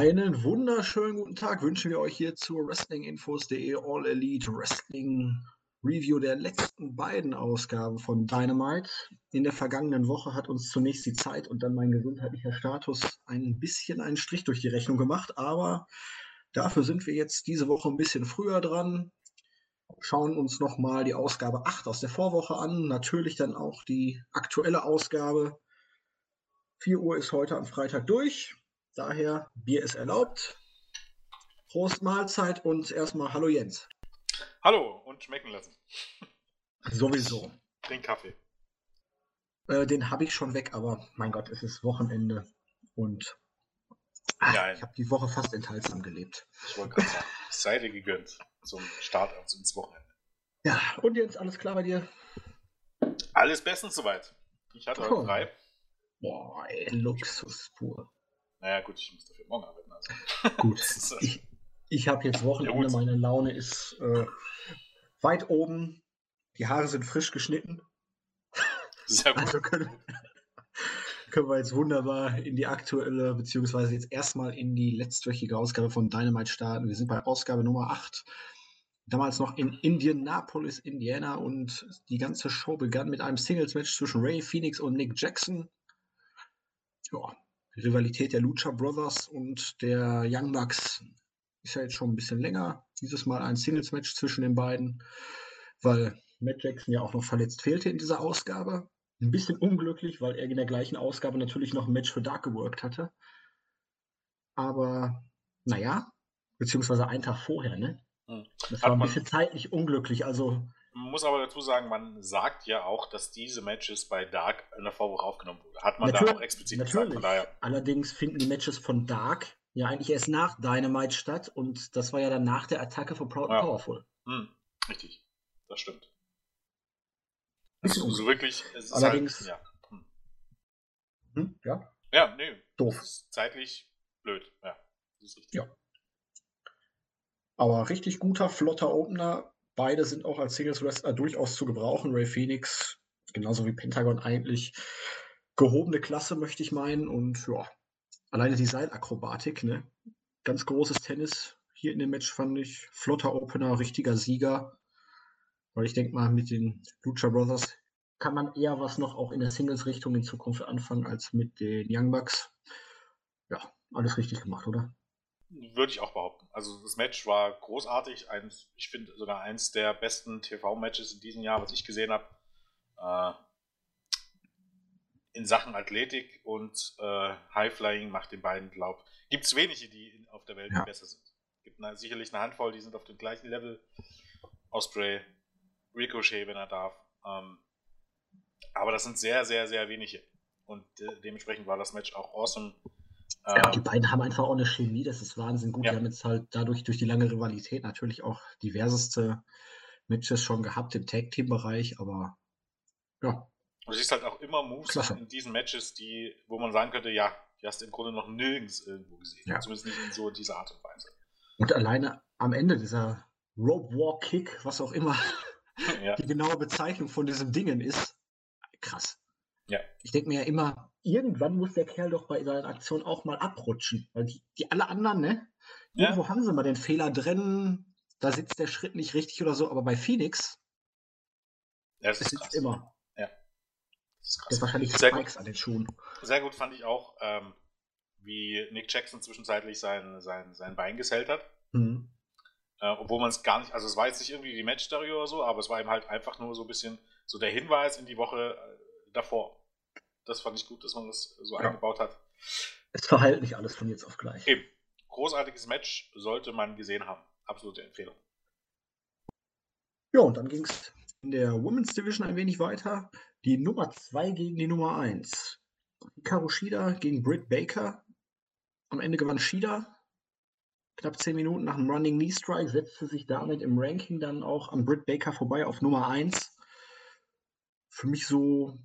Einen wunderschönen guten Tag wünschen wir euch hier zur WrestlingInfos.de All Elite Wrestling Review der letzten beiden Ausgaben von Dynamite. In der vergangenen Woche hat uns zunächst die Zeit und dann mein gesundheitlicher Status ein bisschen einen Strich durch die Rechnung gemacht, aber dafür sind wir jetzt diese Woche ein bisschen früher dran. Schauen uns nochmal die Ausgabe 8 aus der Vorwoche an, natürlich dann auch die aktuelle Ausgabe. 4 Uhr ist heute am Freitag durch. Daher, Bier ist erlaubt. Prost Mahlzeit und erstmal Hallo Jens. Hallo und schmecken lassen. Sowieso. Trink Kaffee. Äh, den habe ich schon weg, aber mein Gott, es ist Wochenende und ach, ich habe die Woche fast enthaltsam gelebt. Ich wollte gerade sagen, sei dir gegönnt zum Start also ins Wochenende. Ja, und Jens, alles klar bei dir? Alles bestens soweit. Ich hatte heute Oh. frei. Boah, ey, Luxus pur. Naja, gut, ich muss dafür morgen arbeiten. Also. Gut. Ich, ich habe jetzt Wochenende, gut. meine Laune ist äh, weit oben. Die Haare sind frisch geschnitten. sehr gut. Also können, können wir jetzt wunderbar in die aktuelle, beziehungsweise jetzt erstmal in die letztwöchige Ausgabe von Dynamite starten. Wir sind bei Ausgabe Nummer 8. Damals noch in Indianapolis, Indiana und die ganze Show begann mit einem Singles-Match zwischen Ray Phoenix und Nick Jackson. Ja, die Rivalität der Lucha Brothers und der Young Bucks ist ja jetzt schon ein bisschen länger. Dieses Mal ein Singles-Match zwischen den beiden, weil Matt Jackson ja auch noch verletzt fehlte in dieser Ausgabe. Ein bisschen unglücklich, weil er in der gleichen Ausgabe natürlich noch ein Match für Dark geworkt hatte. Aber naja, beziehungsweise einen Tag vorher, ne? Das Hat war ein bisschen zeitlich unglücklich. Also, Man muss aber dazu sagen, man sagt ja auch, dass diese Matches bei Dark in der Vorwoche aufgenommen wurden. Hat man da Natür- auch explizit gesagt. natürlich. Von daher, Allerdings finden die Matches von Dark ja eigentlich erst nach Dynamite statt und das war ja dann nach der Attacke von Proud and Ja. Powerful. hm, richtig. Das stimmt. Bisschen Also so wirklich, es ist Allerdings- halt, ja. Hm. Hm? Ja, ja, nee, doof. zeitlich blöd. Ja, das ist richtig. Ja. Aber richtig guter, flotter Opener. Beide sind auch als Singles Wrestler durchaus zu gebrauchen. Ray Phoenix, genauso wie Pentagon eigentlich. Gehobene Klasse, möchte ich meinen. Und ja, alleine die Seilakrobatik, ne? Ganz großes Tennis hier in dem Match, fand ich. Flotter Opener, richtiger Sieger. Weil ich denke mal, mit den Lucha Brothers kann man eher was noch auch in der Singles-Richtung in Zukunft anfangen als mit den Young Bucks. Ja, alles richtig gemacht, oder? Würde ich auch behaupten. Also das Match war großartig. Eins, ich finde sogar eins der besten TV-Matches in diesem Jahr, was ich gesehen habe. Äh, in Sachen Athletik und äh, High-Flying macht den beiden glaub. Gibt es wenige, die in, auf der Welt Ja. besser sind. Gibt na, sicherlich eine Handvoll, die sind auf dem gleichen Level. Osprey, Ricochet, wenn er darf. Ähm, aber das sind sehr, sehr, sehr wenige. Und de dementsprechend war das Match auch awesome. Ja, Ähm, die beiden haben einfach auch eine Chemie, das ist Wahnsinn gut. Ja. Die haben jetzt halt dadurch durch die lange Rivalität natürlich auch diverseste Matches schon gehabt im Tag-Team-Bereich, aber ja, Du siehst halt auch immer Moves Klasse. in diesen Matches, die, wo man sagen könnte, ja, die hast du im Grunde noch nirgends irgendwo gesehen. Ja. Zumindest nicht in so dieser Art und Weise. und alleine am Ende dieser Rope Walk Kick, was auch immer ja. die genaue Bezeichnung von diesem Dingen ist, krass. Ja. Ich denke mir ja immer, irgendwann muss der Kerl doch bei seinen Aktionen auch mal abrutschen, weil die, die alle anderen, ne? Ja. Irgendwo haben sie mal den Fehler drin, da sitzt der Schritt nicht richtig oder so, aber bei Phoenix, ja, das ist sitzt krass. immer. Das ist krass. ist wahrscheinlich Sehr Spikes an den Schuhen. Sehr gut fand ich auch, ähm, wie Nick Jackson zwischenzeitlich sein, sein, sein Bein gesellt hat. Mhm. Äh, obwohl man es gar nicht, also es war jetzt nicht irgendwie die Match-Story oder so, aber es war ihm halt einfach nur so ein bisschen so der Hinweis in die Woche äh, davor. Das fand ich gut, dass man das so Ja. eingebaut hat. Es verheilt nicht alles von jetzt auf gleich. Eben. Großartiges Match sollte man gesehen haben. Absolute Empfehlung. Ja, und dann ging es in der Women's Division ein wenig weiter. Die Nummer 2 gegen die Nummer 1. Hikaru Shida gegen Britt Baker. Am Ende gewann Shida. Knapp 10 Minuten nach einem Running Knee Strike setzte sich damit im Ranking dann auch an Britt Baker vorbei auf Nummer 1. Für mich so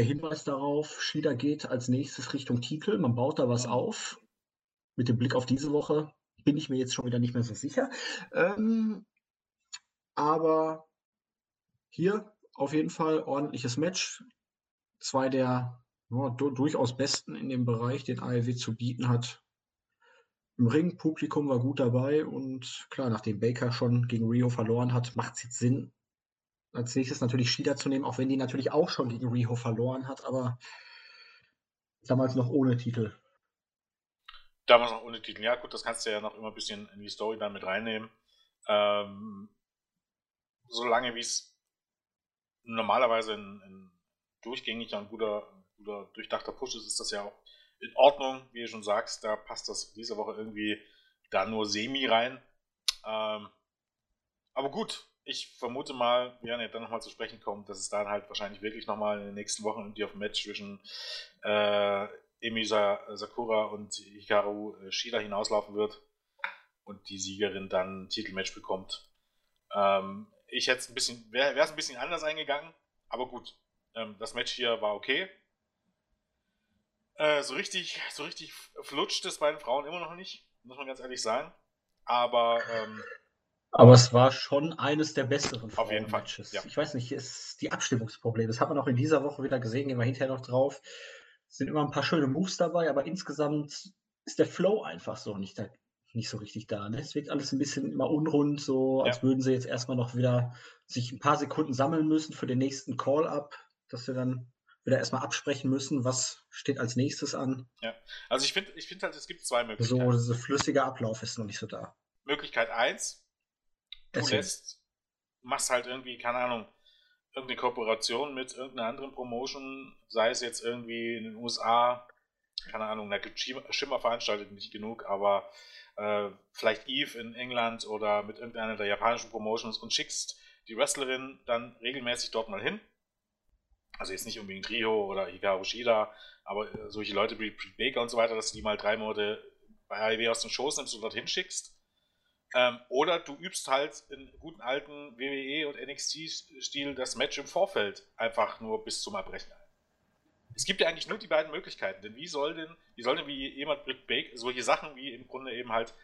der Hinweis darauf, Shida geht als nächstes Richtung Titel. Man baut da was auf. Mit dem Blick auf diese Woche bin ich mir jetzt schon wieder nicht mehr so sicher. Ähm, aber hier auf jeden Fall ordentliches Match. Zwei der ja, du, durchaus besten in dem Bereich, den AEW zu bieten hat. im Ring, Publikum war gut dabei und klar, nachdem Baker schon gegen Rio verloren hat, macht es jetzt Sinn, als nächstes natürlich Shida zu nehmen, auch wenn die natürlich auch schon gegen Rio verloren hat, aber damals noch ohne Titel. Damals noch ohne Titel, ja gut, das kannst du ja noch immer ein bisschen in die Story dann mit reinnehmen. Ähm, solange wie es normalerweise ein, ein durchgängiger und guter, guter, durchdachter Push ist, ist das ja auch in Ordnung, wie du schon sagst, da passt das diese Woche irgendwie da nur semi rein. Ähm, aber gut, ich vermute mal, wir werden ja dann nochmal zu sprechen kommen, dass es dann halt wahrscheinlich wirklich nochmal in den nächsten Wochen irgendwie auf ein Match zwischen äh, Emi Sakura und Hikaru äh, Shida hinauslaufen wird und die Siegerin dann ein Titelmatch bekommt. Ähm, ich hätte es ein bisschen, wäre es ein bisschen anders eingegangen, aber gut, ähm, das Match hier war okay. Äh, so richtig, so richtig flutscht es bei den Frauen immer noch nicht, muss man ganz ehrlich sagen. Aber ähm, aber es war schon eines der besseren Auf jeden Fall. Ja. Ich weiß nicht, ist die Abstimmungsprobleme. Das hat man auch in dieser Woche wieder gesehen, gehen wir hinterher noch drauf. Es sind immer ein paar schöne Moves dabei, aber insgesamt ist der Flow einfach so nicht, da, nicht so richtig da. Ne? Es wirkt alles ein bisschen immer unrund, so als ja. würden sie jetzt erstmal noch wieder sich ein paar Sekunden sammeln müssen für den nächsten Call-up, dass wir dann wieder erstmal absprechen müssen, was steht als nächstes an. Ja, also ich finde ich find halt, es gibt zwei Möglichkeiten. So, dieser flüssige Ablauf ist noch nicht so da. Möglichkeit 1, du lässt, machst halt irgendwie, keine Ahnung, irgendeine Kooperation mit irgendeiner anderen Promotion, sei es jetzt irgendwie in den USA, keine Ahnung, da gibt Schimmer veranstaltet nicht genug, aber äh, vielleicht Eve in England oder mit irgendeiner der japanischen Promotions und schickst die Wrestlerin dann regelmäßig dort mal hin. Also jetzt nicht unbedingt Rio oder Hikaru Shida, aber äh, solche Leute wie Britt Baker und so weiter, dass du die mal drei Monate bei AEW aus den Shows nimmst und dorthin schickst ähm, oder du übst halt in guten alten WWE und NXT-Stil das Match im Vorfeld einfach nur bis zum Erbrechen Es gibt ja eigentlich nur die beiden Möglichkeiten, denn wie soll denn, wie soll denn wie jemand Britt Baker, solche Sachen wie im Grunde eben halt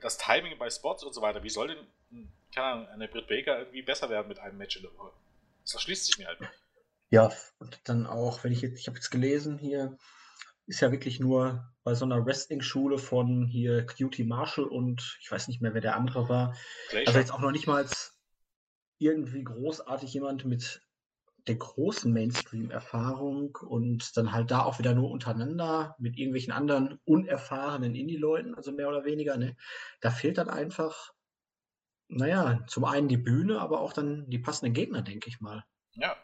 das Timing bei Spots und so weiter, wie soll denn, hm, keine Ahnung, eine Britt Baker irgendwie besser werden mit einem Match in der Woche? Das schließt sich mir halt nicht. Ja, und dann auch, wenn ich jetzt, ich habe jetzt gelesen hier, ist ja wirklich nur bei so einer Wrestling-Schule von hier Cutie Marshall und ich weiß nicht mehr, wer der andere war. Glacier. Also jetzt auch noch nicht mal irgendwie großartig jemand mit der großen Mainstream-Erfahrung und dann halt da auch wieder nur untereinander mit irgendwelchen anderen unerfahrenen Indie-Leuten, also mehr oder weniger. Ne? Da fehlt dann einfach, naja, zum einen die Bühne, aber auch dann die passenden Gegner, denke ich mal. Ja.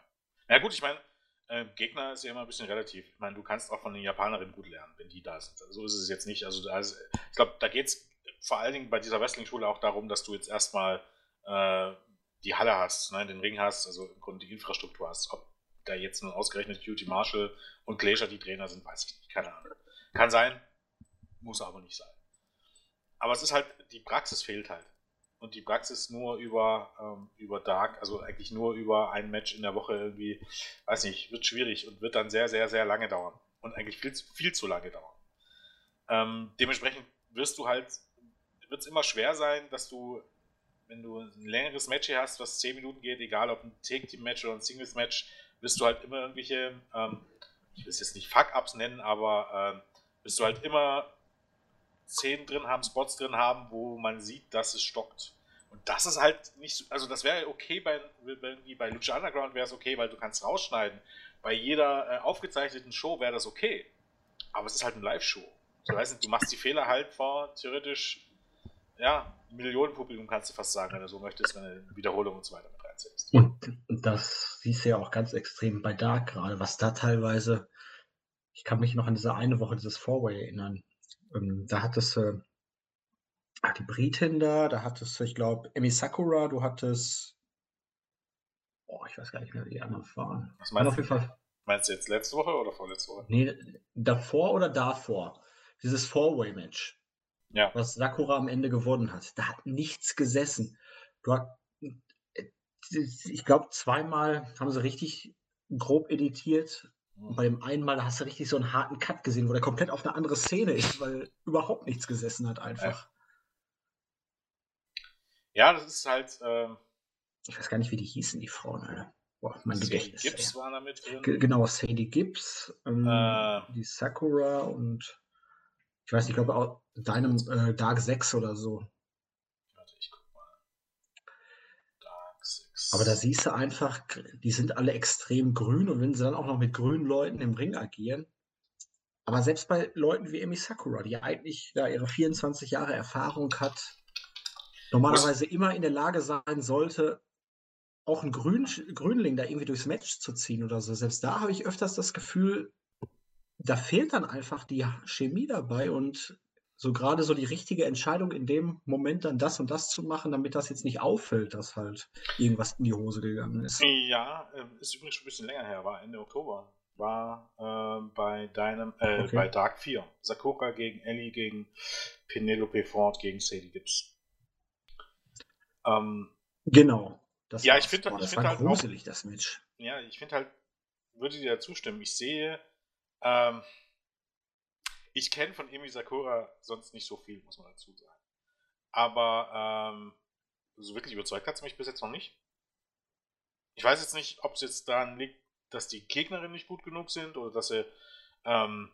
Ja gut, ich meine, äh, Gegner ist ja immer ein bisschen relativ. Ich meine, du kannst auch von den Japanerinnen gut lernen, wenn die da sind. So ist es jetzt nicht. Also, also ich glaube, da geht es vor allen Dingen bei dieser Wrestling-Schule auch darum, dass du jetzt erstmal äh, die Halle hast, ne, den Ring hast, also im Grunde die Infrastruktur hast. Ob da jetzt nun ausgerechnet Cutie Marshall und Glacier die Trainer sind, weiß ich nicht. Keine Ahnung. Kann sein, muss aber nicht sein. Aber es ist halt, die Praxis fehlt halt und die Praxis nur über, ähm, über Dark, also eigentlich nur über ein Match in der Woche irgendwie, weiß nicht, wird schwierig und wird dann sehr, sehr, sehr lange dauern. Und eigentlich viel, viel zu lange dauern. Ähm, dementsprechend wirst du halt, wird es immer schwer sein, dass du, wenn du ein längeres Match hier hast, was 10 Minuten geht, egal ob ein Take-Team-Match oder ein Singles-Match, wirst du halt immer irgendwelche, ähm, ich will es jetzt nicht Fuck-Ups nennen, aber ähm, wirst du halt immer Szenen drin haben, Spots drin haben, wo man sieht, dass es stockt. Und das ist halt nicht so, also das wäre okay bei, wie bei Lucha Underground wäre es okay, weil du kannst rausschneiden. Bei jeder äh, aufgezeichneten Show wäre das okay. Aber es ist halt eine Live-Show. Das heißt, du machst die Fehler halt vor theoretisch, ja, Millionenpublikum kannst du fast sagen, wenn du so möchtest, wenn du eine Wiederholung und so weiter mit reinzählst. Und das siehst du ja auch ganz extrem bei Dark gerade, was da teilweise, ich kann mich noch an diese eine Woche, dieses Four-Way erinnern, ähm, da hattest du äh, die Britin da, da hattest du, ich glaube, Emi Sakura, du hattest, oh, ich weiß gar nicht mehr, wie die anderen waren. Was meinst, du, meinst du jetzt letzte Woche oder vorletzte Woche? Nee, davor oder davor. Dieses Four-Way-Match. Ja. Was Sakura am Ende gewonnen hat. Da hat nichts gesessen. Du hast, äh, ich glaube, zweimal haben sie richtig grob editiert und bei dem einen Mal hast du richtig so einen harten Cut gesehen, wo der komplett auf eine andere Szene ist, weil überhaupt nichts gesessen hat einfach. Ja, das ist halt. Ähm, ich weiß gar nicht, wie die hießen, die Frauen, Alter. Boah, mein Sadie Gedächtnis. Gibbs ey. war da mit drin. G genau, Sadie Gibbs, ähm, äh, die Sakura und Ich weiß nicht, ich glaube, deinem äh, Dark 6 oder so. Warte, ich guck mal. Dark 6. Aber da siehst du einfach, die sind alle extrem grün und wenn sie dann auch noch mit grünen Leuten im Ring agieren. Aber selbst bei Leuten wie Emi Sakura, die eigentlich da ihre 24 Jahre Erfahrung hat, normalerweise immer in der Lage sein sollte, auch einen Grün, Grünling da irgendwie durchs Match zu ziehen oder so. Selbst da habe ich öfters das Gefühl, da fehlt dann einfach die Chemie dabei und so gerade so die richtige Entscheidung in dem Moment dann das und das zu machen, damit das jetzt nicht auffällt, dass halt irgendwas in die Hose gegangen ist. Ja, ähm, ist übrigens schon ein bisschen länger her, war Ende Oktober. War äh, bei deinem, äh, okay. bei Dark 4. Sakura gegen Ellie, gegen Penelope Ford, gegen Sadie Gibbs. Ähm, genau. Das ja, ich finde das find halt gruselig, auch, das Match. Ja, ich finde halt, würde dir zustimmen. Ich sehe, ähm, ich kenne von Emi Sakura sonst nicht so viel, muss man dazu sagen. Aber ähm, so wirklich überzeugt hat es mich bis jetzt noch nicht. Ich weiß jetzt nicht, ob es jetzt daran liegt, dass die Gegnerinnen nicht gut genug sind oder dass sie ähm,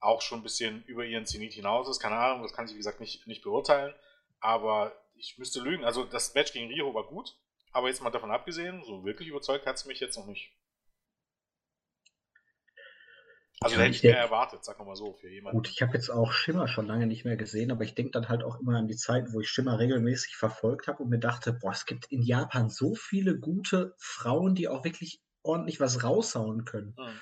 auch schon ein bisschen über ihren Zenit hinaus ist. Keine Ahnung, das kann ich wie gesagt nicht, nicht beurteilen. Aber ich müsste lügen. Also das Match gegen Rio war gut. Aber jetzt mal davon abgesehen, so wirklich überzeugt hat es mich jetzt noch nicht. Also hätte ich mehr erwartet, sagen wir mal so, für jemanden. Gut, ich habe jetzt auch Schimmer schon lange nicht mehr gesehen, aber ich denke dann halt auch immer an die Zeit, wo ich Schimmer regelmäßig verfolgt habe und mir dachte, boah, es gibt in Japan so viele gute Frauen, die auch wirklich ordentlich was raushauen können. Mhm.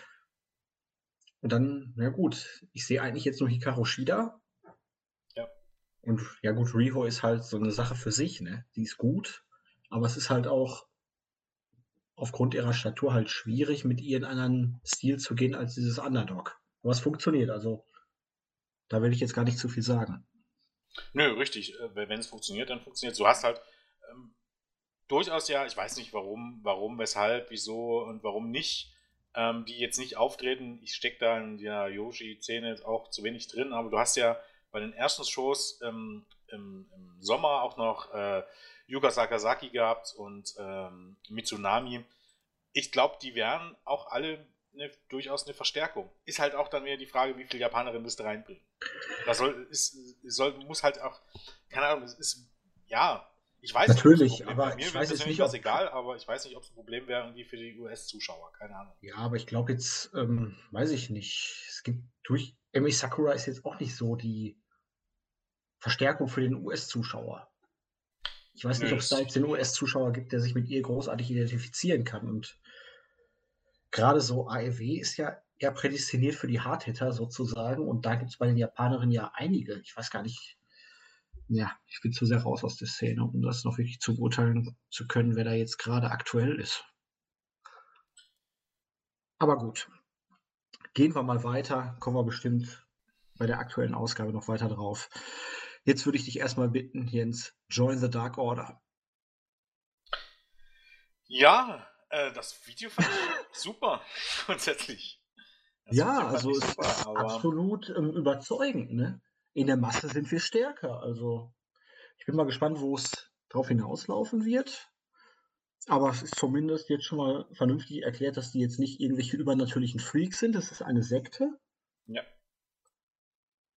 Und dann, na gut, ich sehe eigentlich jetzt nur Hikaru Shida. Ja. Und ja gut, Riho ist halt so eine Sache für sich, ne? Die ist gut. Aber es ist halt auch aufgrund ihrer Statur halt schwierig, mit ihr in einen Stil zu gehen als dieses Underdog. Aber es funktioniert, also da will ich jetzt gar nicht zu viel sagen. Nö, richtig. Äh, wenn es funktioniert, dann funktioniert es. Du hast halt ähm, durchaus ja, ich weiß nicht warum, warum, weshalb, wieso und warum nicht, ähm, die jetzt nicht auftreten. Ich stecke da in der Yoshi-Szene auch zu wenig drin, aber du hast ja bei den ersten Shows ähm, im, im, Sommer auch noch äh, Yuka Sakazaki gehabt und ähm, Mitsunami. Ich glaube, die wären auch alle eine, durchaus eine Verstärkung. Ist halt auch dann wieder die Frage, wie viele Japanerinnen müsste reinbringen. Das soll, ist, soll, muss halt auch, keine Ahnung, es ist, ja, ich weiß Natürlich, nicht, aber mir ich weiß jetzt nicht, ob, egal, aber ich weiß nicht, ob es ein Problem wäre irgendwie für die US-Zuschauer, keine Ahnung. Ja, aber ich glaube jetzt, ähm, weiß ich nicht. Es gibt durch Emi Sakura ist jetzt auch nicht so die Verstärkung für den US-Zuschauer. Ich weiß nicht, ob es da jetzt den US-Zuschauer gibt, der sich mit ihr großartig identifizieren kann. Und gerade so AEW ist ja eher prädestiniert für die Hardhitter sozusagen. Und da gibt es bei den Japanerinnen ja einige. Ich weiß gar nicht, ja, ich bin zu sehr raus aus der Szene, um das noch wirklich zu beurteilen zu können, wer da jetzt gerade aktuell ist. Aber gut, gehen wir mal weiter, kommen wir bestimmt bei der aktuellen Ausgabe noch weiter drauf. Jetzt würde ich dich erstmal bitten, Jens, join the Dark Order. Ja, äh, das Video fand ich super, grundsätzlich. Das ja, also es super, ist absolut ähm, überzeugend. Ne? In der Masse sind wir stärker. Also ich bin mal gespannt, wo es darauf hinauslaufen wird. Aber es ist zumindest jetzt schon mal vernünftig erklärt, dass die jetzt nicht irgendwelche übernatürlichen Freaks sind. Das ist eine Sekte. Ja.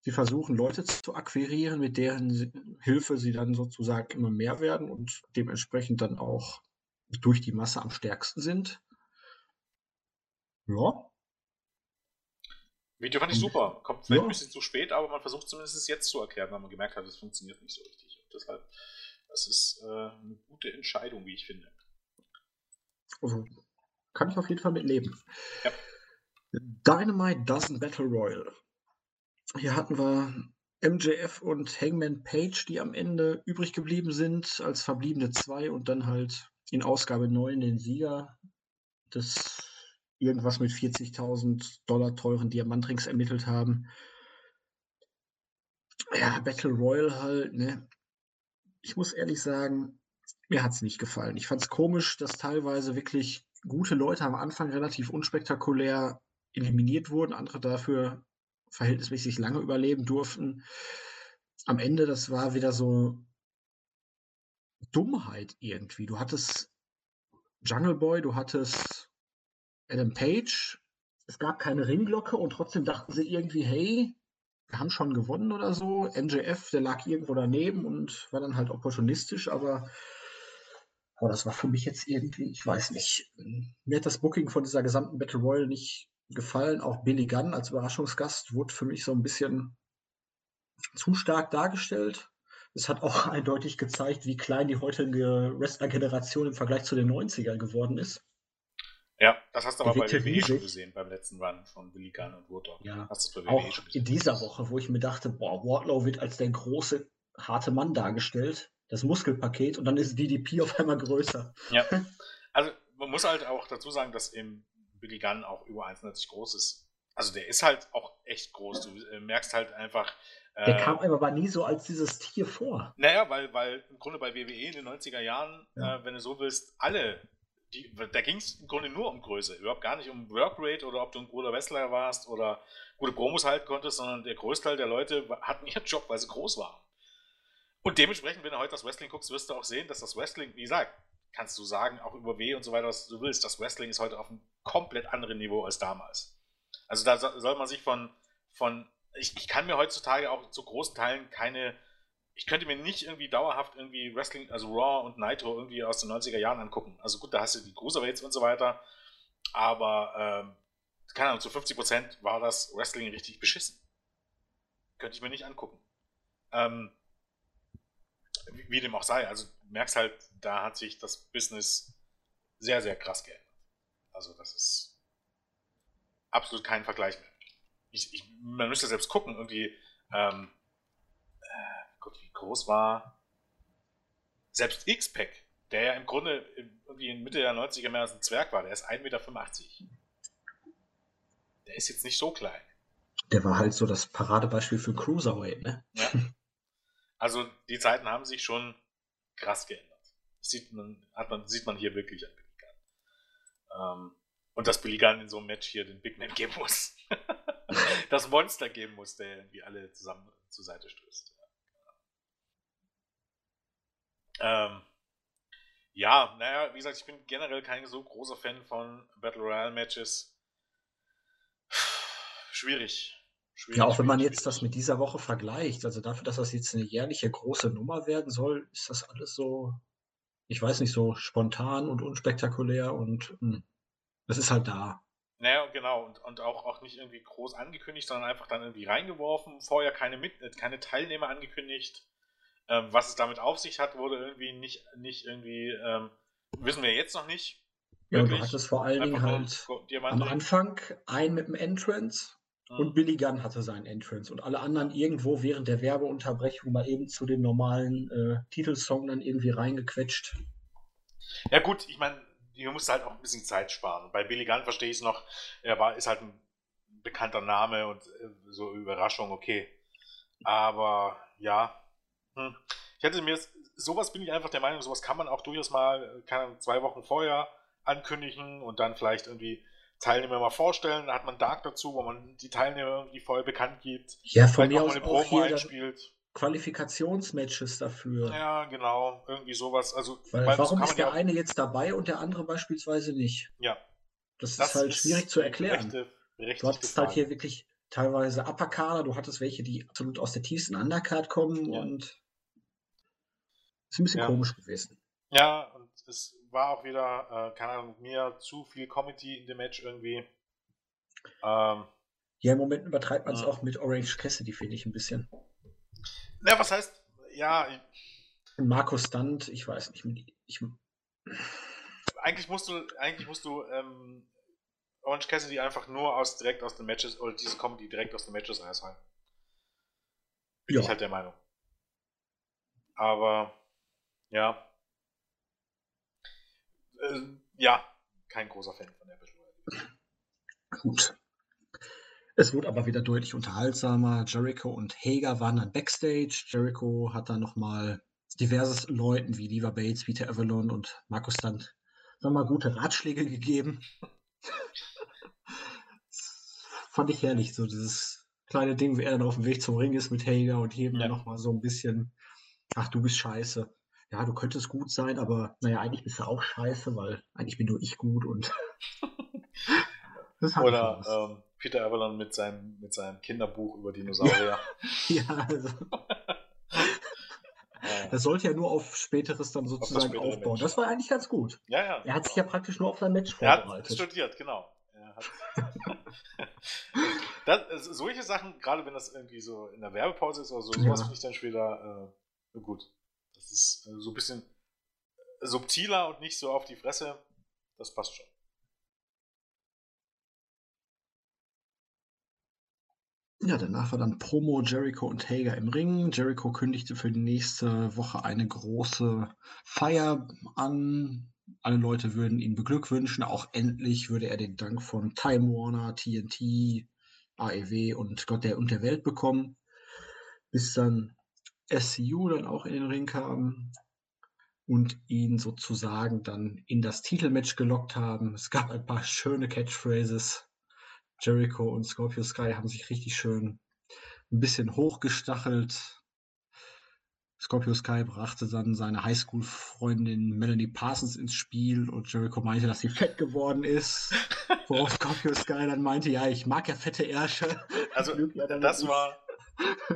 Sie versuchen Leute zu akquirieren, mit deren Hilfe sie dann sozusagen immer mehr werden und dementsprechend dann auch durch die Masse am stärksten sind. Ja. Video fand ich super. Kommt vielleicht ja. ein bisschen zu spät, aber man versucht zumindest es jetzt zu erklären, weil man gemerkt hat, es funktioniert nicht so richtig. Und deshalb, das ist äh, eine gute Entscheidung, wie ich finde. Also, kann ich auf jeden Fall mitleben. Ja. Dynamite Dozen Battle Royale. Hier hatten wir MJF und Hangman Page, die am Ende übrig geblieben sind als verbliebene zwei und dann halt in Ausgabe 9 den Sieger des irgendwas mit 40.000 Dollar teuren Diamantrings ermittelt haben. Ja, Battle Royale halt, ne? Ich muss ehrlich sagen, mir hat es nicht gefallen. Ich fand es komisch, dass teilweise wirklich gute Leute am Anfang relativ unspektakulär eliminiert wurden, andere dafür verhältnismäßig lange überleben durften. Am Ende, das war wieder so Dummheit irgendwie. Du hattest Jungle Boy, du hattest Adam Page, es gab keine Ringglocke und trotzdem dachten sie irgendwie, hey, wir haben schon gewonnen oder so. MJF, der lag irgendwo daneben und war dann halt opportunistisch, aber oh, das war für mich jetzt irgendwie, ich weiß nicht. Mir hat das Booking von dieser gesamten Battle Royale nicht gefallen. Auch Billy Gunn als Überraschungsgast wurde für mich so ein bisschen zu stark dargestellt. Es hat auch eindeutig gezeigt, wie klein die heutige Wrestler-Generation im Vergleich zu den 90ern geworden ist. Ja, das hast du aber bei WWE schon gesehen, beim letzten Run von Billy Gunn und Woodlock. Ja, hast du bei WWE auch in dieser Woche, wo ich mir dachte, boah, Wardlow wird als der große, harte Mann dargestellt, das Muskelpaket, und dann ist DDP auf einmal größer. Ja, also man muss halt auch dazu sagen, dass im Billy Gunn auch über 1,90 groß ist. Also der ist halt auch echt groß. Du äh, merkst halt einfach, der äh, kam aber nie so als dieses Tier vor. Naja, weil, weil im Grunde bei WWE in den 90er Jahren, ja. äh, wenn du so willst, alle, die, da ging es im Grunde nur um Größe. Überhaupt gar nicht um Workrate oder ob du ein guter Wrestler warst oder gute Promos halten konntest, sondern der Großteil der Leute hatten ihren Job, weil sie groß waren. Und dementsprechend, wenn du heute das Wrestling guckst, wirst du auch sehen, dass das Wrestling, wie gesagt, kannst du sagen, auch über W und so weiter, was du willst, das Wrestling ist heute auf einem komplett anderen Niveau als damals. Also da soll man sich von, von ich, ich kann mir heutzutage auch zu großen Teilen keine, ich könnte mir nicht irgendwie dauerhaft irgendwie Wrestling, also Raw und Nitro irgendwie aus den 90er Jahren angucken. Also gut, da hast du die Cruiserweights und so weiter, aber ähm, keine Ahnung, zu 50% war das Wrestling richtig beschissen. Könnte ich mir nicht angucken. Ähm, wie, wie, dem auch sei, also merkst halt, da hat sich das Business sehr, sehr krass geändert. Also das ist absolut kein Vergleich mehr ich, ich, man müsste selbst gucken, irgendwie, ähm, äh, Gott, wie groß war selbst X-Pack, der ja im Grunde irgendwie in Mitte der 90er mehr als ein Zwerg war, der ist 1,85 Meter. Der ist jetzt nicht so klein. Der war halt so das Paradebeispiel für Cruiserweight, ne? Ja. Also die Zeiten haben sich schon krass geändert. Das sieht man, hat man, sieht man hier wirklich an. Ähm, und dass Billy Gunn in so einem Match hier den Big Man geben muss. das Monster geben muss, der irgendwie alle zusammen zur Seite stößt. Ähm, ja, naja, wie gesagt, ich bin generell kein so großer Fan von Battle Royale Matches. Schwierig. Schwierig, ja, auch wenn man jetzt das mit dieser Woche vergleicht, also dafür, dass das jetzt eine jährliche große Nummer werden soll, ist das alles so, ich weiß nicht, so spontan und unspektakulär und hm, es ist halt da. Naja, genau. Und, und auch, auch nicht irgendwie groß angekündigt, sondern einfach dann irgendwie reingeworfen. Vorher keine, Mit äh, keine Teilnehmer angekündigt. Ähm, was es damit auf sich hat, wurde irgendwie nicht, nicht irgendwie, ähm, wissen wir jetzt noch nicht. Ja, du hattest vor allen Dingen halt am Anfang einen mit dem Entrance. Und Billy Gunn hatte seinen Entrance und alle anderen irgendwo während der Werbeunterbrechung mal eben zu dem normalen äh, Titelsong dann irgendwie reingequetscht. Ja gut, ich meine, hier musst du halt auch ein bisschen Zeit sparen. Bei Billy Gunn verstehe ich es noch, er war, ist halt ein bekannter Name und äh, so Überraschung, okay. Aber ja, hm. ich hätte mir sowas bin ich einfach der Meinung, sowas kann man auch durchaus mal, kann zwei Wochen vorher ankündigen und dann vielleicht irgendwie Teilnehmer mal vorstellen. Da hat man Dark dazu, wo man die Teilnehmer irgendwie voll bekannt gibt. Ja, von mir aus auch eine Promo einspielt. Qualifikationsmatches dafür. Ja, genau, irgendwie sowas. Also, Weil, warum ist der ja eine jetzt dabei und der andere beispielsweise nicht? Ja. Das, das ist halt ist schwierig zu erklären. Rechte, du hattest halt hier wirklich teilweise Upperkader, du hattest welche, die absolut aus der tiefsten Undercard kommen ja. und ist ein bisschen ja. komisch gewesen. Ja, es war auch wieder, äh, keine Ahnung, mir zu viel Comedy in dem Match irgendwie. Ähm, ja, im Moment übertreibt man es auch mit Orange Cassidy, finde ich ein bisschen. Na, was heißt, ja. Markus Stunt, ich weiß nicht. Ich, eigentlich musst du, eigentlich musst du ähm, Orange Cassidy einfach nur aus direkt aus den Matches oder diese Comedy direkt aus den Matches raushalten. Bin ja. ich halt der Meinung. Aber ja. Äh, ja, kein großer Fan von der Battle Gut. Es wurde aber wieder deutlich unterhaltsamer. Jericho und Hager waren dann Backstage. Jericho hat dann nochmal diverses Leuten wie Diva Bates, Peter Avalon und Markus dann nochmal gute Ratschläge gegeben. fand ich herrlich, so dieses kleine Ding, wie er dann auf dem Weg zum Ring ist mit Hager und jedem ja. nochmal so ein bisschen, ach, du bist scheiße. Ja, du könntest gut sein, aber naja, eigentlich bist du auch scheiße, weil eigentlich bin nur ich gut und Oder ähm, Peter Avalon mit seinem, mit seinem Kinderbuch über Dinosaurier. ja, also. Das sollte ja nur auf späteres dann sozusagen auf aufbauen. Match. Das war eigentlich ganz gut. Ja, ja. Er hat sich ja praktisch nur auf sein Match vorbereitet. Er hat studiert, genau. das, solche Sachen, gerade wenn das irgendwie so in der Werbepause ist oder so, sowas ja. finde ich dann später äh, gut. Das ist äh, so ein bisschen subtiler und nicht so auf die Fresse. Das passt schon. Ja, danach war dann Promo Jericho und Hager im Ring. Jericho kündigte für die nächste Woche eine große Feier an. Alle Leute würden ihn beglückwünschen. Auch endlich würde er den Dank von Time Warner, TNT, AEW und Gott der und der Welt bekommen. Bis dann SCU dann auch in den Ring kam und ihn sozusagen dann in das Titelmatch gelockt haben. Es gab ein paar schöne Catchphrases. Jericho und Scorpio Sky haben sich richtig schön ein bisschen hochgestachelt. Scorpio Sky brachte dann seine Highschool-Freundin Melanie Parsons ins Spiel und Jericho meinte, dass sie fett geworden ist. Worauf Scorpio Sky dann meinte, ja, ich mag ja fette Ärsche. Also, das war,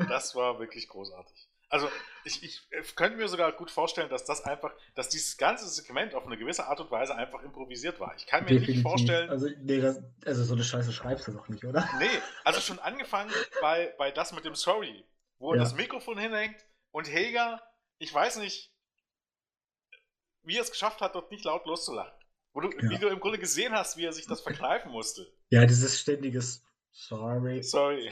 das war wirklich großartig. Also ich, ich könnte mir sogar gut vorstellen, dass das einfach, dass dieses ganze Segment auf eine gewisse Art und Weise einfach improvisiert war. Ich kann mir Definitiv. nicht vorstellen. Also, nee, das, also so eine Scheiße schreibst du doch nicht, oder? Nee, also schon angefangen bei, bei das mit dem Sorry, wo ja. das Mikrofon hinhängt und Helga, ich weiß nicht, wie er es geschafft hat, dort nicht laut loszulachen. Wo du, ja. Wie du im Grunde gesehen hast, wie er sich das verkneifen musste. Ja, dieses ständiges Sorry. Sorry.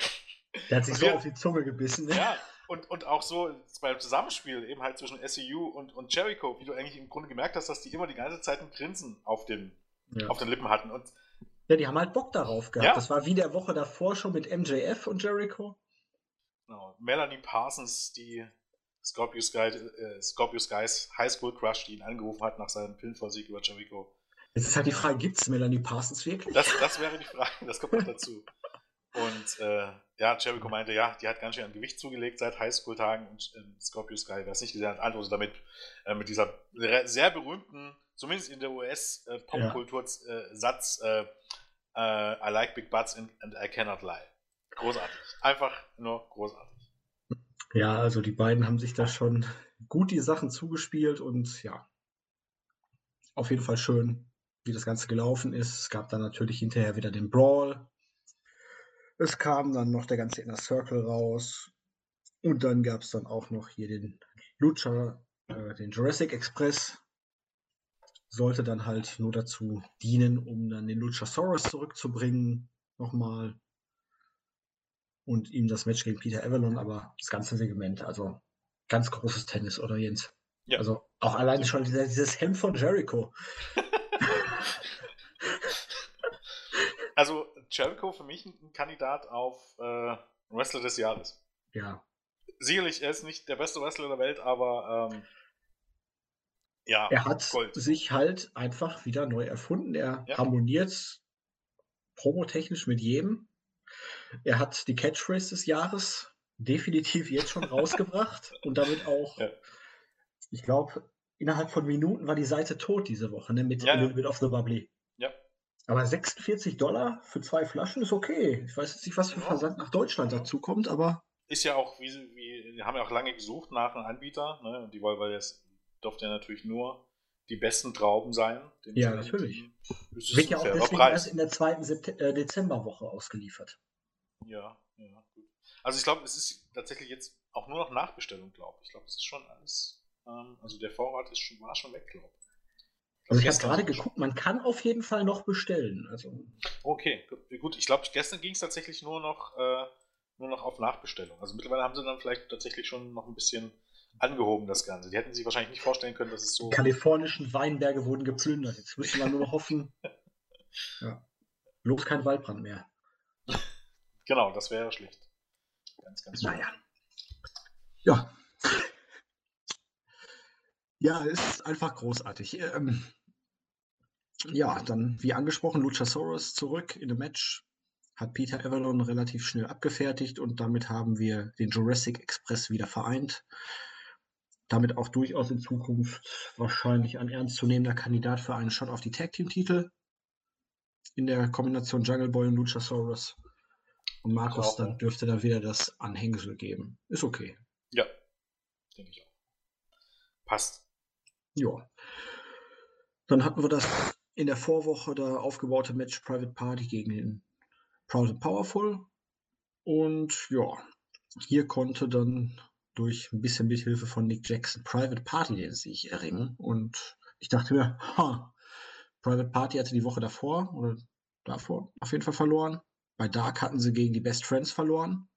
Der hat sich und so wir, auf die Zunge gebissen. Ne? Ja, und, und auch so beim Zusammenspiel eben halt zwischen SEU und, und Jericho, wie du eigentlich im Grunde gemerkt hast, dass die immer die ganze Zeit ein Grinsen auf den, ja. auf den Lippen hatten. Und ja, die haben halt Bock darauf gehabt. Ja. Das war wie der Woche davor schon mit MJF und Jericho. Genau. Melanie Parsons, die Scorpio, Sky, äh, Scorpio Skies Highschool Crush, die ihn angerufen hat nach seinem Filmvorsieg über Jericho. Jetzt ist halt die Frage, gibt es Melanie Parsons wirklich? Das, das wäre die Frage, das kommt noch dazu. Und äh, ja, Jericho meinte, ja, die hat ganz schön an Gewicht zugelegt seit Highschool-Tagen und äh, Scorpio Sky, wer es nicht gesehen hat, antwortet damit äh, mit dieser sehr berühmten, zumindest in der US-Popkultur-Satz, äh, äh, I like big butts and, and I cannot lie. Großartig. Einfach nur großartig. Ja, also die beiden haben sich da schon gut die Sachen zugespielt und ja, auf jeden Fall schön, wie das Ganze gelaufen ist. Es gab dann natürlich hinterher wieder den Brawl, es kam dann noch der ganze Inner Circle raus. Und dann gab es dann auch noch hier den Lucha, äh, den Jurassic Express. Sollte dann halt nur dazu dienen, um dann den Luchasaurus zurückzubringen. Nochmal. Und ihm das Match gegen Peter Avalon, aber das ganze Segment, also ganz großes Tennis, oder Jens? Ja. Also auch alleine schon dieses Hemd von Jericho. also Jericho für mich ein Kandidat auf äh, Wrestler des Jahres. Ja. Sicherlich, er ist nicht der beste Wrestler der Welt, aber ähm, ja, er hat Gold. sich halt einfach wieder neu erfunden. Er ja. harmoniert promotechnisch mit jedem. Er hat die Catchphrase des Jahres definitiv jetzt schon rausgebracht und damit auch, ja. ich glaube, innerhalb von Minuten war die Seite tot diese Woche, ne, mit ja, A Little Bit of the Bubbly. Aber 46 Dollar für zwei Flaschen ist okay. Ich weiß jetzt nicht, was für Versand nach Deutschland dazu kommt, aber. Ist ja auch, wie, wie wir haben ja auch lange gesucht nach einem Anbieter. Ne? Und die wollen, weil das durfte ja natürlich nur die besten Trauben sein. Ja, natürlich. Wird ja auch deswegen Preis. erst in der zweiten äh, Dezemberwoche ausgeliefert. Ja, ja, gut. Also ich glaube, es ist tatsächlich jetzt auch nur noch Nachbestellung, glaube ich. Ich glaube, es ist schon alles, ähm, also der Vorrat ist schon, war schon weg, glaube ich. Also ich habe gerade geguckt, man kann auf jeden Fall noch bestellen. Also. Okay, gut. Ich glaube, gestern ging es tatsächlich nur noch, äh, nur noch auf Nachbestellung. Also mittlerweile haben sie dann vielleicht tatsächlich schon noch ein bisschen angehoben, das Ganze. Die hätten sich wahrscheinlich nicht vorstellen können, dass es so. Die kalifornischen Weinberge wurden geplündert. Jetzt müssen wir nur noch hoffen. ja. Bloß kein Waldbrand mehr. Genau, das wäre schlecht. Ganz, ganz schön. Naja. Ja. Ja, ist einfach großartig. Ähm, ja, dann wie angesprochen, Luchasaurus zurück in dem Match. Hat Peter Avalon relativ schnell abgefertigt und damit haben wir den Jurassic Express wieder vereint. Damit auch durchaus in Zukunft wahrscheinlich ein ernstzunehmender Kandidat für einen Shot auf die Tag Team Titel. in der Kombination Jungle Boy und Luchasaurus. Und Markus, dann dürfte da wieder das Anhängsel geben. Ist okay. Ja, denke ich auch. Passt. Ja. Dann hatten wir das in der Vorwoche da aufgebaute Match Private Party gegen den Proud and Powerful. Und ja, hier konnte dann durch ein bisschen Mithilfe von Nick Jackson Private Party den Sieg erringen. Und ich dachte mir, ha, Private Party hatte die Woche davor oder davor auf jeden Fall verloren. Bei Dark hatten sie gegen die Best Friends verloren,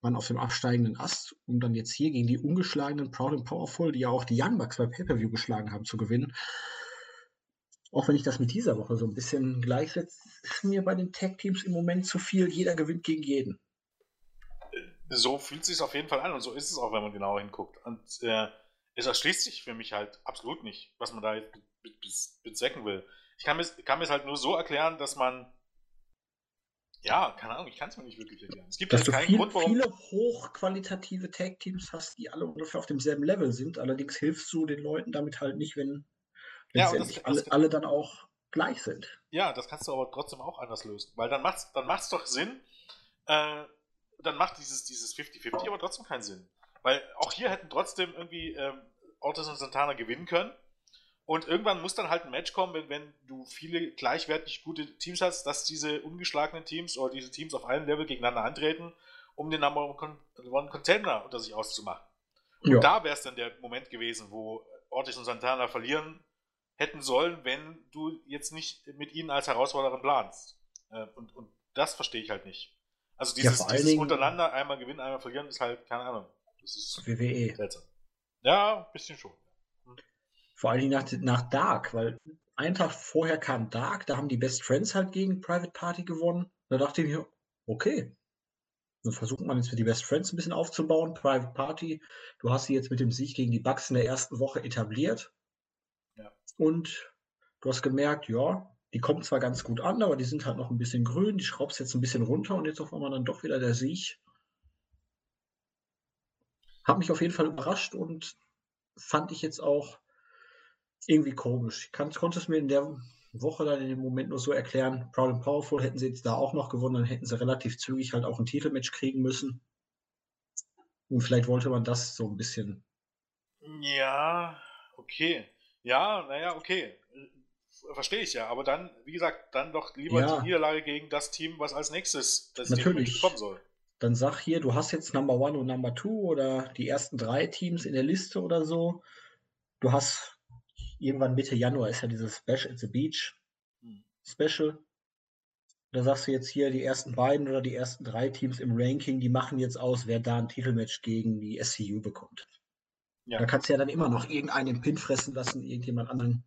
waren auf dem absteigenden Ast, um dann jetzt hier gegen die ungeschlagenen Proud and Powerful, die ja auch die Young Bucks bei Pay-Per-View geschlagen haben, zu gewinnen. Auch wenn ich das mit dieser Woche so ein bisschen gleichsetze, ist mir bei den Tag-Teams im Moment zu viel. Jeder gewinnt gegen jeden. So fühlt es sich auf jeden Fall an und so ist es auch, wenn man genauer hinguckt. Und äh, es erschließt sich für mich halt absolut nicht, was man da jetzt bezwecken will. Ich kann mir, kann es halt nur so erklären, dass man ja, keine Ahnung, ich kann es mir nicht wirklich erklären. Es gibt Dass keinen viel, Grund, warum. viele hochqualitative Tag-Teams hast, die alle ungefähr auf demselben Level sind. Allerdings hilfst du den Leuten damit halt nicht, wenn ja, das, alle, das, alle, dann auch gleich sind. Ja, das kannst du aber trotzdem auch anders lösen. Weil dann macht es dann macht's doch Sinn, äh, dann macht dieses, dieses 50-50 aber trotzdem keinen Sinn. Weil auch hier hätten trotzdem irgendwie ähm, Ortiz und Santana gewinnen können. Und irgendwann muss dann halt ein Match kommen, wenn, wenn du viele gleichwertig gute Teams hast, dass diese ungeschlagenen Teams oder diese Teams auf einem Level gegeneinander antreten, um den Number One Contender unter sich auszumachen. Und ja. da wäre es dann der Moment gewesen, wo Ortiz und Santana verlieren hätten sollen, wenn du jetzt nicht mit ihnen als Herausforderin planst. Äh, und, und das verstehe ich halt nicht. Also dieses, ja, dieses untereinander einmal gewinnen, einmal verlieren, ist halt, keine Ahnung. Das ist WWE. Seltsam. Ja, ein bisschen schon. Vor allen Dingen nach, nach Dark, weil einen Tag vorher kam Dark, da haben die Best Friends halt gegen Private Party gewonnen. Da dachte ich mir, okay, dann versucht man jetzt für die Best Friends ein bisschen aufzubauen. Private Party, du hast sie jetzt mit dem Sieg gegen die Bucks in der ersten Woche etabliert. Und du hast gemerkt, ja, die kommen zwar ganz gut an, aber die sind halt noch ein bisschen grün. Die schraubst jetzt ein bisschen runter und jetzt auf einmal dann doch wieder der Sieg. Hat mich auf jeden Fall überrascht und fand ich jetzt auch irgendwie komisch. Ich kann, konnte es mir in der Woche dann in dem Moment nur so erklären, Proud and Powerful hätten sie jetzt da auch noch gewonnen, dann hätten sie relativ zügig halt auch ein Titelmatch kriegen müssen. Und vielleicht wollte man das so ein bisschen. Ja, okay. Ja, naja, okay. Verstehe ich ja. Aber dann, wie gesagt, dann doch lieber ja. die Niederlage gegen das Team, was als nächstes das Natürlich. kommen soll. Dann sag hier, du hast jetzt Number One und Number Two oder die ersten drei Teams in der Liste oder so. Du hast irgendwann Mitte Januar ist ja dieses Bash at the Beach hm. Special. Da sagst du jetzt hier, die ersten beiden oder die ersten drei Teams im Ranking, die machen jetzt aus, wer da ein Titelmatch gegen die SCU bekommt. Ja. Da kannst du ja dann immer noch irgendeinen Pin fressen lassen, irgendjemand anderen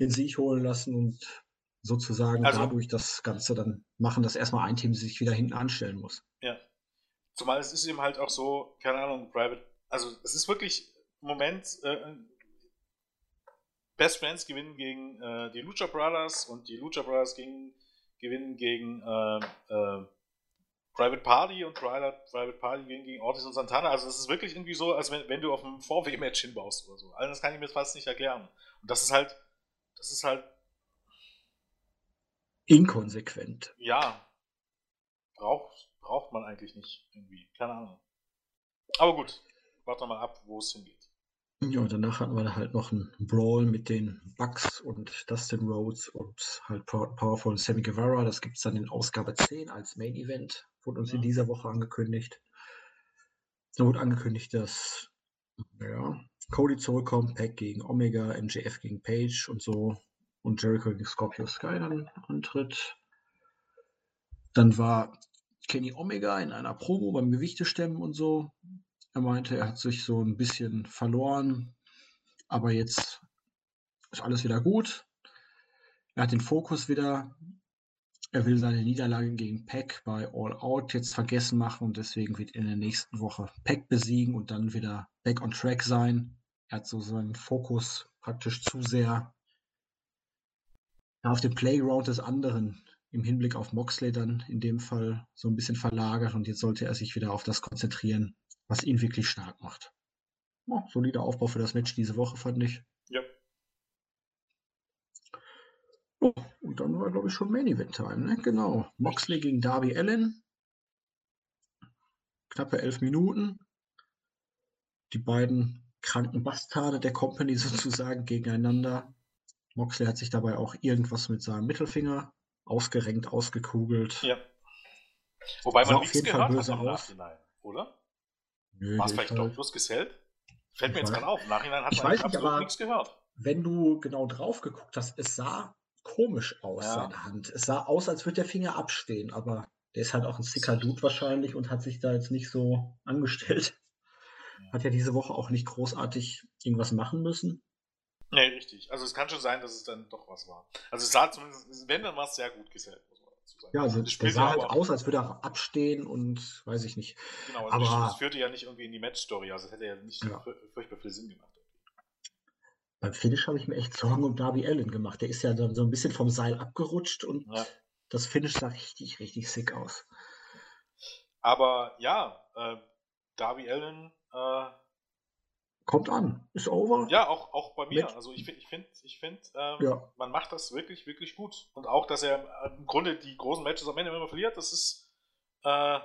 den Sieg holen lassen und sozusagen also, dadurch das Ganze dann machen, dass erstmal ein Team sich wieder hinten anstellen muss. Ja. Zumal es ist eben halt auch so, keine Ahnung, Private, also es ist wirklich im Moment, äh, Best Friends gewinnen gegen äh, die Lucha Brothers und die Lucha Brothers gegen, gewinnen gegen äh, äh, Private Party und Private, Private Party gewinnen gegen Ortiz und Santana. Also es ist wirklich irgendwie so, als wenn, wenn du auf einem VW-Match hinbaust oder so. Also das kann ich mir fast nicht erklären. Und das ist halt, das ist halt inkonsequent. Ja. Braucht, braucht man eigentlich nicht irgendwie. Keine Ahnung. Aber gut, warte mal ab, wo es hingeht. Ja, und danach hatten wir halt noch einen Brawl mit den Bucks und Dustin Rhodes und halt Powerful Sammy Guevara. Das gibt es dann in Ausgabe 10 als Main Event. Wurde uns in dieser Woche angekündigt. Da wurde angekündigt, dass ja, Cody zurückkommt, Pack gegen Omega, MJF gegen Page und so und Jericho gegen Scorpio Sky dann antritt. Dann war Kenny Omega in einer Promo beim Gewichtestemmen und so. Er meinte, er hat sich so ein bisschen verloren, aber jetzt ist alles wieder gut. Er hat den Fokus wieder. Er will seine Niederlage gegen Peck bei All Out jetzt vergessen machen und deswegen wird in der nächsten Woche Peck besiegen und dann wieder back on track sein. Er hat so seinen Fokus praktisch zu sehr auf den Playground des anderen im Hinblick auf Moxley dann in dem Fall so ein bisschen verlagert und jetzt sollte er sich wieder auf das konzentrieren, was ihn wirklich stark macht. Ja, solider Aufbau für das Match diese Woche, fand ich. Ja. Oh, und dann war, glaube ich, schon Main Event Time, ne? Genau. Moxley gegen Darby Allen. Knappe elf Minuten. Die beiden kranken Bastarde der Company sozusagen gegeneinander. Moxley hat sich dabei auch irgendwas mit seinem Mittelfinger ausgerenkt, ausgekugelt. Ja. Wobei man nichts gehört hat im Nachhinein, oder? War es vielleicht halt... doch bloß gesellt? Fällt mir jetzt gerade auf. Im Nachhinein hat man nicht, absolut nichts gehört. Wenn du genau drauf geguckt hast, es sah komisch aus, ja. seine Hand. Es sah aus, als würde der Finger abstehen, aber der ist halt auch ein sicker Dude wahrscheinlich und hat sich da jetzt nicht so angestellt. Hat ja diese Woche auch nicht großartig irgendwas machen müssen. Nee, richtig. Also es kann schon sein, dass es dann doch was war. Also es sah zumindest, wenn dann war es sehr gut gesellt, Ja, also das der sah halt aus, als würde er abstehen und weiß ich nicht. Genau, also aber das führte ja nicht irgendwie in die Match-Story, also es hätte ja nicht ja. furchtbar viel Sinn gemacht. Beim Finish habe ich mir echt Sorgen um Darby Allen gemacht. Der ist ja dann so ein bisschen vom Seil abgerutscht und ja. das Finish sah richtig, richtig sick aus. Aber ja, äh, Darby Allen äh, kommt an, ist over. Ja, auch, auch bei mir. Mit also ich finde, ich finde, ich find, ähm, ja. man macht das wirklich, wirklich gut. Und auch, dass er im Grunde die großen Matches am Ende immer verliert, das ist, äh,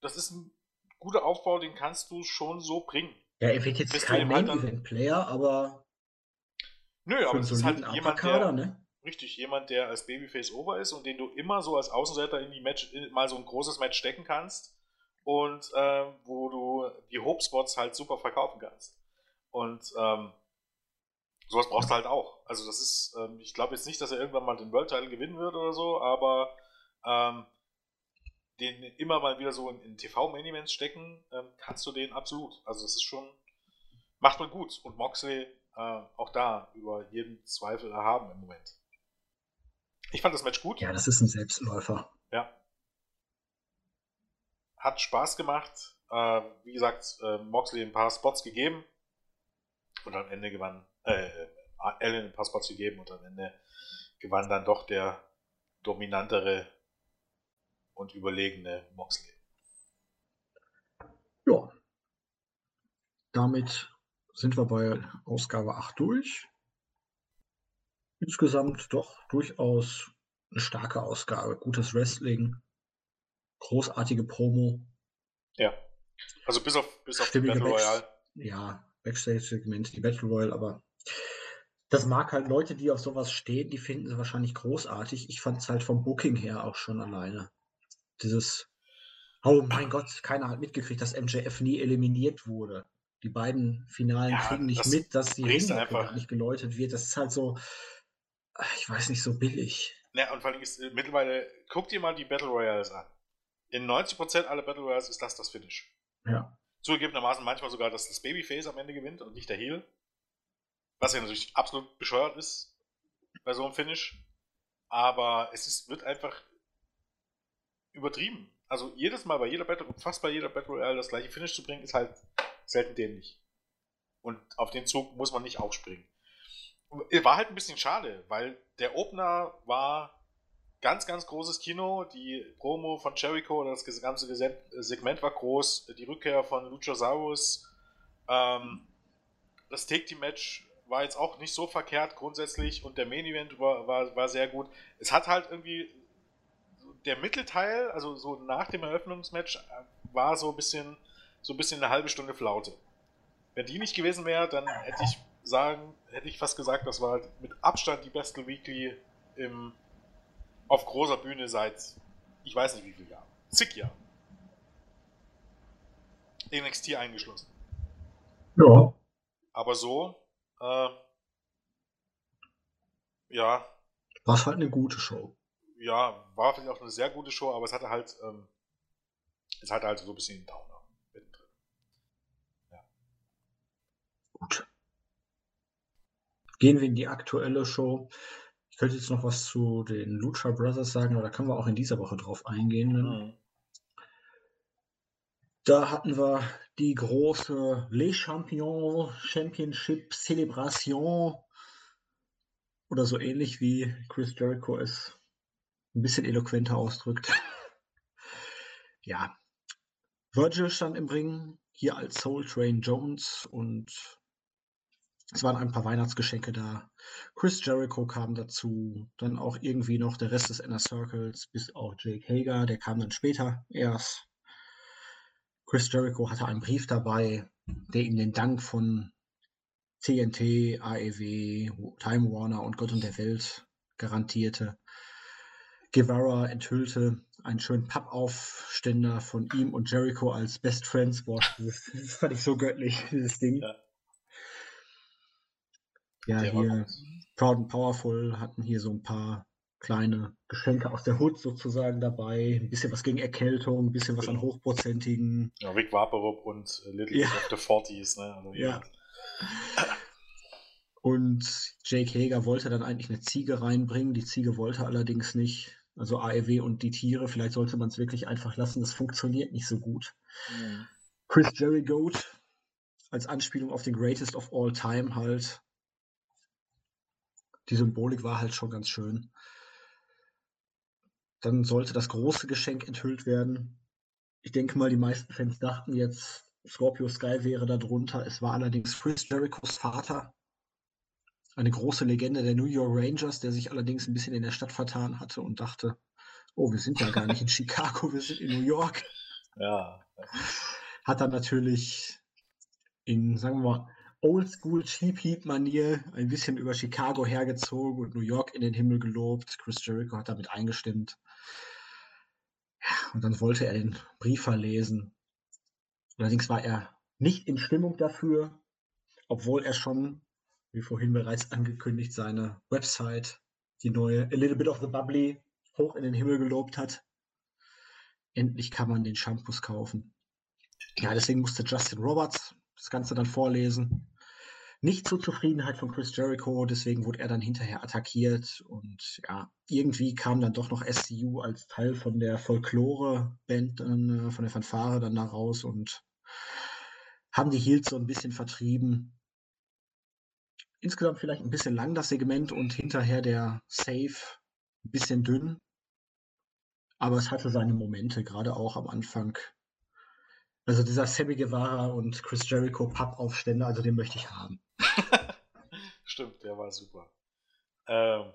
das ist ein guter Aufbau, den kannst du schon so bringen. Ja, er wird jetzt kein Main-Event-Player, aber Nö, aber es ist halt jemand, der, ne? richtig, jemand, der als Babyface over ist und den du immer so als Außenseiter in die Match, in mal so ein großes Match stecken kannst und äh, wo du die Hope-Spots halt super verkaufen kannst. Und ähm, sowas brauchst du halt auch. Also das ist, ähm, ich glaube jetzt nicht, dass er irgendwann mal den World Title gewinnen wird oder so, aber ähm, den immer mal wieder so in, in TV-Main-Events stecken, ähm, kannst du den absolut. Also das ist schon, macht man gut. Und Moxley äh, auch da über jeden Zweifel erhaben im Moment. Ich fand das Match gut. Ja, das ist ein Selbstläufer. Ja. Hat Spaß gemacht. Äh, wie gesagt, äh, Moxley ein paar Spots gegeben und am Ende gewann, äh, Allen ein paar Spots gegeben und am Ende gewann dann doch der dominantere und überlegene Moxley. Ja. Damit sind wir bei Ausgabe 8 durch. Insgesamt doch durchaus eine starke Ausgabe. Gutes Wrestling, großartige Promo. Ja. Also bis auf, bis auf die Battle Royale. Ja, Backstage-Segment, die Battle Royale, aber das mag halt Leute, die auf sowas stehen, die finden sie wahrscheinlich großartig. Ich fand es halt vom Booking her auch schon alleine. Dieses, oh mein Gott, keiner hat mitgekriegt, dass MJF nie eliminiert wurde die beiden Finalen ja, kriegen nicht mit, dass die Ringglocke nicht geläutet wird. Das ist halt so, ich weiß nicht, so billig. Ja, und vor allem ist äh, mittlerweile, guck dir mal die Battle Royales an. In 90% aller Battle Royales ist das das Finish. Ja. Zugegebenermaßen manchmal sogar, dass das Babyface am Ende gewinnt und nicht der Heel. Was ja natürlich absolut bescheuert ist bei so einem Finish. Aber es ist, wird einfach übertrieben. Also jedes Mal bei jeder Battle, fast bei jeder Battle Royale das gleiche Finish zu bringen, ist halt selten dämlich. Und auf den Zug muss man nicht aufspringen. War halt ein bisschen schade, weil der Opener war ganz, ganz großes Kino. Die Promo von Jericho, das ganze Segment war groß. Die Rückkehr von Luchasaurus. Ähm, das Take-Team-Match war jetzt auch nicht so verkehrt grundsätzlich und der Main-Event war, war, war sehr gut. Es hat halt irgendwie der Mittelteil, also so nach dem Eröffnungsmatch, war so ein bisschen so ein bisschen eine halbe Stunde Flaute. Wenn die nicht gewesen wäre, dann hätte ich sagen, hätte ich fast gesagt, das war halt mit Abstand die beste Weekly im, auf großer Bühne seit ich weiß nicht wie viel Jahren. Zig Jahren. NXT eingeschlossen. Ja. Aber so, äh, ja. War halt eine gute Show. Ja, war vielleicht auch eine sehr gute Show, aber es hatte halt, ähm, es hatte halt so ein bisschen den Downer. Gut. Gehen wir in die aktuelle Show. Ich könnte jetzt noch was zu den Lucha Brothers sagen, aber da können wir auch in dieser Woche drauf eingehen. Mhm. Da hatten wir die große Les Champions Championship Celebration oder so ähnlich wie Chris Jericho es ein bisschen eloquenter ausdrückt. ja, Virgil stand im Ring, hier als Soul Train Jones und es waren ein paar Weihnachtsgeschenke da. Chris Jericho kam dazu, dann auch irgendwie noch der Rest des Inner Circles, bis auch Jake Hager, der kam dann später erst. Chris Jericho hatte einen Brief dabei, der ihm den Dank von TNT, AEW, Time Warner und Gott und der Welt garantierte. Guevara enthüllte einen schönen Pappaufständer von ihm und Jericho als Best Friends. Boah, das, fand ich so göttlich, dieses Ding. Ja, ja hier Proud and Powerful hatten hier so ein paar kleine Geschenke aus der Hut sozusagen dabei. Ein bisschen was gegen Erkältung, ein bisschen was genau. an hochprozentigen. Ja, Rick Vaporub und Little ja. of the 40s. Ne? Also, ja. Und Jake Hager wollte dann eigentlich eine Ziege reinbringen. Die Ziege wollte allerdings nicht. Also AEW und die Tiere, vielleicht sollte man es wirklich einfach lassen. Das funktioniert nicht so gut. Mhm. Chris Jericho als Anspielung auf den Greatest of All Time halt. Die Symbolik war halt schon ganz schön. Dann sollte das große Geschenk enthüllt werden. Ich denke mal, die meisten Fans dachten jetzt, Scorpio Sky wäre da drunter. Es war allerdings Chris Jerichos Vater, eine große Legende der New York Rangers, der sich allerdings ein bisschen in der Stadt vertan hatte und dachte, oh, wir sind ja gar nicht in Chicago, wir sind in New York. Ja. Hat dann natürlich in, sagen wir mal, Oldschool Cheap Heat Manier ein bisschen über Chicago hergezogen und New York in den Himmel gelobt. Chris Jericho hat damit eingestimmt. und dann wollte er den Brief verlesen. Allerdings war er nicht in Stimmung dafür, obwohl er schon, wie vorhin bereits angekündigt, seine Website, die neue A Little Bit of the Bubbly, hoch in den Himmel gelobt hat. Endlich kann man den Shampoos kaufen. Ja, deswegen musste Justin Roberts das Ganze dann vorlesen. Nicht zur Zufriedenheit von Chris Jericho, deswegen wurde er dann hinterher attackiert und ja, irgendwie kam dann doch noch SCU als Teil von der Folklore-Band, äh, von der Fanfare dann da raus und haben die Heels so ein bisschen vertrieben. Insgesamt vielleicht ein bisschen lang das Segment und hinterher der Save ein bisschen dünn. Aber es hatte seine Momente, gerade auch am Anfang. Also dieser Sammy Guevara und Chris Jericho Pappaufstände, also den möchte ich haben. Stimmt, der war super. Ähm,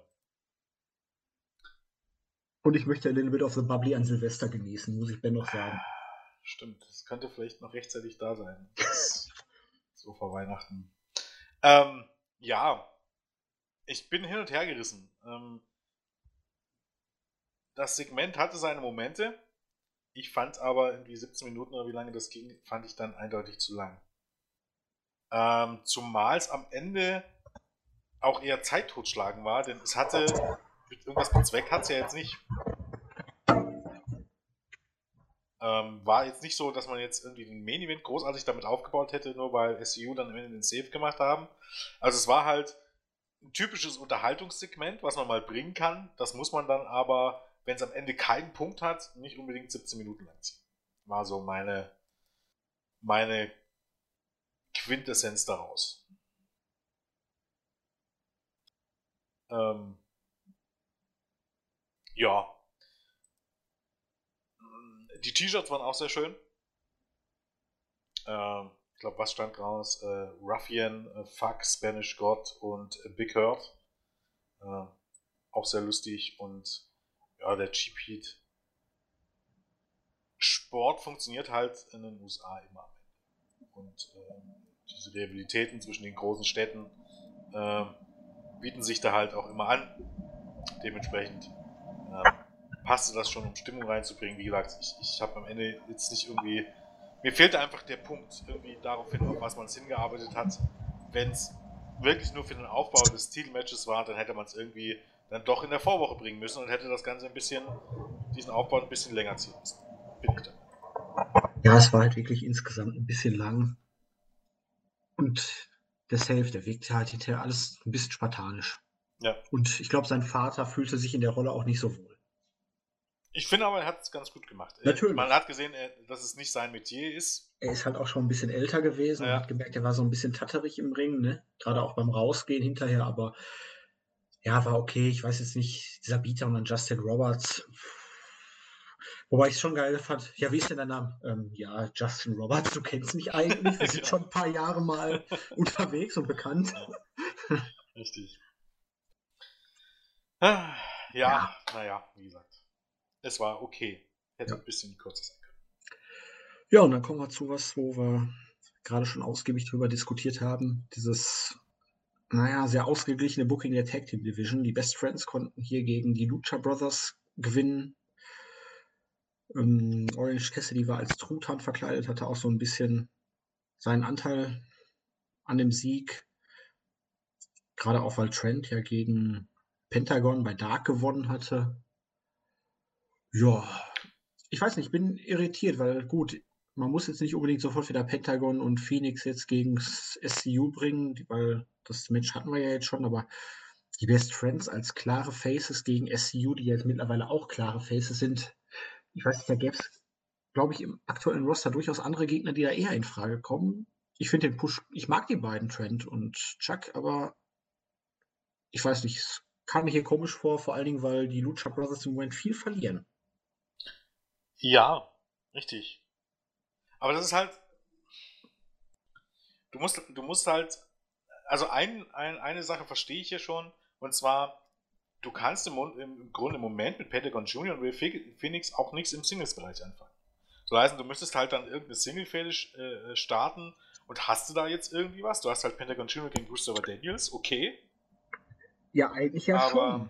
und ich möchte a little bit of the bubbly an Silvester genießen, muss ich Ben noch sagen. Stimmt, das könnte vielleicht noch rechtzeitig da sein. so vor Weihnachten. Ähm, ja, ich bin hin und her gerissen. Ähm, das Segment hatte seine Momente. Ich fand aber irgendwie 17 Minuten oder wie lange das ging, fand ich dann eindeutig zu lang. Ähm, Zumal es am Ende auch eher Zeit totschlagen war, denn es hatte irgendwas mit Zweck hat es ja jetzt nicht. Ähm, war jetzt nicht so, dass man jetzt irgendwie den Main Event großartig damit aufgebaut hätte, nur weil SCU dann am Ende den Save gemacht haben. Also es war halt ein typisches Unterhaltungssegment, was man mal bringen kann. Das muss man dann aber, wenn es am Ende keinen Punkt hat, nicht unbedingt 17 Minuten lang ziehen. War so meine, meine Quintessenz daraus. Ähm, ja. Die T-Shirts waren auch sehr schön. Ähm, ich glaube, was stand raus? Äh, Ruffian, äh, Fuck, Spanish God und äh, Big Hurt. Äh, auch sehr lustig und ja, der Cheap Heat. Sport funktioniert halt in den USA immer Und ähm, diese Rivalitäten zwischen den großen Städten äh, bieten sich da halt auch immer an. Dementsprechend äh, passte das schon, um Stimmung reinzubringen. Wie gesagt, ich, ich habe am Ende jetzt nicht irgendwie. Mir fehlte einfach der Punkt, irgendwie darauf hin, auf was man es hingearbeitet hat. Wenn es wirklich nur für den Aufbau des Titelmatches war, dann hätte man es irgendwie dann doch in der Vorwoche bringen müssen und hätte das Ganze ein bisschen, diesen Aufbau ein bisschen länger ziehen müssen. Dann. Ja, es war halt wirklich insgesamt ein bisschen lang. Und der Safe, der wirkte halt hinterher alles ein bisschen spartanisch. Ja. Und ich glaube, sein Vater fühlte sich in der Rolle auch nicht so wohl. Ich finde aber, er hat es ganz gut gemacht. Natürlich. Man hat gesehen, dass es nicht sein Metier ist. Er ist halt auch schon ein bisschen älter gewesen ja. und hat gemerkt, er war so ein bisschen tatterig im Ring, ne? Gerade auch beim Rausgehen hinterher, aber ja, war okay. Ich weiß jetzt nicht, dieser Bieter und dann Justin Roberts Wobei ich es schon geil fand. Ja, wie ist denn dein Name? Ähm, ja, Justin Roberts, du kennst mich eigentlich. Wir sind schon ein paar Jahre mal unterwegs und bekannt. Richtig. Ah, ja, ja. naja, wie gesagt. Es war okay. Hätte ja. ein bisschen kürzer sein können. Ja, und dann kommen wir zu was, wo wir gerade schon ausgiebig drüber diskutiert haben. Dieses, naja, sehr ausgeglichene Booking der Tag Team Division. Die Best Friends konnten hier gegen die Lucha Brothers gewinnen. Ähm, Orange Cassidy war als Truthahn verkleidet, hatte auch so ein bisschen seinen Anteil an dem Sieg. Gerade auch, weil Trent ja gegen Pentagon bei Dark gewonnen hatte. Ja, ich weiß nicht, ich bin irritiert, weil gut, man muss jetzt nicht unbedingt sofort wieder Pentagon und Phoenix jetzt gegen SCU bringen, weil das Match hatten wir ja jetzt schon, aber die Best Friends als klare Faces gegen SCU, die jetzt mittlerweile auch klare Faces sind, ich weiß nicht, da gäbe es, glaube ich, im aktuellen Roster durchaus andere Gegner, die da eher in Frage kommen. Ich finde den Push, ich mag die beiden, Trent und Chuck, aber ich weiß nicht, es kam mir hier komisch vor, vor allen Dingen, weil die Lucha Brothers im Moment viel verlieren. Ja, richtig. Aber das ist halt. Du musst, du musst halt. Also ein, ein, eine Sache verstehe ich hier schon, und zwar, du kannst im, im Grunde im Moment mit Pentagon Jr. und Will Phoenix auch nichts im Singles-Bereich anfangen. So heißt, du müsstest halt dann irgendeine Single-Fäde äh, starten und hast du da jetzt irgendwie was? Du hast halt Pentagon Jr. gegen Christopher Daniels, okay. Ja, eigentlich ja Aber, schon.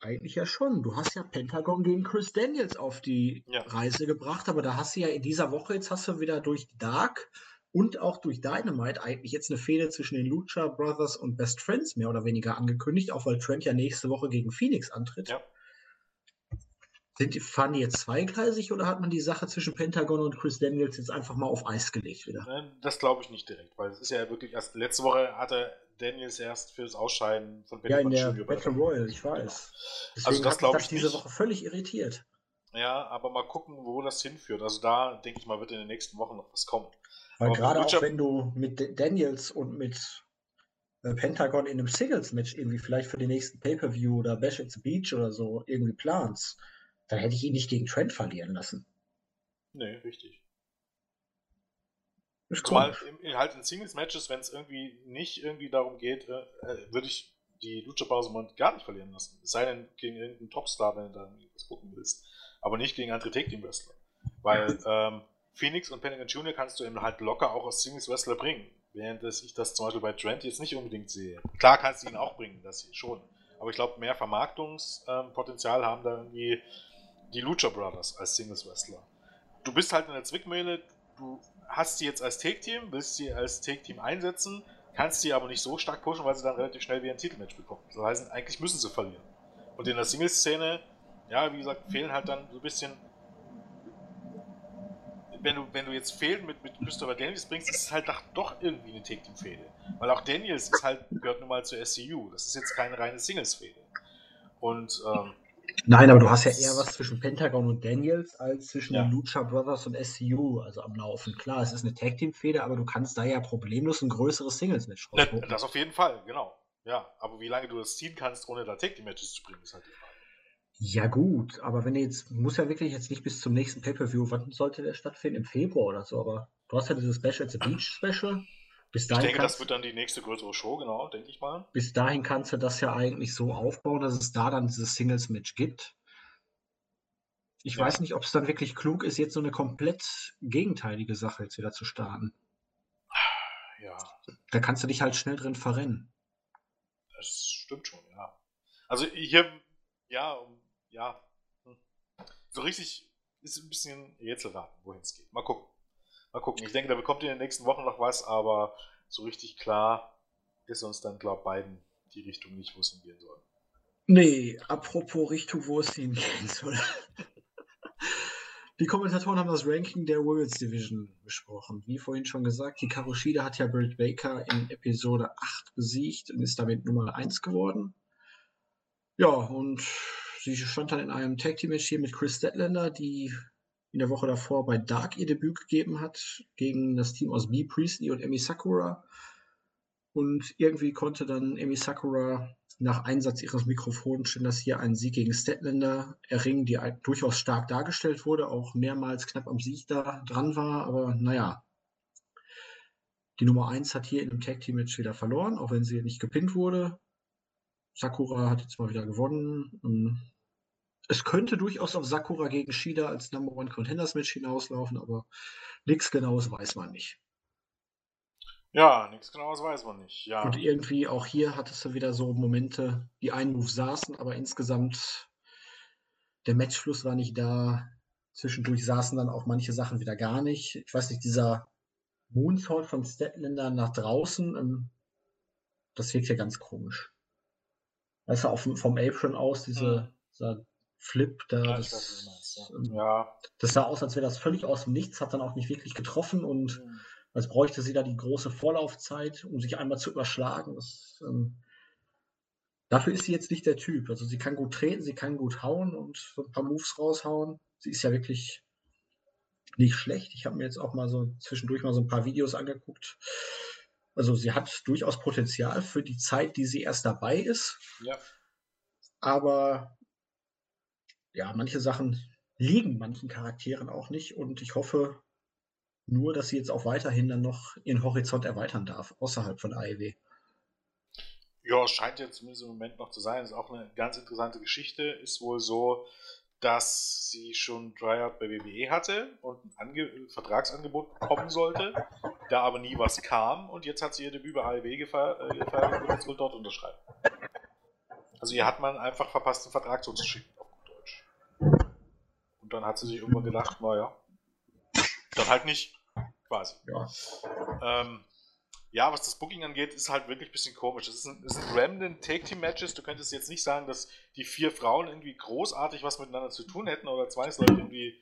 Eigentlich ja schon. Du hast ja Pentagon gegen Chris Daniels auf die ja. Reise gebracht, aber da hast du ja in dieser Woche, jetzt hast du wieder durch Dark und auch durch Dynamite eigentlich jetzt eine Fehde zwischen den Lucha Brothers und Best Friends mehr oder weniger angekündigt, auch weil Trent ja nächste Woche gegen Phoenix antritt. Ja. Sind die, fahren die jetzt zweigleisig oder hat man die Sache zwischen Pentagon und Chris Daniels jetzt einfach mal auf Eis gelegt wieder? Das glaube ich nicht direkt, weil es ist ja wirklich erst letzte Woche hatte Daniels erst für das Ausscheiden von Pentagon Ja, in der Battle Royal, ich weiß. Genau. Deswegen also das glaube ich diese nicht. Woche völlig irritiert. Ja, aber mal gucken, wo das hinführt. Also da denke ich mal, wird in den nächsten Wochen noch was kommen. Weil gerade auch wenn du mit Daniels und mit äh, Pentagon in einem Singles-Match irgendwie vielleicht für den nächsten Pay-Per-View oder Bash at the Beach oder so irgendwie planst, dann hätte ich ihn nicht gegen Trent verlieren lassen. Nee, richtig. Zumal im, halt in Singles-Matches, wenn es irgendwie nicht irgendwie darum geht, äh, würde ich die Lucha-Pause gar nicht verlieren lassen. Es sei denn gegen irgendeinen Topstar, wenn du da was gucken willst. Aber nicht gegen andere Take-Team-Wrestler. Weil ähm, Phoenix und Pentagon Jr. kannst du eben halt locker auch als Singles Wrestler bringen. Während ich das zum Beispiel bei Trent jetzt nicht unbedingt sehe. Klar kannst du ihn auch bringen, das schon. Aber ich glaube, mehr Vermarktungspotenzial haben da irgendwie die Lucha Brothers als Singles Wrestler. Du bist halt in der Zwickmühle, du hast sie jetzt als Take-Team, willst sie als Take-Team einsetzen, kannst sie aber nicht so stark pushen, weil sie dann relativ schnell wieder ein Titelmatch bekommen. Das heißt, eigentlich müssen sie verlieren. Und in der Singles-Szene, ja, wie gesagt, fehlen halt dann so ein bisschen wenn du, wenn du jetzt Fehlen mit, mit Christopher Daniels bringst, ist es halt doch irgendwie eine Take Team Fehde. Weil auch Daniels ist halt, gehört nun mal zur SCU. Das ist jetzt keine reine Singles Fehde. Und, ähm, Nein, aber du hast ja eher was zwischen Pentagon und Daniels als zwischen ja. den Lucha Brothers und SCU, also am Laufen. Klar, es ist eine Tag Team Fehde, aber du kannst da ja problemlos ein größeres Singles Match rausholen. Das auf jeden Fall, genau. Ja, aber wie lange du das ziehen kannst, ohne da Tag Team Matches zu bringen, ist halt die Frage. Ja gut, aber wenn jetzt muss ja wirklich jetzt nicht bis zum nächsten Pay-Per-View, wann sollte der stattfinden? Im Februar oder so, aber du hast ja dieses Special at the Beach Special. Bis dahin ich denke, das wird dann die nächste größere Show, genau, denke ich mal. Bis dahin kannst du das ja eigentlich so aufbauen, dass es da dann dieses Singles-Match gibt. Ich ja. weiß nicht, ob es dann wirklich klug ist, jetzt so eine komplett gegenteilige Sache jetzt wieder zu starten. Ja. Da kannst du dich halt schnell drin verrennen. Das stimmt schon, ja. Also hier, ja, um ja, hm. so richtig ist ein bisschen Rätselraten, wohin es geht. Mal gucken. Mal gucken. Ich denke, da bekommt ihr in den nächsten Wochen noch was, aber so richtig klar ist uns dann, glaube ich, beiden die Richtung nicht, wo es hingehen soll. Nee, apropos Richtung, wo es hingehen soll. Die Kommentatoren haben das Ranking der Women's Division besprochen. Wie vorhin schon gesagt, die Karushida hat ja Britt Baker in Episode 8 besiegt und ist damit Nummer 1 geworden. Ja, und Sie stand dann in einem Tag Team Match hier mit Chris Statlander, die in der Woche davor bei Dark ihr Debüt gegeben hat, gegen das Team aus B. Priestley und Emi Sakura. Und irgendwie konnte dann Emi Sakura nach Einsatz ihres Mikrofons schien das hier ein Sieg gegen Statlander erringen, die durchaus stark dargestellt wurde, auch mehrmals knapp am Sieg da dran war. Aber naja, die Nummer 1 hat hier in dem Tag Team Match wieder verloren, auch wenn sie nicht gepinnt wurde. Sakura hat jetzt mal wieder gewonnen. Es könnte durchaus auf Sakura gegen Shida als Number One Contenders Match hinauslaufen, aber nichts Genaues weiß man nicht. Ja, nichts Genaues weiß man nicht. Ja. Und irgendwie auch hier hattest du wieder so Momente, die einen Move saßen, aber insgesamt der Matchfluss war nicht da. Zwischendurch saßen dann auch manche Sachen wieder gar nicht. Ich weiß nicht, dieser Moonsault von Statlander nach draußen, ähm, das wirkt ja ganz komisch. Weißt du, auf, vom Apron aus, diese, hm. dieser Flip da. Ja, das, weiß, ja. Ja. das sah aus, als wäre das völlig aus dem Nichts, hat dann auch nicht wirklich getroffen und hm als bräuchte sie da die große Vorlaufzeit, um sich einmal zu überschlagen. Das, ähm, dafür ist sie jetzt nicht der Typ. Also sie kann gut treten, sie kann gut hauen und so ein paar Moves raushauen. Sie ist ja wirklich nicht schlecht. Ich habe mir jetzt auch mal so zwischendurch mal so ein paar Videos angeguckt. Also sie hat durchaus Potenzial für die Zeit, die sie erst dabei ist. Ja. Aber ja, manche Sachen liegen manchen Charakteren auch nicht und ich hoffe, nur, dass sie jetzt auch weiterhin dann noch ihren Horizont erweitern darf, außerhalb von AEW. Ja, scheint ja zumindest im Moment noch zu sein. Das ist auch eine ganz interessante Geschichte. Ist wohl so, dass sie schon Tryout bei WWE hatte und ein Ange Vertragsangebot bekommen sollte, da aber nie was kam und jetzt hat sie ihr Debüt bei AEW gefeiert äh, und jetzt wohl dort unterschreiben. Also ihr hat man einfach verpasst, einen Vertrag zu uns zu schicken, dann hat sie sich irgendwann gedacht, naja, dann halt nicht, quasi. Ja. Ähm, ja, was das Booking angeht, ist halt wirklich ein bisschen komisch. Es sind, sind random Take-Team-Matches. Du könntest jetzt nicht sagen, dass die vier Frauen irgendwie großartig was miteinander zu tun hätten oder zwei Leute irgendwie.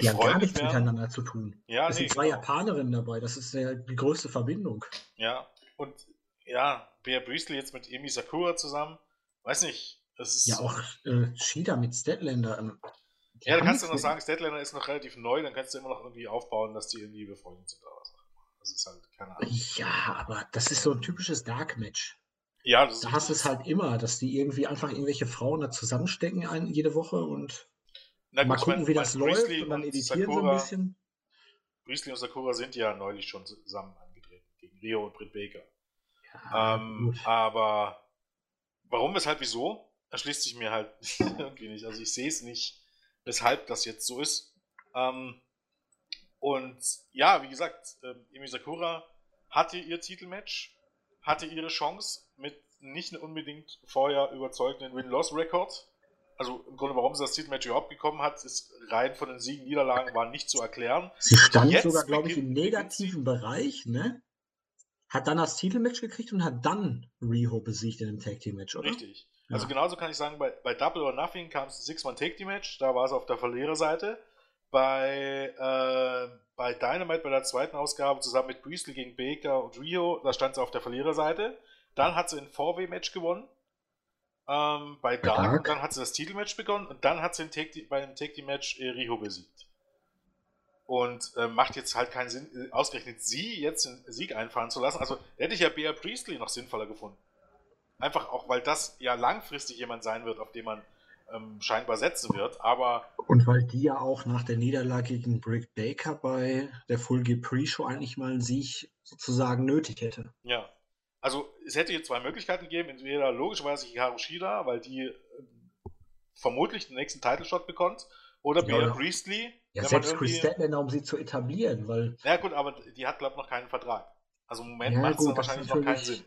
Die haben gar nichts werden. miteinander zu tun. Ja, es nee, sind zwei genau. Japanerinnen dabei. Das ist ja die größte Verbindung. Ja, und ja, Bea Priestley jetzt mit Emi Sakura zusammen. Weiß nicht. Das ist ja, auch äh, Shida mit Statlander. Ja, dann kannst du noch sagen, Statlander ist noch relativ neu, dann kannst du immer noch irgendwie aufbauen, dass die irgendwie befreundet sind oder was auch immer. Das ist halt, keine Ahnung. Ja, aber das ist so ein typisches Dark-Match. Ja, das Da hast du es halt immer, dass die irgendwie einfach irgendwelche Frauen da zusammenstecken ein, jede Woche und gut, mal gucken, mein, wie das läuft und dann editieren Sakura, sie ein bisschen. Priestley und Sakura sind ja neulich schon zusammen angetreten gegen Rio und Britt Baker. Ja, ähm, aber warum, weshalb, wieso, erschließt sich mir halt irgendwie nicht. Also ich sehe es nicht weshalb das jetzt so ist. Ähm, und ja, wie gesagt, äh, Emi Sakura hatte ihr Titelmatch, hatte ihre Chance mit nicht unbedingt vorher überzeugenden Win-Loss-Rekord. Also im Grunde, warum sie das Titelmatch überhaupt bekommen hat, ist rein von den Siegen, Niederlagen waren nicht zu erklären. Sie stand sogar, glaube ich, im negativen Bereich, ne? Hat dann das Titelmatch gekriegt und hat dann Riho besiegt in dem Tag Team Match, oder? Richtig. Also genauso kann ich sagen, bei, bei Double or Nothing kam es Six-Man-Take-Team-Match, da war es auf der Verliererseite. Bei, äh, bei Dynamite, bei der zweiten Ausgabe, zusammen mit Priestley gegen Baker und Rio, da stand sie auf der Verliererseite. Dann hat sie ein 4-Way-Match gewonnen. Ähm, bei Dark, Dark. Und dann hat sie das Titelmatch begonnen und dann hat sie Take, bei einem Take-Team-Match äh, Riho besiegt. Und äh, macht jetzt halt keinen Sinn, äh, ausgerechnet sie jetzt den Sieg einfahren zu lassen. Also hätte ich ja Bea Priestley noch sinnvoller gefunden. Einfach auch, weil das ja langfristig jemand sein wird, auf den man ähm, scheinbar setzen wird. Aber und weil die ja auch nach der Niederlage gegen Brick Baker bei der Full Gear Pre-Show eigentlich mal einen Sieg sozusagen nötig hätte. Ja. Also es hätte hier zwei Möglichkeiten gegeben. Entweder logischerweise Hikaru Shida, weil die äh, vermutlich den nächsten Title Shot bekommt, oder ja, Bea Priestley. Ja, selbst Chris Statlander, um sie zu etablieren, weil. Ja gut, aber die hat glaube ich noch keinen Vertrag. Also im Moment ja, macht es wahrscheinlich noch keinen Sinn.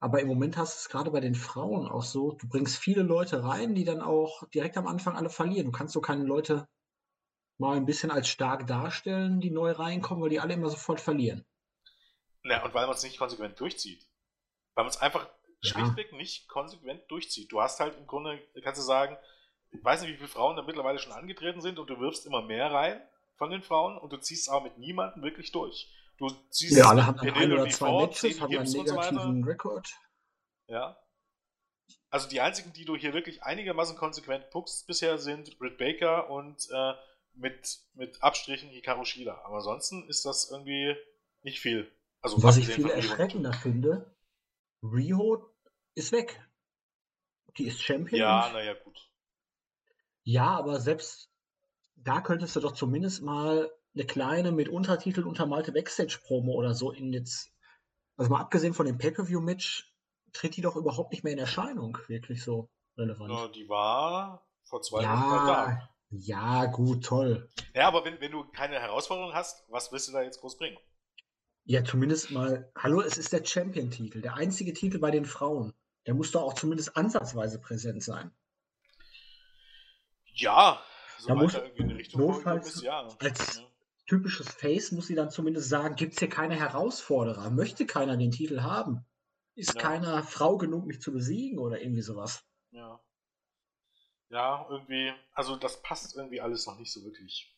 Aber im Moment hast du es gerade bei den Frauen auch so, du bringst viele Leute rein, die dann auch direkt am Anfang alle verlieren. Du kannst so keine Leute mal ein bisschen als stark darstellen, die neu reinkommen, weil die alle immer sofort verlieren. Na, und weil man es nicht konsequent durchzieht. Weil man es einfach ja. schlichtweg nicht konsequent durchzieht. Du hast halt im Grunde, kannst du sagen, ich weiß nicht, wie viele Frauen da mittlerweile schon angetreten sind und du wirfst immer mehr rein von den Frauen und du ziehst aber mit niemandem wirklich durch. Du siehst ja, alle haben ein oder zwei Ford, Matches, haben einen negativen so Rekord. Ja. Also die einzigen, die du hier wirklich einigermaßen konsequent puckst bisher, sind Britt Baker und äh, mit, mit Abstrichen Hikaru Shida. Aber ansonsten ist das irgendwie nicht viel. Also Was ich viel erschreckender finde, Riho ist weg. die ist Champion. Ja, naja, gut. Ja, aber selbst da könntest du doch zumindest mal eine kleine mit Untertitel untermalte Backstage-Promo oder so in jetzt, also mal abgesehen von dem Pay-Per-View-Match, tritt die doch überhaupt nicht mehr in Erscheinung, wirklich so relevant. Ja, die war vor zwei ja, Wochen da. Ja, gut, toll. Ja, aber wenn, wenn du keine Herausforderung hast, was willst du da jetzt groß bringen? Ja, zumindest mal, hallo, es ist der Champion-Titel, der einzige Titel bei den Frauen. Der muss doch auch zumindest ansatzweise präsent sein. Ja, da muss irgendwie in die Richtung notfalls ist, ja. als ja. Typisches Face muss sie dann zumindest sagen, gibt es hier keine Herausforderer? Möchte keiner den Titel haben? Ist ja. keiner Frau genug, mich zu besiegen oder irgendwie sowas? Ja. Ja, irgendwie, also das passt irgendwie alles noch nicht so wirklich.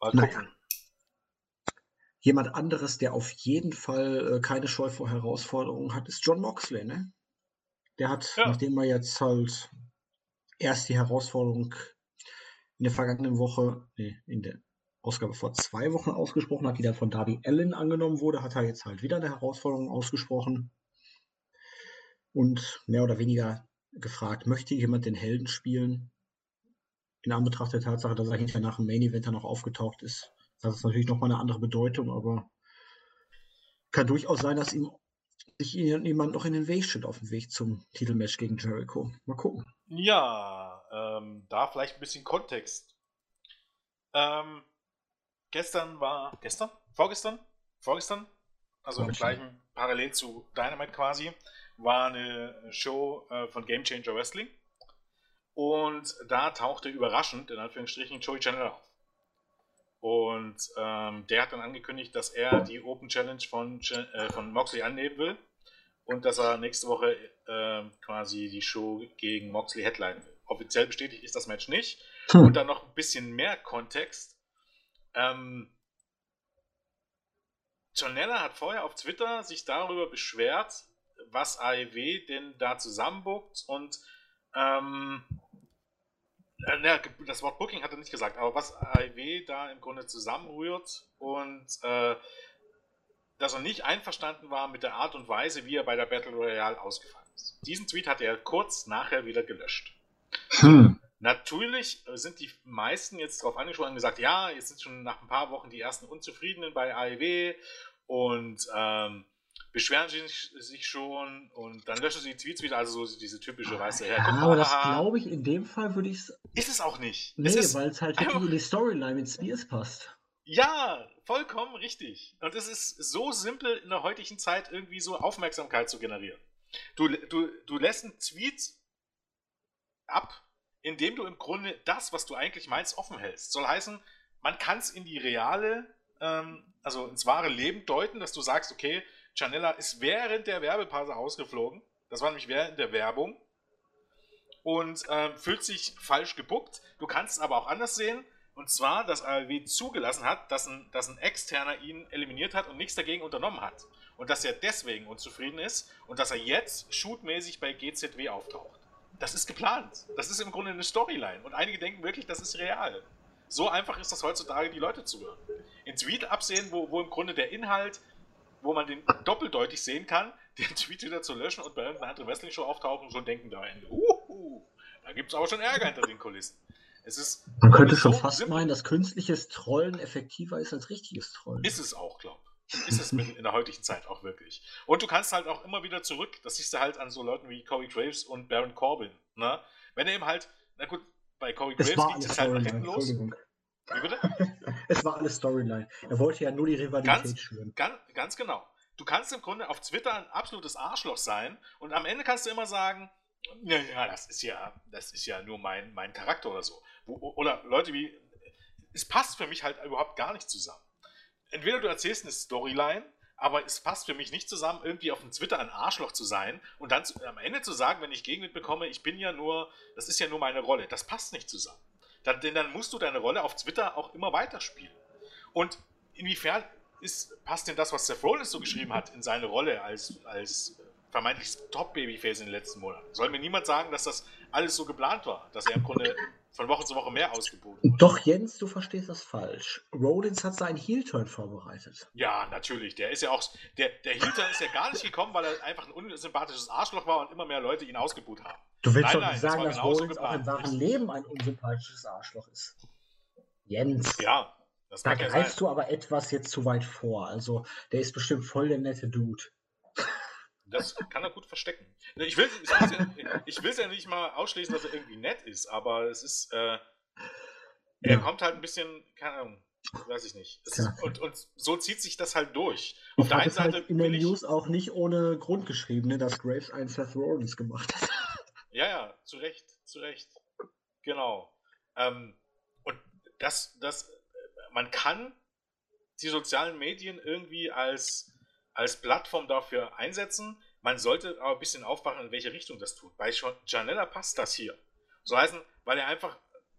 Mal gucken. Naja. Jemand anderes, der auf jeden Fall äh, keine Scheu vor Herausforderungen hat, ist John Moxley, ne? Der hat, ja. nachdem er jetzt halt erst die Herausforderung in der vergangenen Woche, nee, in der Ausgabe vor zwei Wochen ausgesprochen hat, die dann von Darby Allen angenommen wurde, hat er jetzt halt wieder eine Herausforderung ausgesprochen und mehr oder weniger gefragt, möchte jemand den Helden spielen? In Anbetracht der Tatsache, dass er hinterher nach dem Main Event noch aufgetaucht ist. Das ist natürlich nochmal eine andere Bedeutung, aber kann durchaus sein, dass ihm sich jemand noch in den Weg steht auf dem Weg zum Titelmatch gegen Jericho. Mal gucken. Ja, ähm, da vielleicht ein bisschen Kontext. Ähm, gestern war, gestern? Vorgestern? Vorgestern? Also im gleichen, parallel zu Dynamite quasi, war eine Show äh, von Game Changer Wrestling. Und da tauchte überraschend, in Anführungsstrichen, Joey Janela auf. Und ähm, der hat dann angekündigt, dass er die Open Challenge von, äh, von Moxley annehmen will und dass er nächste Woche äh, quasi die Show gegen Moxley headline will. Offiziell bestätigt ist das Match nicht. Hm. Und dann noch ein bisschen mehr Kontext. Ähm, Janella hat vorher auf Twitter sich darüber beschwert, was AEW denn da zusammenbuckt und ähm, äh, das Wort Booking hat er nicht gesagt, aber was AEW da im Grunde zusammenrührt und äh, dass er nicht einverstanden war mit der Art und Weise, wie er bei der Battle Royale ausgefallen ist. Diesen Tweet hat er kurz nachher wieder gelöscht. Hm. Natürlich sind die meisten jetzt darauf angesprochen und gesagt, ja, jetzt sind schon nach ein paar Wochen die ersten Unzufriedenen bei AEW und ähm, beschweren sie sich schon und dann löschen sie die Tweets wieder, also so diese typische weiße Ja, aber das glaube ich, in dem Fall würde ich es. Ist es auch nicht. Nee, weil es halt wirklich in die Storyline mit Spears passt. Ja, vollkommen richtig. Und es ist so simpel in der heutigen Zeit irgendwie so Aufmerksamkeit zu generieren. Du, du, du lässt einen Tweet ab, indem du im Grunde das, was du eigentlich meinst, offen hältst. Soll heißen, man kann es in die reale, ähm, also ins wahre Leben deuten, dass du sagst, okay, Janella ist während der Werbepause rausgeflogen. Das war nämlich während der Werbung. Und ähm, fühlt sich falsch gebuckt. Du kannst es aber auch anders sehen. Und zwar, dass ALW zugelassen hat, dass ein, dass ein Externer ihn eliminiert hat und nichts dagegen unternommen hat. Und dass er deswegen unzufrieden ist und dass er jetzt shootmäßig bei GZW auftaucht. Das ist geplant. Das ist im Grunde eine Storyline. Und einige denken wirklich, das ist real. So einfach ist das heutzutage, die Leute zu hören. In Tweet absehen, wo, wo im Grunde der Inhalt, wo man den doppeldeutig sehen kann, den Tweet wieder zu löschen und bei irgendeiner anderen Wrestling-Show auftauchen und schon denken da, uh, da gibt es aber schon Ärger hinter den Kulissen. Es ist Man könnte schon so fast simpel. meinen, dass künstliches Trollen effektiver ist als richtiges Trollen. Ist es auch, glaube ich. Ist es in der heutigen Zeit auch wirklich. Und du kannst halt auch immer wieder zurück, das siehst du halt an so Leuten wie Corey Graves und Baron Corbin. Ne? Wenn er eben halt, na gut, bei Corey Graves geht es halt nach hinten los. Wie bitte? es war alles Storyline. Er wollte ja nur die Rivalität ganz, schüren. Ganz, ganz genau. Du kannst im Grunde auf Twitter ein absolutes Arschloch sein und am Ende kannst du immer sagen, ja, ja, das ist ja, das ist ja nur mein, mein Charakter oder so. Oder Leute wie, es passt für mich halt überhaupt gar nicht zusammen. Entweder du erzählst eine Storyline, aber es passt für mich nicht zusammen, irgendwie auf dem Twitter ein Arschloch zu sein und dann zu, am Ende zu sagen, wenn ich Gegenwind bekomme, ich bin ja nur, das ist ja nur meine Rolle. Das passt nicht zusammen. Dann, denn dann musst du deine Rolle auf Twitter auch immer weiterspielen. Und inwiefern ist, passt denn das, was Seth Rollins so geschrieben hat, in seine Rolle als, als vermeintlich Top-Babyface in den letzten Monaten. Soll mir niemand sagen, dass das alles so geplant war, dass er im Grunde von Woche zu Woche mehr ausgebucht wurde. Doch, Jens, du verstehst das falsch. Rollins hat seinen Heel-Turn vorbereitet. Ja, natürlich. Der ist ja auch. Der, der Heel-Turn ist ja gar nicht gekommen, weil er einfach ein unsympathisches Arschloch war und immer mehr Leute ihn ausgebucht haben. Du willst nein, doch nicht nein, sagen, das dass Rollins auch im wahren Leben ein unsympathisches Arschloch ist. Jens. Ja, das da greifst ja du aber etwas jetzt zu weit vor. Also, der ist bestimmt voll der nette Dude. Das kann er gut verstecken. Ich will es ja, ja nicht mal ausschließen, dass er irgendwie nett ist, aber es ist. Äh, er ja. kommt halt ein bisschen, keine Ahnung, weiß ich nicht. Ist, und, und, so zieht sich das halt durch. Auf der einen Seite. Halt in der News auch nicht ohne Grund geschrieben, ne, dass Graves einen Seth Rollins gemacht hat. Ja, ja, zu Recht, zu Recht. Genau. Ähm, und das, das, man kann die sozialen Medien irgendwie als als Plattform dafür einsetzen. Man sollte aber ein bisschen aufpassen, in welche Richtung das tut. Bei Janella passt das hier. So heißen, weil er einfach,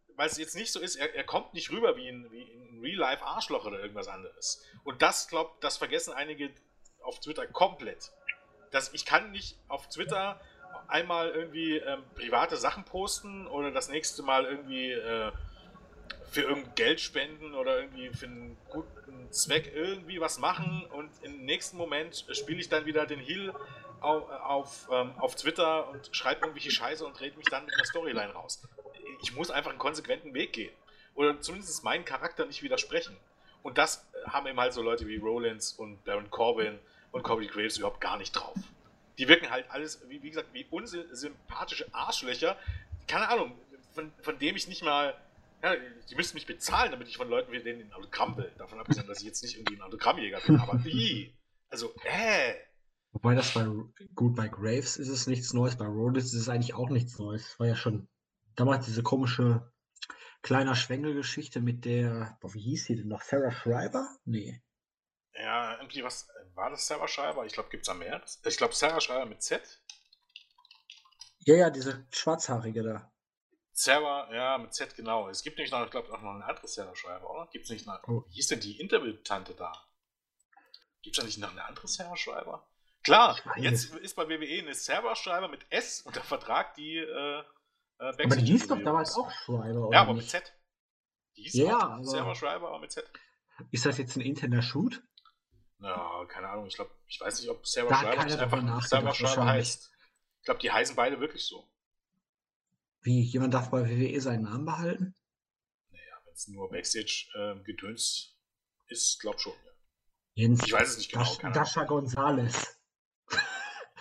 weil es jetzt nicht so ist, er, er kommt nicht rüber wie ein, wie ein Real-Life Arschloch oder irgendwas anderes. Und das, glaubt, das vergessen einige auf Twitter komplett. Das, ich kann nicht auf Twitter einmal irgendwie ähm, private Sachen posten oder das nächste Mal irgendwie äh, für irgendein Geld spenden oder irgendwie für einen guten Zweck irgendwie was machen und im nächsten Moment spiele ich dann wieder den Heal auf, auf, ähm, auf Twitter und schreibe irgendwelche Scheiße und rede mich dann mit einer Storyline raus. Ich muss einfach einen konsequenten Weg gehen. Oder zumindest meinen Charakter nicht widersprechen. Und das haben eben halt so Leute wie Rollins und Baron Corbin und Corey Graves überhaupt gar nicht drauf. Die wirken halt alles, wie, wie gesagt, wie unsympathische Arschlöcher. Keine Ahnung, von, von dem ich nicht mal ja, die müssten mich bezahlen, damit ich von Leuten wie denen ein Autogramm will. Davon abgesehen, dass ich jetzt nicht irgendwie ein Autogrammjäger bin, aber wie? Also, äh. Wobei das bei, gut, bei Graves ist es nichts Neues, bei Rhodes ist es eigentlich auch nichts Neues. Es war ja schon damals diese komische kleiner Schwengelgeschichte mit der, boah, wie hieß sie denn noch? Sarah Schreiber? Nee. Ja, irgendwie was, war das Sarah Schreiber? Ich glaube, gibt es da mehr. Ich glaube, Sarah Schreiber mit Z. Ja, ja, diese schwarzhaarige da. Sarah, ja, mit Z genau. Es gibt nämlich noch, ich glaube, auch noch eine andere Sarah-Schreiber, oder? Gibt es nicht noch, oh. wie hieß denn die Interview-Tante da? Gibt es da nicht noch eine andere Sarah-Schreiber? Klar, jetzt ist bei WWE eine Sarah-Schreiber mit S unter Vertrag, die äh, äh Aber die hieß doch damals auch Schreiber, oder? Ja, aber nicht? mit Z. Die hieß ja, auch Sarah Schreiber, aber mit Z. Ist das jetzt ein interner Shoot? Ja, keine Ahnung. Ich glaube, ich weiß nicht, ob Sarah Schreiber einfach Sarah Schreiber heißt. Ich glaube, die heißen beide wirklich so. Wie, jemand darf bei WWE seinen Namen behalten? Naja, wenn es nur Backstage-Gedöns äh, ist, glaub schon, ja. Jens, ich weiß es nicht genau. Das, Dasha Gonzales.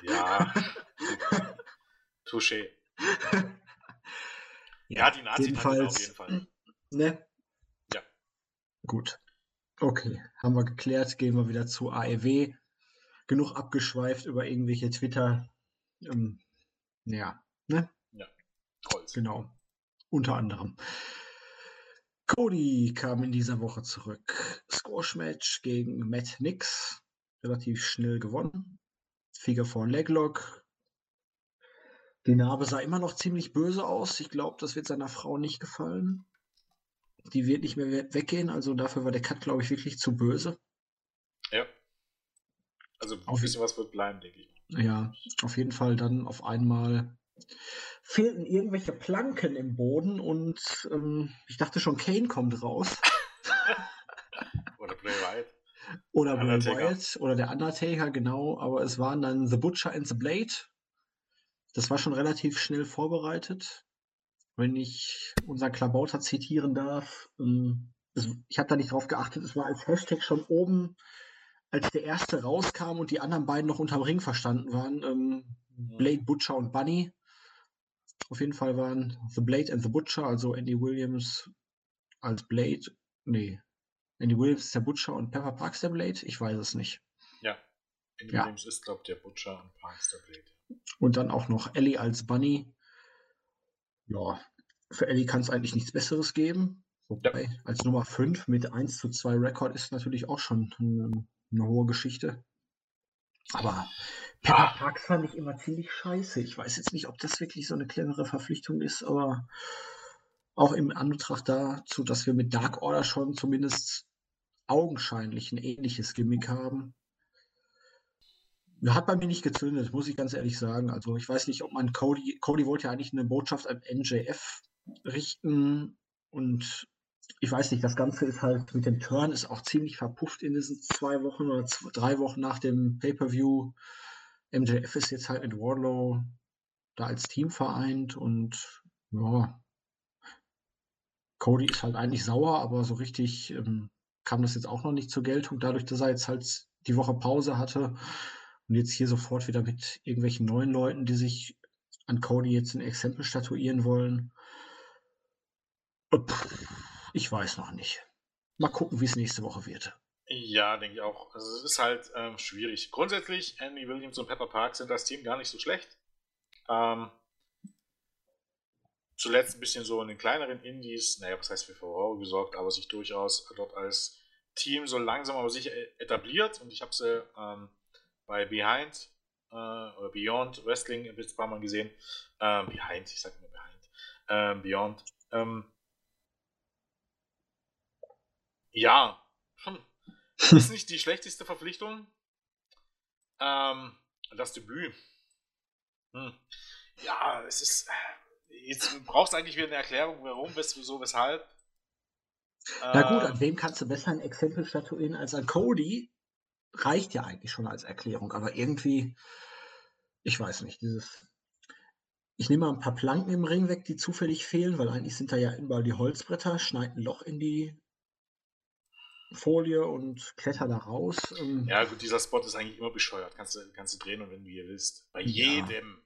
Ja. Touché. ja, die nazi auf jeden Fall. Ne? Ja. Gut. Okay, haben wir geklärt. Gehen wir wieder zu AEW. Genug abgeschweift über irgendwelche Twitter. Ähm, ja, ne? Kreuz. Genau. Unter anderem. Cody kam in dieser Woche zurück. Squash-Match gegen Matt Nix. Relativ schnell gewonnen. Figure vor Leglock. Die Narbe sah immer noch ziemlich böse aus. Ich glaube, das wird seiner Frau nicht gefallen. Die wird nicht mehr weggehen. Also dafür war der Cut, glaube ich, wirklich zu böse. Ja. Also ein bisschen was wird bleiben, denke ich. Ja, auf jeden Fall dann auf einmal fehlten irgendwelche Planken im Boden und ähm, ich dachte schon, Kane kommt raus. oder Bray Wyatt. Oder der Undertaker, genau. Aber es waren dann The Butcher and the Blade. Das war schon relativ schnell vorbereitet. Wenn ich unseren Klabauter zitieren darf. Ähm, ich habe da nicht drauf geachtet. Es war als Hashtag schon oben, als der erste rauskam und die anderen beiden noch unterm Ring verstanden waren. Ähm. Blade, Butcher und Bunny. Auf jeden Fall waren The Blade and the Butcher, also Andy Williams als Blade. Nee, Andy Williams ist der Butcher und Pepper Parks der Blade? Ich weiß es nicht. Ja, Andy ja. Williams ist, glaube ich, der Butcher und Parks der Blade. Und dann auch noch Ellie als Bunny. Ja, für Ellie kann es eigentlich nichts Besseres geben. Wobei, ja. als Nummer 5 mit 1 zu 2 Rekord ist natürlich auch schon eine, eine hohe Geschichte. Aber Pepper Parks fand ich immer ziemlich scheiße. Ich weiß jetzt nicht, ob das wirklich so eine clevere Verpflichtung ist, aber auch im Anbetracht dazu, dass wir mit Dark Order schon zumindest augenscheinlich ein ähnliches Gimmick haben. Hat bei mir nicht gezündet, muss ich ganz ehrlich sagen. Also ich weiß nicht, ob man Cody, Cody wollte ja eigentlich eine Botschaft an NJF richten und ich weiß nicht, das Ganze ist halt mit dem Turn ist auch ziemlich verpufft in diesen zwei Wochen oder zwei, drei Wochen nach dem Pay-Per-View. MJF ist jetzt halt mit Wardlow da als Team vereint und ja, Cody ist halt eigentlich sauer, aber so richtig ähm, kam das jetzt auch noch nicht zur Geltung, dadurch, dass er jetzt halt die Woche Pause hatte und jetzt hier sofort wieder mit irgendwelchen neuen Leuten, die sich an Cody jetzt ein Exempel statuieren wollen. Ich weiß noch nicht. Mal gucken, wie es nächste Woche wird. Ja, denke ich auch. Also es ist halt ähm, schwierig. Grundsätzlich, Andy Williams und Pepper Park sind das Team gar nicht so schlecht. Ähm, zuletzt ein bisschen so in den kleineren Indies, naja, was heißt für Furore gesorgt, aber sich durchaus dort als Team so langsam aber sicher etabliert. Und ich habe sie ähm, bei Behind äh, oder Beyond Wrestling ein paar Mal gesehen. Ähm, Behind, ich sage immer Behind. Ähm, Beyond. Ähm, ja, hm. ist nicht die schlechteste Verpflichtung. Ähm, das Debüt. Hm. Ja, es ist. Jetzt brauchst du eigentlich wieder eine Erklärung, warum, wieso, weshalb. Na gut, an ähm. wem kannst du besser ein Exempel statuieren als an Cody? Reicht ja eigentlich schon als Erklärung, aber irgendwie, ich weiß nicht, dieses. Ich nehme mal ein paar Planken im Ring weg, die zufällig fehlen, weil eigentlich sind da ja überall die Holzbretter, schneid ein Loch in die Folie und kletter da raus. Ähm. Ja, gut, dieser Spot ist eigentlich immer bescheuert. Kannst du, kannst du drehen und wenn du hier willst. Bei ja. jedem.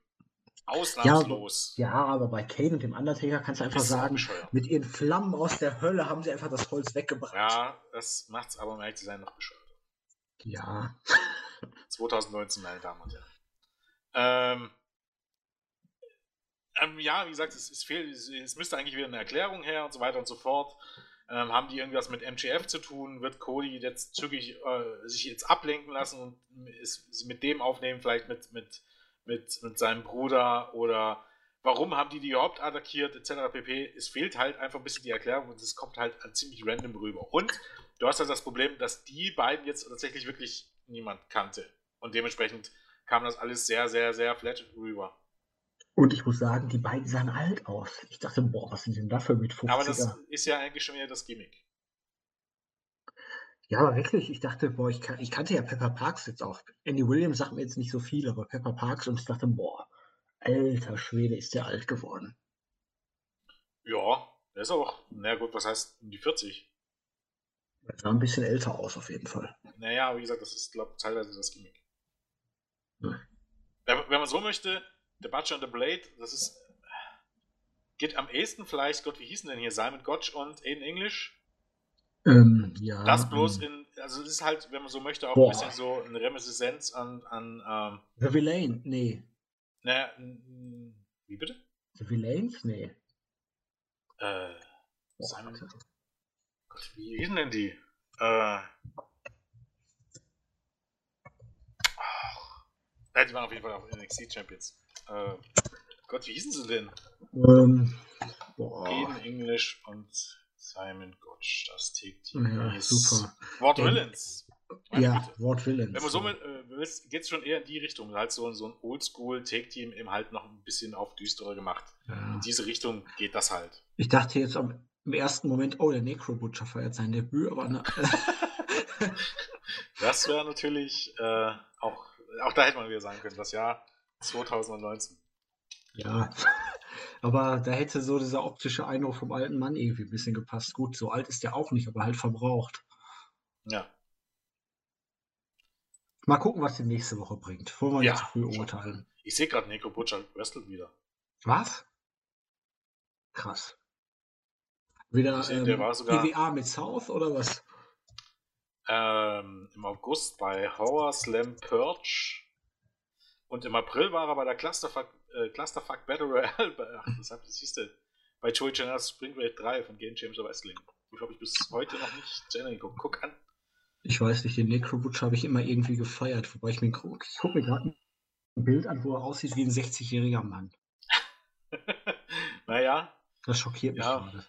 Ausnahmslos. Ja, ja, aber bei Kane und dem Undertaker kannst du einfach sagen, mit ihren Flammen aus der Hölle haben sie einfach das Holz weggebracht. Ja, das macht es aber, um ehrlich zu sein, noch bescheuert. Ja. 2019, meine Damen und Herren. Ähm, ähm, ja, wie gesagt, es, es, fehlt, es, es, müsste eigentlich wieder eine Erklärung her und so weiter und so fort. Ähm, haben die irgendwas mit MGF zu tun? Wird Cody jetzt zügig äh, sich jetzt ablenken lassen und ist, mit dem aufnehmen, vielleicht mit, mit mit, mit seinem Bruder oder warum haben die die überhaupt attackiert, etc. pp. Es fehlt halt einfach ein bisschen die Erklärung und es kommt halt ziemlich random rüber. Und du hast halt das Problem, dass die beiden jetzt tatsächlich wirklich niemand kannte. Und dementsprechend kam das alles sehr, sehr, sehr flat rüber. Und ich muss sagen, die beiden sahen alt aus. Ich dachte, boah, was sind denn da für mit 50 Aber das ist ja eigentlich schon wieder das Gimmick. Ja, aber wirklich, ich dachte, boah, ich, kan ich kannte ja Pepper Parks jetzt auch. Andy Williams sagt mir jetzt nicht so viel, aber Pepper Parks und ich dachte, boah, alter Schwede, ist der alt geworden. Ja, der ist auch, na gut, was heißt um die 40? Er sah ein bisschen älter aus, auf jeden Fall. Naja, wie gesagt, das ist, glaube ich, teilweise das Gimmick. Hm. Wenn, man so möchte, The Butcher and the Blade, das ist, geht am ehesten vielleicht, Gott, wie hießen denn hier, Simon Gotch und Aiden English? Ähm, ja. Das bloß in, also es ist halt, wenn man so möchte, auch boah. ein bisschen so eine Reminiszenz an, an ähm, The Villain, nee. Naja, wie bitte? The Villains? Nee. Äh, Simon, Gott, wie hießen denn die? Äh, oh, die waren auf jeden Fall auch NXT Champions. Äh, Gott, wie hießen sie denn? Ähm, boah. In Englisch und Simon Gotch, das Take-Team. Ja, super. Ward Villains. Ja, Ward Villains. Wenn man so mit, äh, geht es schon eher in die Richtung. Halt so, so ein Oldschool-Take-Team eben halt noch ein bisschen auf düsterer gemacht. Ja. In diese Richtung geht das halt. Ich dachte jetzt am, im ersten Moment, oh, der Necro Butcher feiert sein Debüt, aber. Ne, das wäre natürlich äh, auch, auch da hätte man wieder sagen können, das Jahr 2019. Ja. Aber da hätte so dieser optische Eindruck vom alten Mann irgendwie ein bisschen gepasst. Gut, so alt ist der auch nicht, aber halt verbraucht. Ja. Mal gucken, was die nächste Woche bringt. Wollen wir ja, nicht zu früh urteilen. Ich sehe gerade, Nico Butcher wrestelt wieder. Was? Krass. Wieder ähm, der war sogar, EWA mit South oder was? Ähm, Im August bei Horror Slam Purge. Und im April war er bei der Clusterfuck äh, Clusterfuck Battle Royale, ach, das, hab, das siehst du, bei Joey Janela's Spring Break 3 von Game Changer Wrestling. Ich habe ich bis heute noch nicht zu Ende geguckt. Guck an. Ich weiß nicht, den Necro Butcher habe ich immer irgendwie gefeiert, wobei ich mir gucke, ich gucke mir gerade ein Bild an, wo er aussieht wie ein 60-jähriger Mann. naja. Das schockiert mich ja. gerade.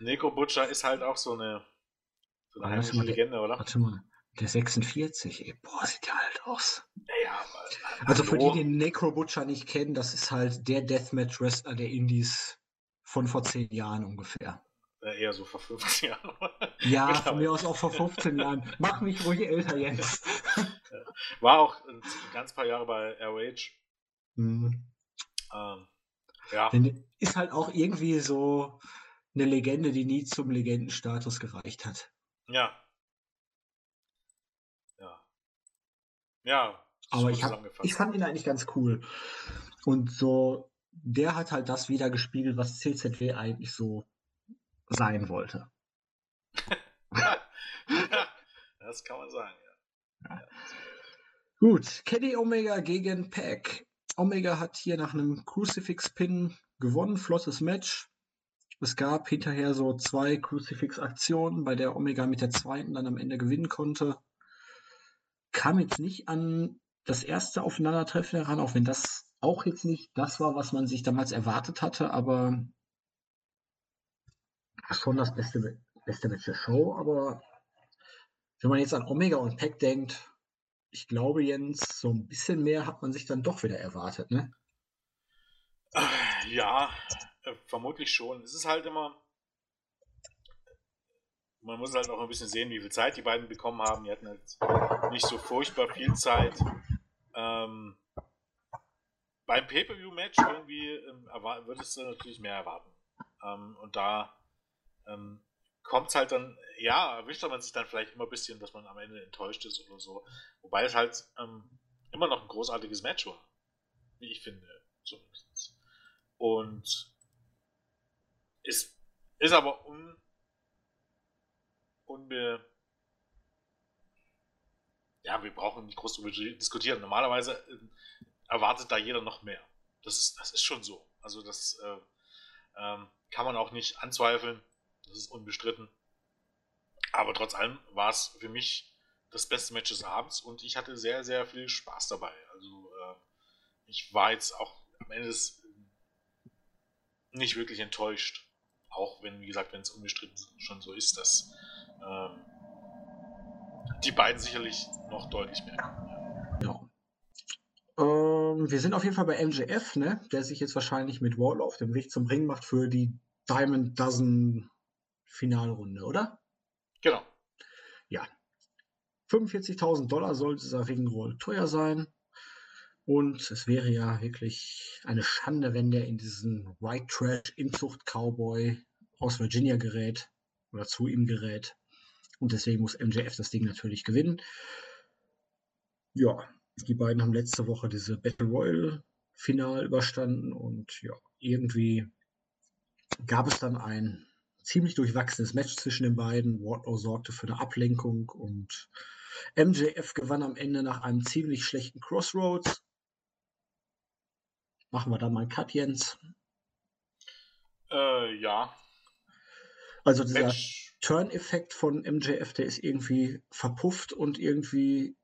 Necro Butcher ist halt auch so eine, so eine heimliche Legende, oder? Warte mal. Der 46, ey, boah, sieht ja alt aus. Ja, aber, Also für die, die den Necro Butcher nicht kennen, das ist halt der Deathmatch-Wrestler der Indies von vor zehn Jahren ungefähr. Äh, eher so vor 15 Jahren. Ja, von mir aus auch vor 15 Jahren. Mach mich ruhig älter, Jens. War auch ein ganz paar Jahre bei ROH. Mhm. Ähm, ja, Denn ist halt auch irgendwie so eine Legende, die nie zum Legendenstatus gereicht hat. Ja. Ja. Aber ich, hab, ich fand ihn eigentlich ganz cool. Und so, der hat halt das wieder gespiegelt, was CZW eigentlich so sein wollte. ja, das kann man sagen, ja. ja. Gut, Kenny Omega gegen Pack. Omega hat hier nach einem Crucifix-Pin gewonnen, flottes Match. Es gab hinterher so zwei Crucifix-Aktionen, bei der Omega mit der zweiten dann am Ende gewinnen konnte. Kam jetzt nicht an das erste Aufeinandertreffen heran, auch wenn das auch jetzt nicht das war, was man sich damals erwartet hatte, aber schon das beste, beste Match der Show. Aber wenn man jetzt an Omega und Pack denkt, ich glaube, Jens, so ein bisschen mehr hat man sich dann doch wieder erwartet, ne? Ja, äh, vermutlich schon. Es ist halt immer. Man muss halt auch ein bisschen sehen, wie viel Zeit die beiden bekommen haben. Die hatten halt nicht so furchtbar viel Zeit. Ähm, beim Pay-Per-View-Match irgendwie ähm, würdest du natürlich mehr erwarten. Ähm, und da ähm, kommt es halt dann, ja, erwischt man sich dann vielleicht immer ein bisschen, dass man am Ende enttäuscht ist oder so. Wobei es halt ähm, immer noch ein großartiges Match war. Wie ich finde, zumindest. Und ist, ist aber un, unbe. Ja, wir brauchen nicht groß darüber diskutieren. Normalerweise äh, erwartet da jeder noch mehr. Das ist, das ist schon so. Also, das äh, ähm, kann man auch nicht anzweifeln. Das ist unbestritten. Aber trotz allem war es für mich das beste Match des Abends und ich hatte sehr, sehr viel Spaß dabei. Also, äh, ich war jetzt auch am Ende nicht wirklich enttäuscht. Auch wenn, wie gesagt, wenn es unbestritten schon so ist, dass ähm, die beiden sicherlich noch deutlich mehr. Ja. Ähm, wir sind auf jeden Fall bei MJF, ne? Der sich jetzt wahrscheinlich mit Wall auf dem Weg zum Ring macht für die Diamond Dozen Finalrunde, oder? Genau. 45.000 Dollar soll dieser Ringroll teuer sein. Und es wäre ja wirklich eine Schande, wenn der in diesen White Trash Inzucht Cowboy aus Virginia gerät oder zu ihm gerät. Und deswegen muss MJF das Ding natürlich gewinnen. Ja, die beiden haben letzte Woche diese Battle Royale Final überstanden und ja, irgendwie gab es dann ein ziemlich durchwachsenes Match zwischen den beiden. Wardlow sorgte für eine Ablenkung und MJF gewann am Ende nach einem ziemlich schlechten Crossroads. Machen wir da mal einen Cut, Jens. Äh, ja. Also dieser Match. Turn-Effekt von MJF, der ist irgendwie verpufft und irgendwie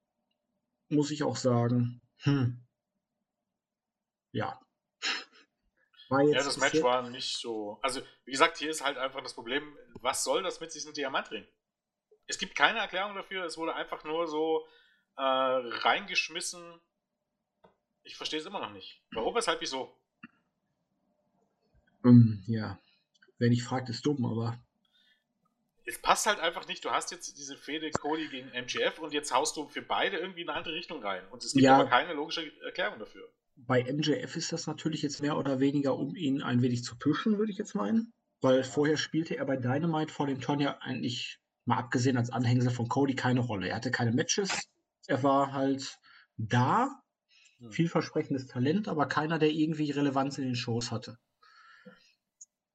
muss ich auch sagen, hm, ja. Ja, das Match war nicht so. Also, wie gesagt, hier ist halt einfach das Problem, was soll das mit diesem Diamantring? Es gibt keine Erklärung dafür, es wurde einfach nur so äh, reingeschmissen. Ich verstehe es immer noch nicht. Warum, weshalb, wieso? Ähm, ja, wer nicht fragt, ist dumm, aber Es passt halt einfach nicht. Du hast jetzt diese Fehde Cody gegen MGF und jetzt haust du für beide irgendwie in eine andere Richtung rein. Und es gibt Ja. aber keine logische Erklärung dafür. bei MJF ist das natürlich jetzt mehr oder weniger, um ihn ein wenig zu pushen, würde ich jetzt meinen. Weil vorher spielte er bei Dynamite vor dem Turn ja eigentlich, mal abgesehen als Anhängsel von Cody, keine Rolle. Er hatte keine Matches. Er war halt da, vielversprechendes Talent, aber keiner, der irgendwie Relevanz in den Shows hatte.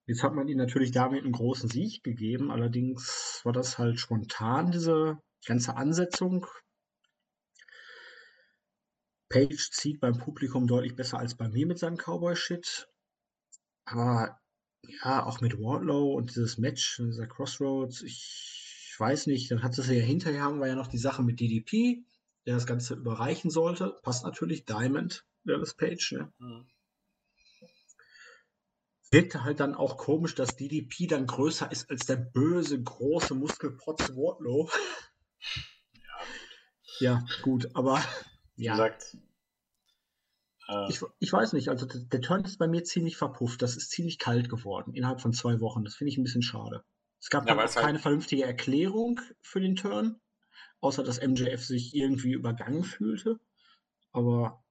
Jetzt hat man ihm natürlich damit einen großen Sieg gegeben, allerdings war das halt spontan, diese ganze Ansetzung. Page zieht beim Publikum deutlich besser als bei mir mit seinem Cowboy-Shit. Aber ja, auch mit Wardlow und dieses Match, dieser Crossroads, ich weiß nicht, dann hatte sie ja hinterher wir ja noch die Sache mit DDP, der das Ganze überreichen sollte. Passt natürlich, Diamond, Dallas Page, ne? Hm. Wirkte halt dann auch komisch, dass DDP dann größer ist als der böse, große Muskelprotz Wardlow. Ja, gut, aber Wie ja. gesagt, äh, Ich, ich weiß nicht, also der, der Turn ist bei mir ziemlich verpufft. Das ist ziemlich kalt geworden innerhalb von zwei Wochen. Das finde ich ein bisschen schade. Es gab Ja, halt- keine vernünftige Erklärung für den Turn, außer dass MJF sich irgendwie übergangen fühlte. Aber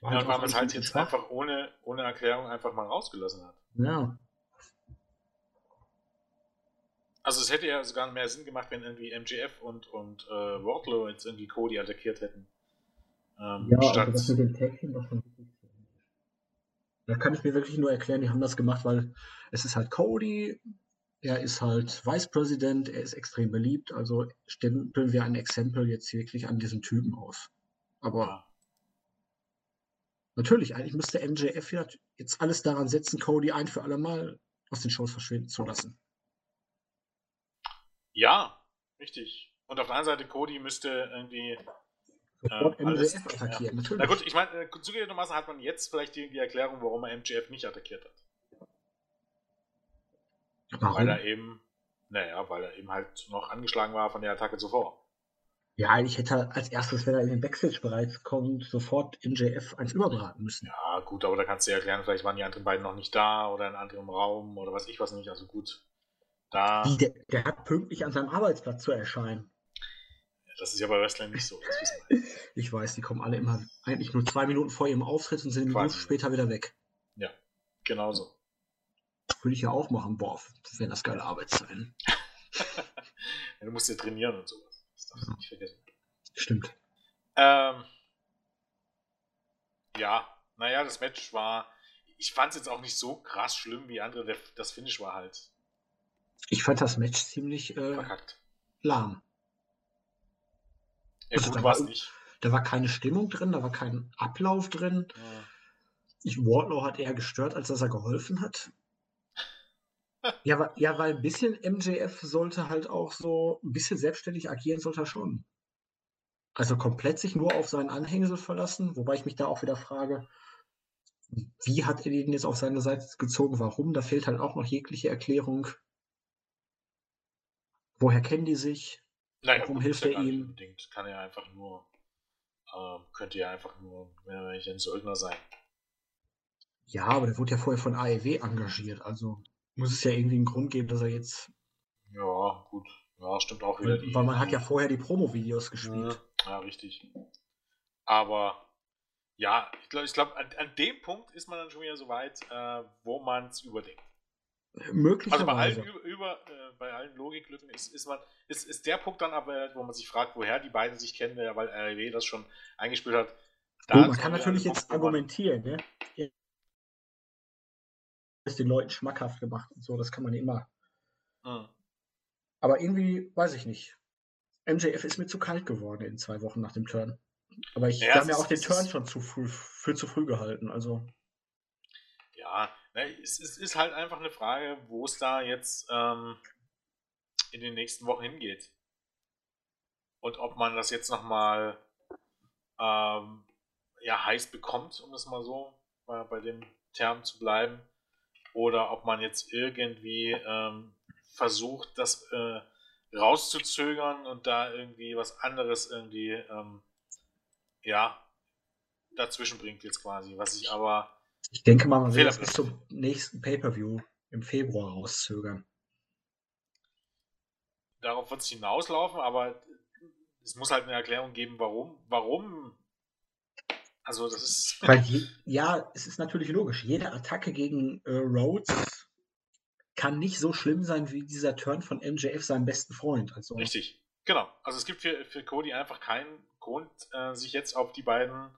war ja, halt weil man es halt jetzt einfach ohne, ohne Erklärung einfach mal rausgelassen hat. Ja, Also es hätte ja sogar mehr Sinn gemacht, wenn irgendwie MGF und, und äh, Wardlow jetzt irgendwie Cody attackiert hätten. Ähm, ja statt, also das mit dem Tag Team war schon wirklich Da kann ich mir wirklich nur erklären, die haben das gemacht, weil es ist halt Cody, er ist halt Vice President, er ist extrem beliebt, also stempeln wir ein Exempel jetzt wirklich an diesem Typen aus. Aber ja. Natürlich, eigentlich müsste MJF ja jetzt alles daran setzen, Cody ein für alle Mal aus den Shows verschwinden zu lassen. ja, richtig. Und auf der anderen Seite, Cody müsste irgendwie. Ja, alles- MJF attackieren, Na natürlich. gut, ich meine, äh, zugegebenermaßen hat man jetzt vielleicht die, die Erklärung, warum er MGF nicht attackiert hat. Warum? Weil er eben, naja, weil er eben halt noch angeschlagen war von der Attacke zuvor. Ja, ich hätte als erstes, wenn er in den Backstage-Bereich kommt, sofort MJF eins überbraten müssen. Ja, gut, aber da kannst du ja erklären, vielleicht waren die anderen beiden noch nicht da oder in einem anderen Raum oder was ich was nicht. Also gut, da, Wie, der, der hat pünktlich an seinem Arbeitsplatz zu erscheinen. das ist ja bei Wrestlern nicht so. Das. Ich weiß, die kommen alle immer eigentlich nur zwei Minuten vor ihrem Auftritt und sind eine. Minute später wieder weg. Genauso. Würde ich ja auch machen, boah, wenn das geile Arbeitszeiten. Ja, du musst ja trainieren und sowas. Darfst du nicht vergessen. Stimmt. Ähm, ja, naja, das Match war. Ich fand es jetzt auch nicht so krass schlimm wie andere. Der, das Finish war halt Ich fand das Match ziemlich äh, verkackt. lahm. Ja, Also gut da war- nicht. Da war keine Stimmung drin, da war kein Ablauf drin. Ja. Ich, Wardlow hat eher gestört, als dass er geholfen hat. Ja, wa- ja, weil ein bisschen MJF sollte halt auch so ein bisschen selbstständig agieren, sollte er schon. Also komplett sich nur auf seinen Anhängsel verlassen, wobei ich mich da auch wieder frage, wie hat er den jetzt auf seine Seite gezogen? Warum? Da fehlt halt auch noch jegliche Erklärung. Woher kennen die sich? Naja, Warum hilft er ihm? Unbedingt. Kann er einfach nur. Ähm, könnte ja einfach nur, wenn er nicht ein Söldner sein. Ja, aber der wurde ja vorher von AEW engagiert, also muss es ja irgendwie einen Grund geben, dass er jetzt. Ja, gut. Ja, stimmt auch wieder. Weil, die- weil man hat ja vorher die Promo-Videos gespielt. Ja, richtig. Aber ja, ich glaube, ich glaub, an, an dem Punkt ist man dann schon wieder so weit, äh, wo man es überdenkt. Also Möglicherweise. bei allen, über, über, äh, bei allen Logiklücken ist, ist, man, ist, ist der Punkt dann aber, wo man sich fragt, woher die beiden sich kennen, weil RW das schon eingespielt hat. Gut, man ist kann natürlich jetzt Punkt, man- argumentieren, ne? Ist den Leuten schmackhaft gemacht und so, das kann man immer. Hm. Aber irgendwie, weiß ich nicht. MJF ist mir zu kalt geworden in zwei Wochen nach dem Turn. Aber ich Ja, habe es mir auch den es Turn schon zu früh, für zu früh gehalten. Also, Ja, ne, es, es ist halt einfach eine Frage, wo es da jetzt ähm, in den nächsten Wochen hingeht. Und ob man das jetzt nochmal ähm, ja, heiß bekommt, um das mal so bei, bei dem Term zu bleiben. Oder ob man jetzt irgendwie ähm, versucht, das äh, rauszuzögern und da irgendwie was anderes irgendwie ähm, ja dazwischen bringt jetzt quasi. Was ich aber ich denke mal, man will das bis zum nächsten Pay-Per-View im Februar rauszögern. darauf wird es hinauslaufen, aber es muss halt eine Erklärung geben, warum. Warum? Also das ist. Weil je, ja, es ist natürlich logisch. Jede Attacke gegen äh, Rhodes kann nicht so schlimm sein wie dieser Turn von MJF, seinem besten Freund. Also, Richtig. Genau. Also es gibt für, für Cody einfach keinen Grund, äh, sich jetzt auf die beiden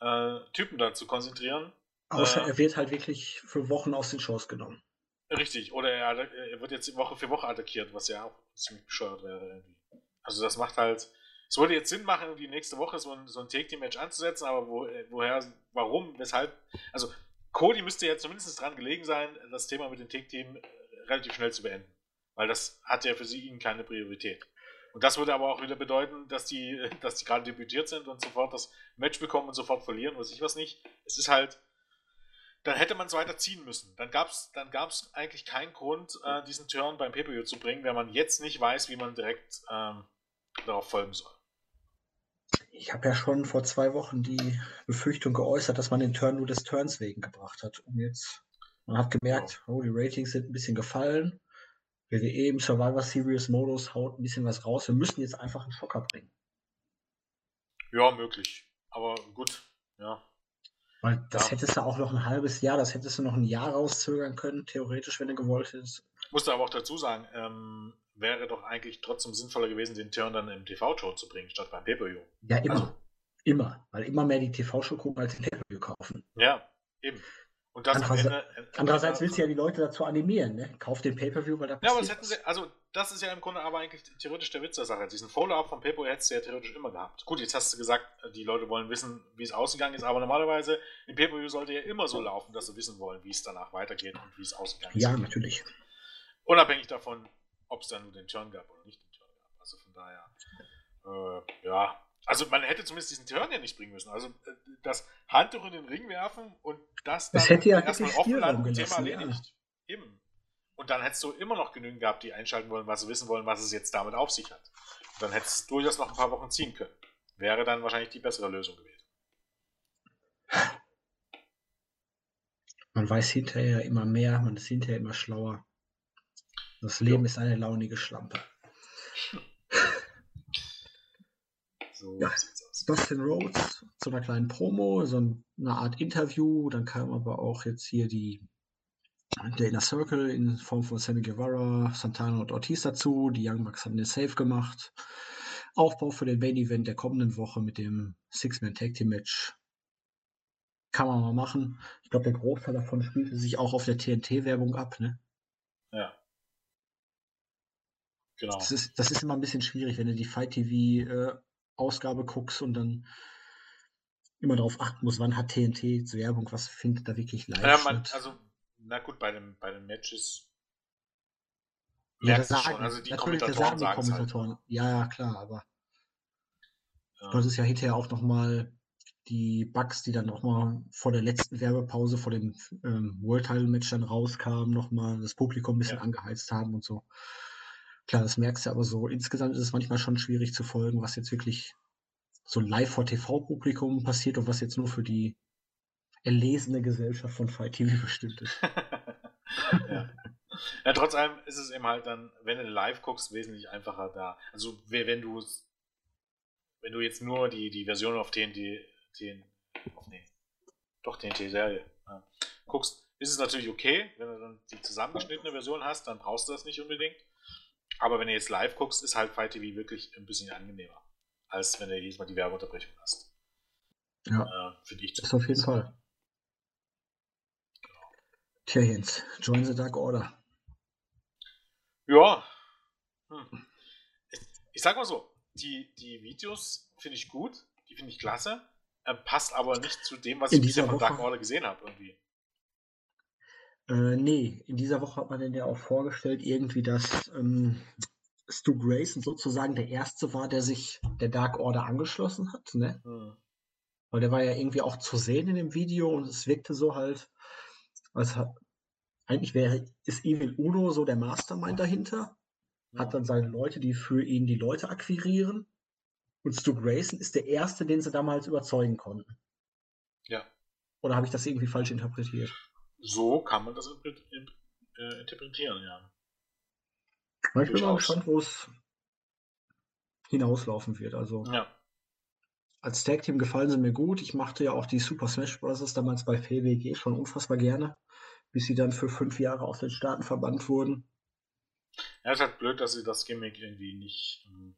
äh, Typen da zu konzentrieren. außer äh, er wird halt wirklich für Wochen aus den Shows genommen. Richtig. Oder er, er wird jetzt Woche für Woche attackiert, was ja auch ziemlich bescheuert wäre irgendwie. Also das macht halt. Es würde jetzt Sinn machen, die nächste Woche so ein, so ein Take-Team-Match anzusetzen, aber wo, äh, woher, warum, weshalb? Also Cody müsste ja zumindest dran gelegen sein, das Thema mit dem Take-Team äh, relativ schnell zu beenden. Weil das hat ja für sie ihnen keine Priorität. Und das würde aber auch wieder bedeuten, dass die, dass die gerade debütiert sind und sofort das Match bekommen und sofort verlieren, weiß ich was nicht. Es ist halt, dann hätte man es weiter ziehen müssen. Dann gab es dann gab's eigentlich keinen Grund, äh, diesen Turn beim per zu bringen, wenn man jetzt nicht weiß, wie man direkt ähm, darauf folgen soll. Ich habe ja schon vor zwei Wochen die Befürchtung geäußert, dass man den Turn nur des Turns wegen gebracht hat. Und jetzt, man hat gemerkt, oh, die Ratings sind ein bisschen gefallen. WWE im Survivor Series Modus haut ein bisschen was raus. Wir müssen jetzt einfach einen Schocker bringen. Ja, möglich. Aber gut, ja. Weil das ja. hättest du auch noch ein halbes Jahr, das hättest du noch ein Jahr rauszögern können, theoretisch, wenn du gewollt hättest. Musste aber auch dazu sagen, ähm, wäre doch eigentlich trotzdem sinnvoller gewesen, den Turn dann im TV-Show zu bringen, statt beim Pay-Per-View. Ja, immer. Also, immer. Weil immer mehr die TV-Show gucken, als den Pay-Per-View kaufen. Ja, eben. Und das Andererseits, Ende, andererseits willst du ja die Leute dazu animieren, ne? Kauf den Pay-Per-View, weil da Ja, aber das hätten sie, also das ist ja im Grunde aber eigentlich theoretisch der Witz der Sache. Diesen Follow-up vom Pay-Per-View hättest du ja theoretisch immer gehabt. Gut, jetzt hast du gesagt, die Leute wollen wissen, wie es ausgegangen ist, aber normalerweise im Pay-Per-View sollte ja immer so laufen, dass sie wissen wollen, wie es danach weitergeht und wie es ausgegangen ist. Ja, natürlich. Unabhängig davon, ob es da nur den Turn gab oder nicht den Turn gab. Also von daher, äh, ja, also man hätte zumindest diesen Turn ja nicht bringen müssen. Also äh, das Handtuch in den Ring werfen und das dann das hätte ja erstmal offen landen, Thema erledigt. Ja. Eben. Und dann hättest du immer noch genügend gehabt, die einschalten wollen, was sie wissen wollen, was es jetzt damit auf sich hat. Und dann hättest du durchaus noch ein paar Wochen ziehen können. Wäre dann wahrscheinlich die bessere Lösung gewesen. Man weiß hinterher immer mehr, man ist hinterher immer schlauer. Das Leben jo. ist eine launige Schlampe. So ja, Dustin Rhodes zu einer kleinen Promo, so eine Art Interview. Dann kam aber auch jetzt hier die der Inner Circle in Form von Sammy Guevara, Santana und Ortiz dazu. Die Young Bucks haben den Safe gemacht. Aufbau für den Main Event der kommenden Woche mit dem Six-Man Tag Team Match. Kann man mal machen. Ich glaube, der Großteil davon spielte sich auch auf der TNT-Werbung ab, ne? Ja. Genau. Das ist, das ist immer ein bisschen schwierig, wenn du die Fight TV äh, guckst und dann immer darauf achten musst, wann hat TNT Werbung, was findet da wirklich live ja, man, also, na gut, bei, dem, bei den Matches ja, das sagen, schon. Also die Kommentatoren sagen die. Kommentatoren. Halt. Ja, klar, aber ja. du hattest ja hinterher auch nochmal die Bugs, die dann nochmal vor der letzten Werbepause, vor dem ähm, World Title Match dann rauskamen, nochmal das Publikum ein bisschen ja. angeheizt haben und so. Klar, das merkst du aber so. Insgesamt ist es manchmal schon schwierig zu folgen, was jetzt wirklich so live vor TV-Publikum passiert und was jetzt nur für die erlesene Gesellschaft von Fight TV bestimmt ist. ja. ja. trotz allem ist es eben halt dann, wenn du live guckst, wesentlich einfacher da. Also wenn du wenn du jetzt nur die, die Version auf TNT, TNT auf, nee, doch TNT-Serie ja, guckst, ist es natürlich okay. Wenn du dann die zusammengeschnittene Version hast, dann brauchst du das nicht unbedingt. Aber wenn du jetzt live guckst, ist halt Fight TV wirklich ein bisschen angenehmer, als wenn du jedes Mal die Werbeunterbrechung hast. Ja. Äh, Finde ich. Das auf jeden Fall. Genau. Tja, Jens, join the Dark Order. Ja. Hm. Ich, ich sag mal so, die, die Videos finde ich gut, die finde ich klasse, äh, passt aber nicht zu dem, was In ich bisher von Dark Order gesehen habe irgendwie. Äh, nee, in dieser Woche hat man den ja auch vorgestellt, irgendwie, dass ähm, Stu Grayson sozusagen der Erste war, der sich der Dark Order angeschlossen hat, ne? Hm. Weil der war ja irgendwie auch zu sehen in dem Video und es wirkte so halt, als hat, eigentlich wäre, ist Evil Uno so der Mastermind dahinter, ja. hat dann seine Leute, die für ihn die Leute akquirieren und Stu Grayson ist der Erste, den sie damals überzeugen konnten. Ja. Oder habe ich das irgendwie falsch interpretiert? So kann man das äh, interpretieren, ja. Ich bin mal gespannt, wo es hinauslaufen wird. Also ja. als Tag Team gefallen sie mir gut. Ich machte ja auch die Super Smash Bros. damals bei PWG schon unfassbar gerne, bis sie dann für fünf Jahre aus den Staaten verbannt wurden. Ja, es ist halt blöd, dass sie das Gimmick irgendwie nicht ähm,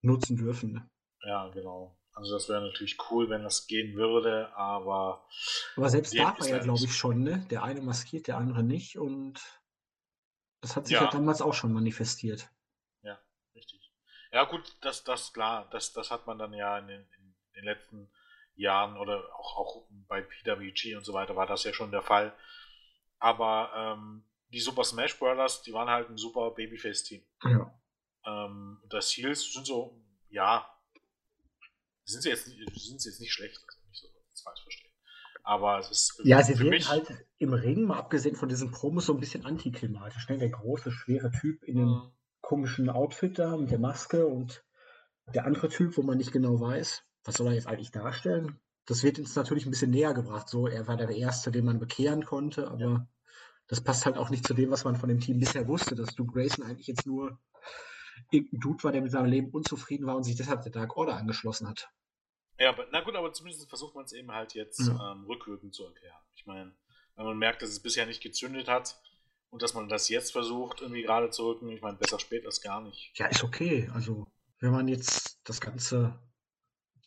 nutzen dürfen. Ne? Ja, genau. Also das wäre natürlich cool, wenn das gehen würde, aber. Aber selbst da war ja, glaube ich, schon, ne? Der eine maskiert, der andere nicht und das hat sich ja, ja damals auch schon manifestiert. Ja, richtig. Ja, gut, das, das klar, das, das hat man dann ja in den, in den letzten Jahren oder auch, auch bei PWG und so weiter war das ja schon der Fall. Aber ähm, die Super Smash Brothers, die waren halt ein super Babyface-Team. Ja. Ähm, das Heels sind so, ja, sind sie jetzt, sind sie jetzt nicht schlecht, also nicht so falsch verstehen. Aber es ist. Ja, sie wirken halt im Ring, mal abgesehen von diesen Promos, so ein bisschen antiklimatisch. Ne? Der große, schwere Typ in dem mhm. komischen Outfit da mit der Maske und Der andere Typ, wo man nicht genau weiß, was soll er jetzt eigentlich darstellen? Das wird uns natürlich ein bisschen näher gebracht. So, er war der Erste, den man bekehren konnte, aber ja. das passt halt auch nicht zu dem, was man von dem Team bisher wusste, dass Duke Grayson eigentlich jetzt nur irgendein Dude war, der mit seinem Leben unzufrieden war und sich deshalb der Dark Order angeschlossen hat. Ja, aber, na gut, aber zumindest versucht man es eben halt jetzt ja. ähm, rückwirkend zu erklären. Ich meine, wenn man merkt, dass es bisher nicht gezündet hat und dass man das jetzt versucht, irgendwie gerade zu rücken, ich meine, besser spät als gar nicht. Ja, ist okay. Also, wenn man jetzt das Ganze,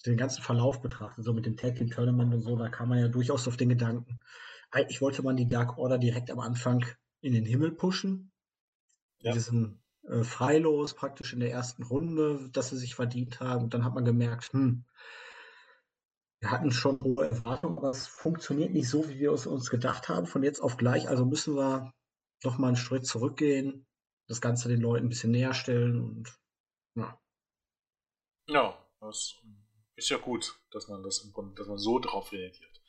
den ganzen Verlauf betrachtet, so mit dem Tag Team Tournament und so, da kam man ja durchaus auf den Gedanken, eigentlich wollte man die Dark Order direkt am Anfang in den Himmel pushen. Ja. Diesen äh, Freilos praktisch in der ersten Runde, dass sie sich verdient haben. Und dann hat man gemerkt, hm, wir hatten schon hohe Erwartungen, aber es funktioniert nicht so, wie wir es uns gedacht haben, von jetzt auf gleich. Also müssen wir noch mal einen Schritt zurückgehen, das Ganze den Leuten ein bisschen näher stellen und ja. Ja, das ist ja gut, dass man das im Grunde, dass man so drauf reagiert.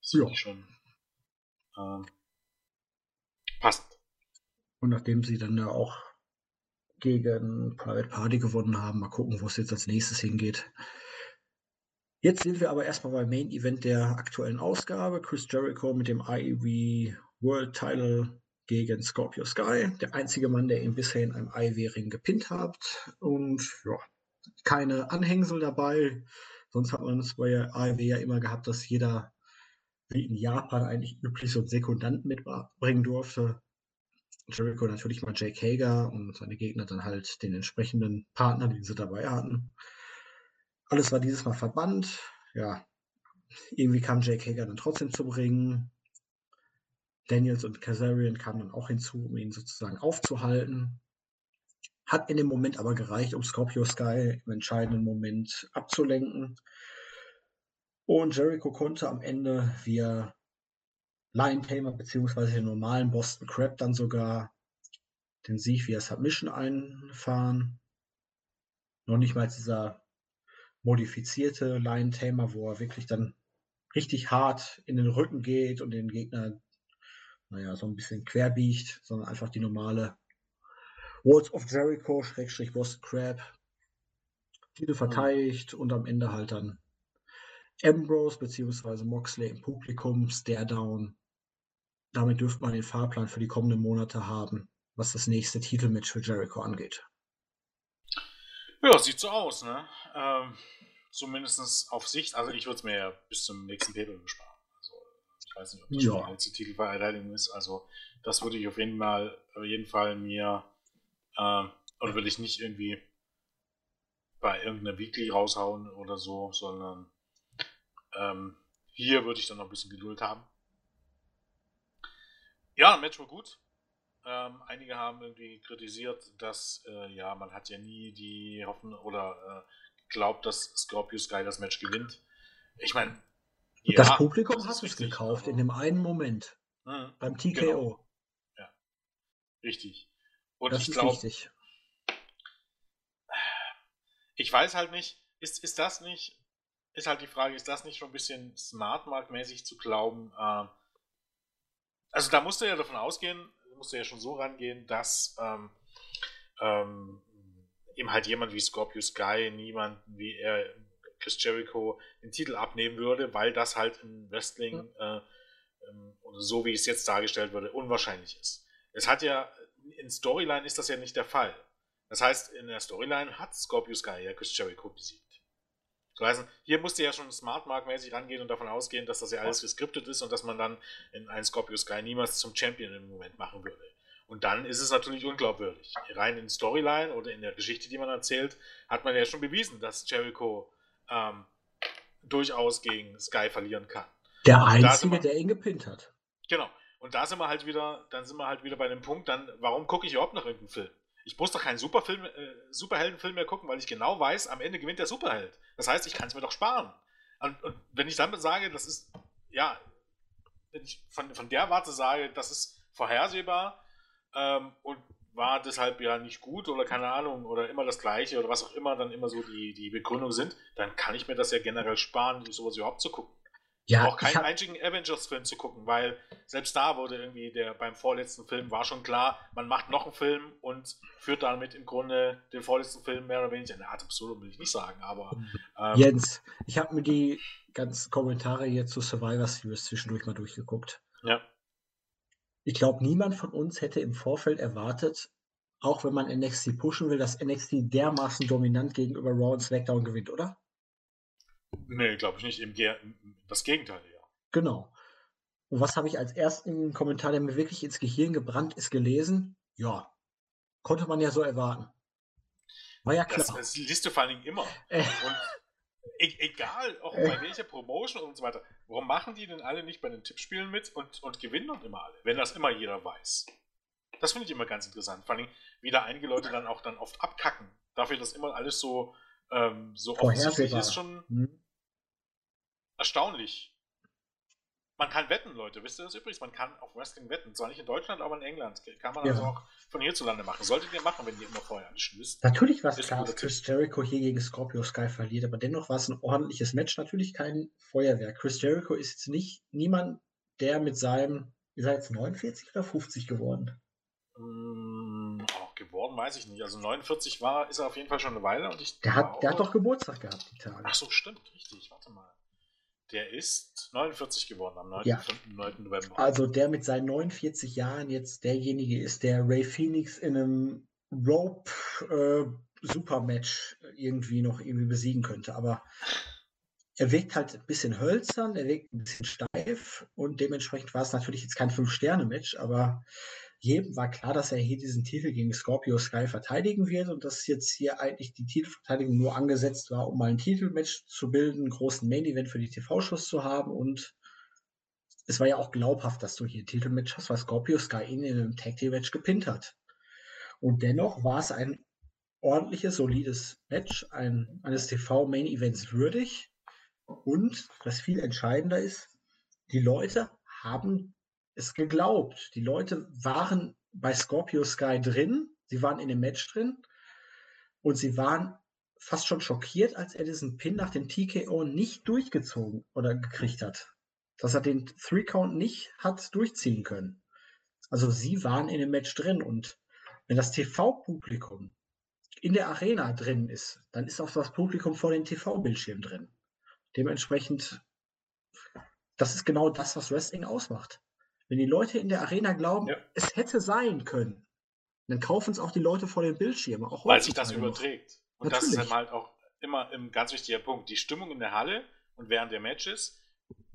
Das ja. schon äh, passend. Und nachdem sie dann ja auch gegen Private Party gewonnen haben, mal gucken, wo es jetzt als nächstes hingeht. Jetzt sind wir aber erstmal beim Main Event der aktuellen Ausgabe. Chris Jericho mit dem IEW World Title gegen Scorpio Sky. Der einzige Mann, der ihn bisher in einem IEW-Ring gepinnt hat. Und ja, keine Anhängsel dabei. Sonst hat man es bei AEW ja immer gehabt, dass jeder, wie in Japan eigentlich üblich, so einen Sekundanten mitbringen durfte. Jericho natürlich mal Jake Hager und seine Gegner dann halt den entsprechenden Partner, den sie dabei hatten. Alles war dieses Mal verbannt. Ja, irgendwie kam Jake Hager dann trotzdem zum Ring. Daniels und Kazarian kamen dann auch hinzu, um ihn sozusagen aufzuhalten. Hat in dem Moment aber gereicht, um Scorpio Sky im entscheidenden Moment abzulenken. Und Jericho konnte am Ende via Lion Tamer beziehungsweise den normalen Boston Crab dann sogar den Sieg via Submission einfahren. Noch nicht mal dieser modifizierte Lion Tamer, wo er wirklich dann richtig hart in den Rücken geht und den Gegner, naja, so ein bisschen querbiegt, sondern einfach die normale Walls of Jericho, Schrägstrich Boston Crab, Titel verteidigt und am Ende halt dann Ambrose bzw. Moxley im Publikum, Stare Down. Damit dürfte man den Fahrplan für die kommenden Monate haben, was das nächste Titelmatch für Jericho angeht. Ja, sieht so aus, ne? Ähm, Zumindest auf Sicht. Also ich würde es mir ja bis zum nächsten Paper sparen. Also ich weiß nicht, ob das ja. die letzte Titelverteidigung ist. Also das würde ich auf jeden Fall, auf jeden Fall mir äh, oder würde ich nicht irgendwie bei irgendeiner Weekly raushauen oder so, sondern ähm, hier würde ich dann noch ein bisschen Geduld haben. Ja, Match war gut. Ähm, einige haben irgendwie kritisiert, dass äh, ja, man hat ja nie die Hoffnung oder äh, glaubt, dass Scorpio Sky das Match gewinnt. Ich meine, ja, das Publikum hat es gekauft in dem einen Moment. Mhm, beim TKO. Genau. Ja. Richtig. Und das ich glaube. Ich weiß halt nicht, ist, ist das nicht, ist halt die Frage, ist das nicht schon ein bisschen smartmark-mäßig zu glauben? Äh, also da musst du ja davon ausgehen, musst du ja schon so rangehen, dass ähm, ähm, ihm halt jemand wie Scorpio Sky, niemand wie er Chris Jericho den Titel abnehmen würde, weil das halt im Wrestling äh, ähm, oder so wie es jetzt dargestellt wurde, unwahrscheinlich ist. Es hat ja, in Storyline ist das ja nicht der Fall. Das heißt, in der Storyline hat Scorpio Sky ja Chris Jericho besiegt. Das heißt, hier musste ja schon smartmark-mäßig rangehen und davon ausgehen, dass das ja alles geskriptet ist und dass man dann in einen Scorpio Sky niemals zum Champion im Moment machen würde. Und dann ist es natürlich unglaubwürdig. Rein in Storyline oder in der Geschichte, die man erzählt, hat man ja schon bewiesen, dass Jericho ähm, durchaus gegen Sky verlieren kann. Der Einzige, wir, der ihn gepinnt hat. Genau. Und da sind wir halt wieder, dann sind wir halt wieder bei dem Punkt, dann, warum gucke ich überhaupt noch irgendeinen Film? Ich muss doch keinen Superfilm, äh, Superheldenfilm mehr gucken, weil ich genau weiß, am Ende gewinnt der Superheld. Das heißt, ich kann es mir doch sparen. Und, und, wenn ich damit sage, das ist, ja, wenn ich von, von der Warte sage, das ist vorhersehbar, ähm, und war deshalb ja nicht gut oder keine Ahnung oder immer das Gleiche oder was auch immer dann immer so die, die Begründung sind, dann kann ich mir das ja generell sparen, sowas überhaupt zu gucken. Ja, auch keinen hab... einzigen Avengers-Film zu gucken, weil selbst da wurde irgendwie der beim vorletzten Film war schon klar, man macht noch einen Film und führt damit im Grunde den vorletzten Film mehr oder weniger in der Art absurd, will ich nicht sagen, aber. Ähm, Jens, ich habe mir die ganzen Kommentare jetzt zu Survivor Series zwischendurch mal durchgeguckt. Ja. Ich glaube, niemand von uns hätte im Vorfeld erwartet, auch wenn man NXT pushen will, dass NXT dermaßen dominant gegenüber Raw und SmackDown gewinnt, oder? Nee, glaube ich nicht. Im Ge das Gegenteil, ja. Genau. Und was habe ich als ersten Kommentar, der mir wirklich ins Gehirn gebrannt ist, gelesen? Ja, konnte man ja so erwarten. War ja klar. Das, das liest du vor allen Dingen immer. Äh. Und e egal, auch äh. bei welcher Promotion und so weiter. Warum machen die denn alle nicht bei den Tippspielen mit und, und gewinnen dann immer alle, wenn das immer jeder weiß? Das finde ich immer ganz interessant. Vor allem, wie da einige Leute dann auch dann oft abkacken. Dafür, dass immer alles so, ähm, so offensichtlich ist, schon hm. erstaunlich. Man kann wetten, Leute. Wisst ihr das übrigens? Man kann auf Wrestling wetten. Zwar nicht in Deutschland, aber in England. Kann man ja. also auch von hierzulande machen. Solltet ihr machen, wenn ihr immer vorher wisst. Natürlich war es klar, dass Chris Jericho hier gegen Scorpio Sky verliert, aber dennoch war es ein ordentliches Match. Natürlich kein Feuerwerk. Chris Jericho ist jetzt nicht niemand, der mit seinem, ihr seid jetzt 49 oder 50 geworden? Mmh, oh, geworden weiß ich nicht. Also 49 war, ist er auf jeden Fall schon eine Weile. Und ich der, hat, der hat doch Geburtstag gehabt, die Tage. Ach so, stimmt, richtig. Warte mal. Der ist 49 geworden am 9. Ja. 9. November. Also der mit seinen 49 Jahren jetzt derjenige ist, der Ray Phoenix in einem Rope äh, Supermatch irgendwie noch irgendwie besiegen könnte. Aber er wirkt halt ein bisschen hölzern, er wirkt ein bisschen steif und dementsprechend war es natürlich jetzt kein Fünf-Sterne-Match, aber jedem war klar, dass er hier diesen Titel gegen Scorpio Sky verteidigen wird und dass jetzt hier eigentlich die Titelverteidigung nur angesetzt war, um mal ein Titelmatch zu bilden, einen großen Main-Event für die TV-Shows zu haben und es war ja auch glaubhaft, dass du hier ein Titelmatch hast, weil Scorpio Sky ihn in einem Tag Team Match gepinnt hat. Und dennoch war es ein ordentliches, solides Match, ein, eines TV-Main-Events würdig. Und was viel entscheidender ist, die Leute haben es geglaubt. Die Leute waren bei Scorpio Sky drin, sie waren in dem Match drin und sie waren fast schon schockiert, als er diesen Pin nach dem TKO nicht durchgezogen oder gekriegt hat. Dass er den Three Count nicht hat durchziehen können. Also sie waren in dem Match drin und wenn das TV-Publikum in der Arena drin ist, dann ist auch das Publikum vor dem TV-Bildschirm drin. Dementsprechend, das ist genau das, was Wrestling ausmacht. Wenn die Leute in der Arena glauben, ja. es hätte sein können, dann kaufen es auch die Leute vor dem Bildschirm. Auch Weil sich das überträgt. Und Natürlich. das ist halt auch immer ein ganz wichtiger Punkt. Die Stimmung in der Halle und während der Matches,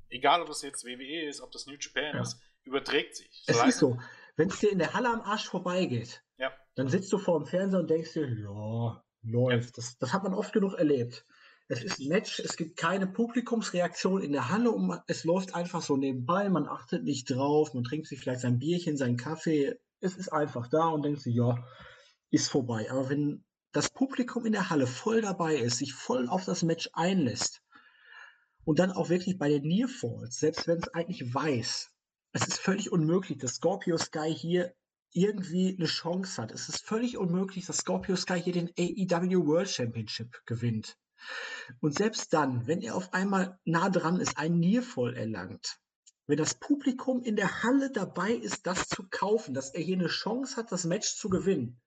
egal ob das jetzt WWE ist, ob das New Japan ja. ist, überträgt sich. So es ist so, wenn es dir in der Halle am Arsch vorbeigeht, ja. dann sitzt du vor dem Fernseher und denkst dir, ja, läuft. Das, das hat man oft genug erlebt. Es ist ein Match, es gibt keine Publikumsreaktion in der Halle und es läuft einfach so nebenbei, man achtet nicht drauf, man trinkt sich vielleicht sein Bierchen, seinen Kaffee, es ist einfach da und denkt sich, ja, ist vorbei. Aber wenn das Publikum in der Halle voll dabei ist, sich voll auf das Match einlässt und dann auch wirklich bei den Nearfalls, selbst wenn es eigentlich weiß, es ist völlig unmöglich, dass Scorpio Sky hier irgendwie eine Chance hat. Es ist völlig unmöglich, dass Scorpio Sky hier den AEW World Championship gewinnt. Und selbst dann, wenn er auf einmal nah dran ist, ein Niervoll erlangt, wenn das Publikum in der Halle dabei ist, das zu kaufen, dass er hier eine Chance hat, das Match zu gewinnen,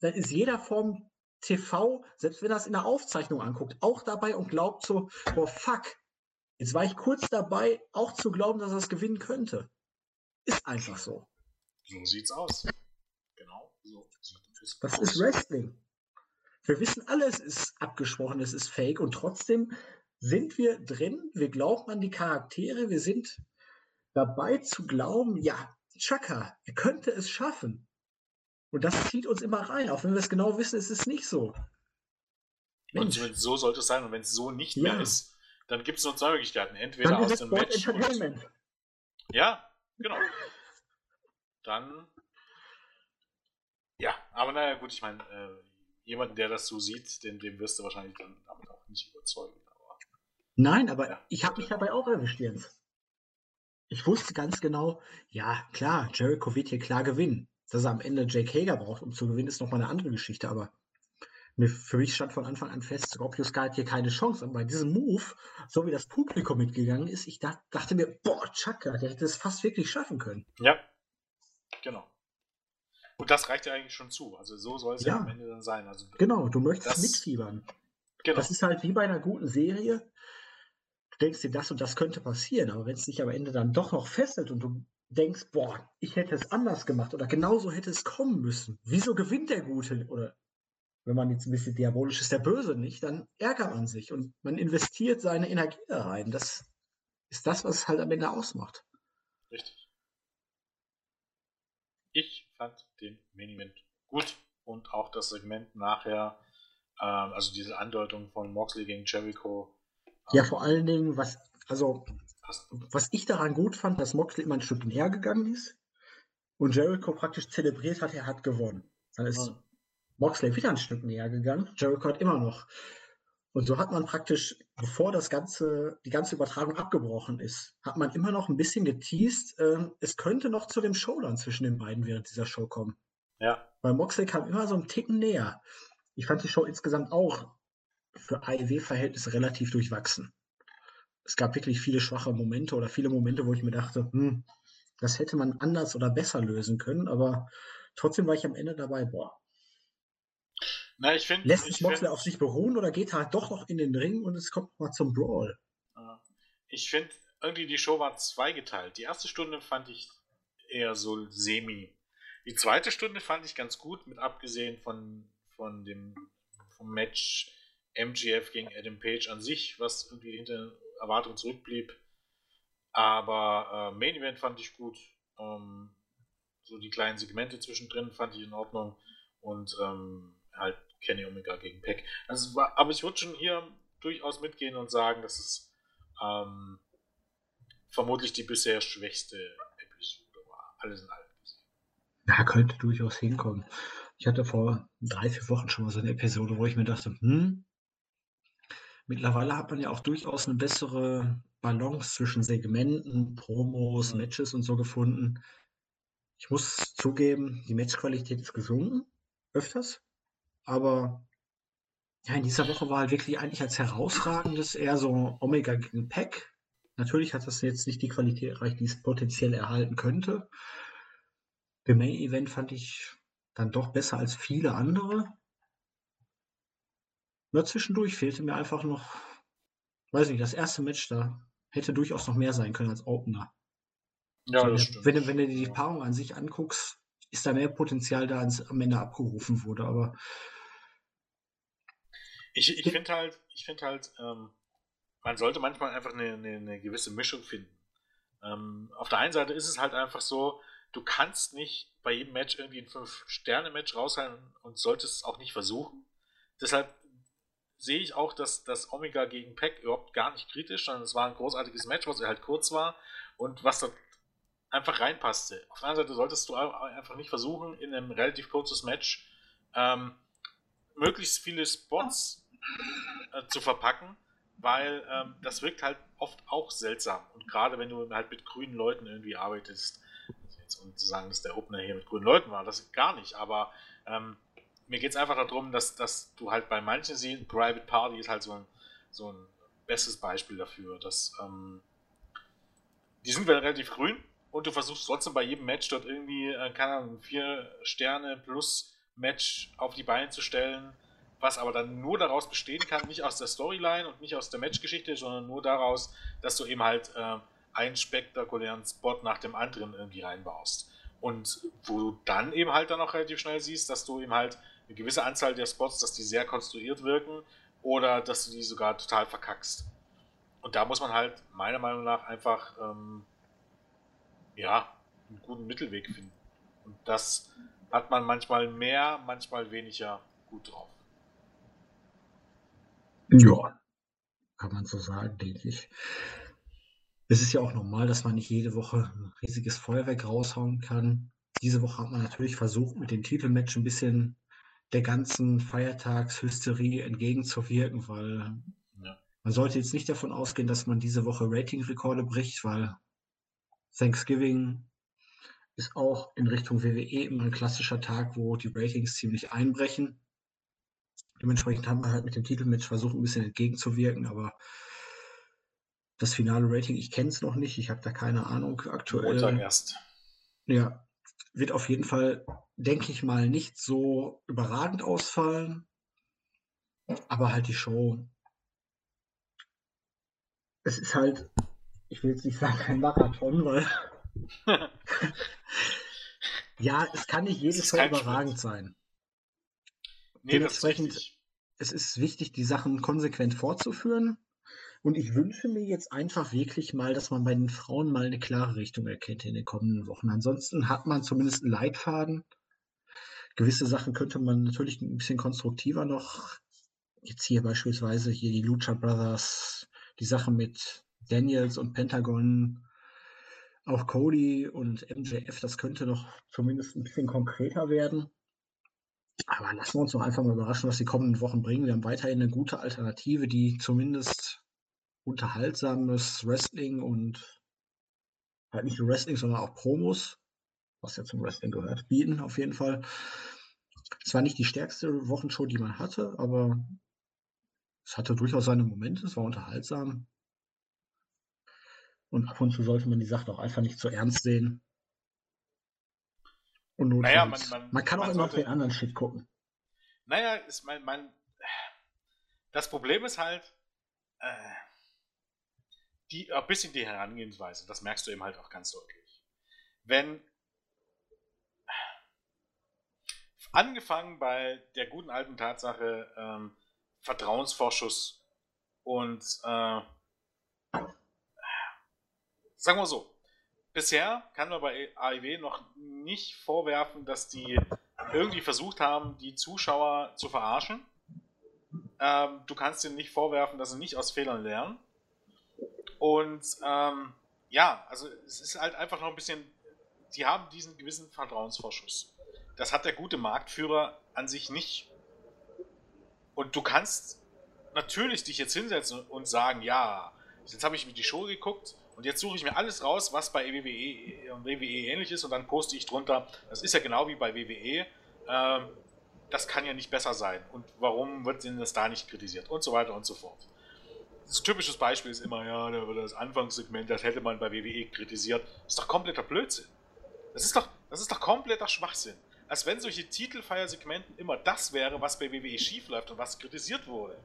dann ist jeder vom TV, selbst wenn er es in der Aufzeichnung anguckt, auch dabei und glaubt so, boah, fuck, jetzt war ich kurz dabei, auch zu glauben, dass er es gewinnen könnte. Ist einfach so. So sieht's aus. Genau. So das ist Wrestling. Wir wissen alle, es ist abgesprochen, es ist fake und trotzdem sind wir drin, wir glauben an die Charaktere, wir sind dabei zu glauben, ja, Chaka, er könnte es schaffen. Und das zieht uns immer rein, auch wenn wir es genau wissen, ist es nicht so. Mensch. Und so sollte es sein. Und wenn es so nicht ja. mehr ist, dann gibt es nur zwei Möglichkeiten. Entweder aus dem Match. Und, ja, genau. Dann. Ja, aber naja, gut, ich meine, äh, jemanden, der das so sieht, dem, dem wirst du wahrscheinlich dann damit auch nicht überzeugen. Aber, Nein, aber ja, ich habe mich dabei auch erwischt, Jens. Ich wusste ganz genau, ja, klar, Jericho wird hier klar gewinnen. Dass er am Ende Jake Hager braucht, um zu gewinnen, ist nochmal eine andere Geschichte, aber für mich stand von Anfang an fest, Scorpio Sky hat hier keine Chance. Und bei diesem Move, so wie das Publikum mitgegangen ist, ich dacht, dachte mir, boah, Chaka, der hätte es fast wirklich schaffen können. Ja, genau. Und das reicht ja eigentlich schon zu. Also so soll es ja, ja am Ende dann sein. Also, genau, du möchtest das, mitfiebern. Genau. Das ist halt wie bei einer guten Serie. Du denkst dir, das und das könnte passieren, aber wenn es sich am Ende dann doch noch fesselt und du denkst, boah, ich hätte es anders gemacht oder genauso hätte es kommen müssen. Wieso gewinnt der Gute? Oder wenn man jetzt ein bisschen diabolisch ist, der Böse nicht, dann ärgert man sich und man investiert seine Energie da rein. Das ist das, was es halt am Ende ausmacht. Richtig. Ich fand den Main gut und auch das Segment nachher, ähm, also diese Andeutung von Moxley gegen Jericho. Ähm, ja, vor allen Dingen, was, also, was ich daran gut fand, dass Moxley immer ein Stück näher gegangen ist und Jericho praktisch zelebriert hat, er hat gewonnen. Dann ist ja. Moxley wieder ein Stück näher gegangen. Jericho hat immer noch. Und so hat man praktisch, bevor das ganze, die ganze Übertragung abgebrochen ist, hat man immer noch ein bisschen geteased, äh, es könnte noch zu dem Showdown zwischen den beiden während dieser Show kommen. Ja. Weil Moxley kam immer so einen Ticken näher. Ich fand die Show insgesamt auch für AEW-Verhältnisse relativ durchwachsen. Es gab wirklich viele schwache Momente oder viele Momente, wo ich mir dachte, hm, das hätte man anders oder besser lösen können, aber trotzdem war ich am Ende dabei, boah, na, ich find, Lässt sich Moxley auf sich beruhen oder geht er halt doch noch in den Ring und es kommt mal zum Brawl? Ich finde, irgendwie die Show war zweigeteilt. Die erste Stunde fand ich eher so semi. Die zweite Stunde fand ich ganz gut, mit abgesehen von, von dem vom Match MGF gegen Adam Page an sich, was irgendwie hinter Erwartungen zurückblieb. Aber äh, Main Event fand ich gut. Ähm, so die kleinen Segmente zwischendrin fand ich in Ordnung. Und ähm, halt Kenny Omega gegen Peck. Also aber ich würde schon hier durchaus mitgehen und sagen, dass es ähm, vermutlich die bisher schwächste Episode war. Alles in allem. Ja, könnte durchaus hinkommen. Ich hatte vor drei, vier Wochen schon mal so eine Episode, wo ich mir dachte, hm, mittlerweile hat man ja auch durchaus eine bessere Balance zwischen Segmenten, Promos. Matches und so gefunden. Ich muss zugeben, die Matchqualität ist gesunken, öfters. Aber ja, in dieser Woche war halt wirklich eigentlich als herausragendes eher so Omega gegen Pack. Natürlich hat das jetzt nicht die Qualität erreicht, die es potenziell erhalten könnte. Der Main Event fand ich dann doch besser als viele andere. Nur zwischendurch fehlte mir einfach noch, weiß nicht, das erste Match da hätte durchaus noch mehr sein können als Opener. Ja, das stimmt. Wenn, wenn du dir die Paarung an sich anguckst, ist da mehr Potenzial da, als am Ende abgerufen wurde. Aber ich, ich finde halt, ich finde halt, ähm, man sollte manchmal einfach eine, eine, eine gewisse Mischung finden. Ähm, auf der einen Seite ist es halt einfach so, du kannst nicht bei jedem Match irgendwie ein 5-Sterne-Match raushalten und solltest es auch nicht versuchen. Deshalb sehe ich auch, dass das Omega gegen Peck überhaupt gar nicht kritisch, sondern es war ein großartiges Match, was halt kurz war und was da einfach reinpasste. Auf der anderen Seite solltest du einfach nicht versuchen, in einem relativ kurzes Match ähm, möglichst viele Spots äh, zu verpacken, weil ähm, das wirkt halt oft auch seltsam. Und gerade wenn du halt mit grünen Leuten irgendwie arbeitest, und zu sagen, dass der Opener hier mit grünen Leuten war, das gar nicht. Aber ähm, mir geht es einfach darum, dass, dass du halt bei manchen siehst, Private Party ist halt so ein, so ein bestes Beispiel dafür, dass ähm, die sind relativ grün, und du versuchst trotzdem bei jedem Match dort irgendwie, äh, keine Ahnung, vier Sterne plus Match auf die Beine zu stellen, was aber dann nur daraus bestehen kann, nicht aus der Storyline und nicht aus der Matchgeschichte, sondern nur daraus, dass du eben halt äh, einen spektakulären Spot nach dem anderen irgendwie reinbaust. Und wo du dann eben halt dann auch relativ schnell siehst, dass du eben halt eine gewisse Anzahl der Spots, dass die sehr konstruiert wirken oder dass du die sogar total verkackst. Und da muss man halt meiner Meinung nach einfach ähm, ja, einen guten Mittelweg finden. Und das hat man manchmal mehr, manchmal weniger gut drauf. Ja, kann man so sagen, denke ich. Es ist ja auch normal, dass man nicht jede Woche ein riesiges Feuerwerk raushauen kann. Diese Woche hat man natürlich versucht, mit dem Titelmatch ein bisschen der ganzen Feiertagshysterie entgegenzuwirken, weil ja. man sollte jetzt nicht davon ausgehen, dass man diese Woche Ratingrekorde bricht, weil Thanksgiving ist auch in Richtung WWE immer ein klassischer Tag, wo die Ratings ziemlich einbrechen. Dementsprechend haben wir halt mit dem Titelmatch versucht, ein bisschen entgegenzuwirken, aber das finale Rating, ich kenne es noch nicht, ich habe da keine Ahnung aktuell. Montag erst. Ja, wird auf jeden Fall, denke ich mal, nicht so überragend ausfallen, aber halt die Show. Es ist halt, ich will jetzt nicht sagen kein Marathon, weil ja, es kann nicht jedes Show überragend sein. Nee, Dementsprechend, ist es ist wichtig, die Sachen konsequent fortzuführen. Und ich wünsche mir jetzt einfach wirklich mal, dass man bei den Frauen mal eine klare Richtung erkennt in den kommenden Wochen. Ansonsten hat man zumindest einen Leitfaden. Gewisse Sachen könnte man natürlich ein bisschen konstruktiver noch. Jetzt hier beispielsweise hier die Lucha Brothers, die Sache mit Daniels und Pentagon, auch Cody und MJF, das könnte noch zumindest ein bisschen konkreter werden. Aber lassen wir uns doch einfach mal überraschen, was die kommenden Wochen bringen. Wir haben weiterhin eine gute Alternative, die zumindest unterhaltsames Wrestling und halt nicht nur Wrestling, sondern auch Promos, was ja zum Wrestling gehört, bieten auf jeden Fall. Es war nicht die stärkste Wochenshow, die man hatte, aber es hatte durchaus seine Momente, es war unterhaltsam. Und ab und zu sollte man die Sache auch einfach nicht zu ernst sehen. Und naja, man, man, man, kann auch immer sollte, auf den anderen Shit gucken. Naja, ist mein, mein, das Problem ist halt, äh, die, ein bisschen die Herangehensweise, das merkst du eben halt auch ganz deutlich. Wenn angefangen bei der guten alten Tatsache ähm, Vertrauensvorschuss und äh, sagen wir so, bisher kann man bei AEW noch nicht vorwerfen, dass die irgendwie versucht haben, die Zuschauer zu verarschen. Ähm, du kannst ihnen nicht vorwerfen, dass sie nicht aus Fehlern lernen. Und ähm, ja, also es ist halt einfach noch ein bisschen, die haben diesen gewissen Vertrauensvorschuss. Das hat der gute Marktführer an sich nicht. Und du kannst natürlich dich jetzt hinsetzen und sagen, ja, jetzt habe ich mir die Show geguckt und jetzt suche ich mir alles raus, was bei WWE, WWE ähnlich ist und dann poste ich drunter. Das ist ja genau wie bei WWE. Ähm, das kann ja nicht besser sein. Und warum wird denn das da nicht kritisiert? Und so weiter und so fort das typische Beispiel ist immer, ja, das Anfangssegment, das hätte man bei WWE kritisiert. Das ist doch kompletter Blödsinn. Das ist doch, das ist doch kompletter Schwachsinn. Als wenn solche Titelfeiersegmenten immer das wäre, was bei WWE schief läuft und was kritisiert wurde.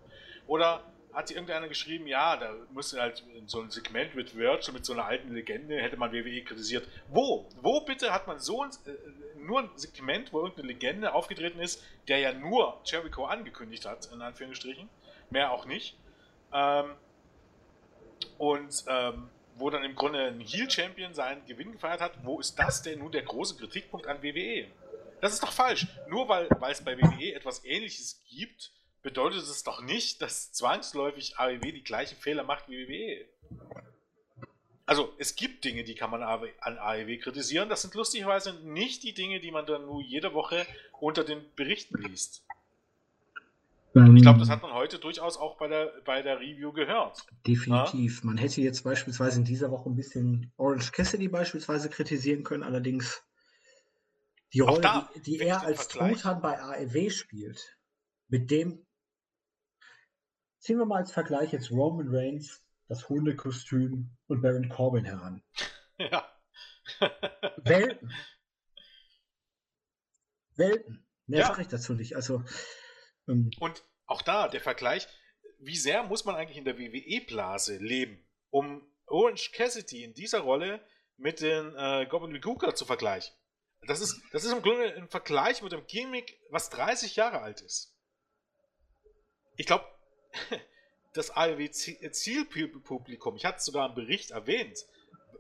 Oder hat irgendeiner geschrieben, ja, da müsste halt so ein Segment mit Virgil, mit so einer alten Legende, hätte man WWE kritisiert. Wo? Wo bitte hat man so ein, äh, nur ein Segment, wo irgendeine Legende aufgetreten ist, der ja nur Jericho angekündigt hat, in Anführungsstrichen, mehr auch nicht, ähm, und ähm, wo dann im Grunde ein Heel-Champion seinen Gewinn gefeiert hat. Wo ist das denn nun der große Kritikpunkt an WWE? Das ist doch falsch. Nur weil es bei WWE etwas Ähnliches gibt, bedeutet es doch nicht, dass zwangsläufig AEW die gleichen Fehler macht wie WWE. Also, es gibt Dinge, die kann man an AEW kritisieren. Das sind lustigerweise nicht die Dinge, die man dann nur jede Woche unter den Berichten liest. Und ich glaube, das hat man heute durchaus auch bei der, bei der Review gehört. Definitiv. Ja? Man hätte jetzt beispielsweise in dieser Woche ein bisschen Orange Cassidy beispielsweise kritisieren können, allerdings die Rolle, da, die, die er als Truthahn bei AEW spielt, mit dem ziehen wir mal als Vergleich jetzt Roman Reigns, das Hundekostüm und Baron Corbin heran. Ja. Welten. Welten. Mehr ja. sage ich dazu nicht. Also ähm, Und auch da der Vergleich, wie sehr muss man eigentlich in der WWE-Blase leben, um Orange Cassidy in dieser Rolle mit den äh, Goblin Gooker zu vergleichen? Das ist, das ist im Grunde ein Vergleich mit einem Gimmick, was 30 Jahre alt ist. Ich glaube, das AEW-Zielpublikum, ich hatte es sogar im Bericht erwähnt,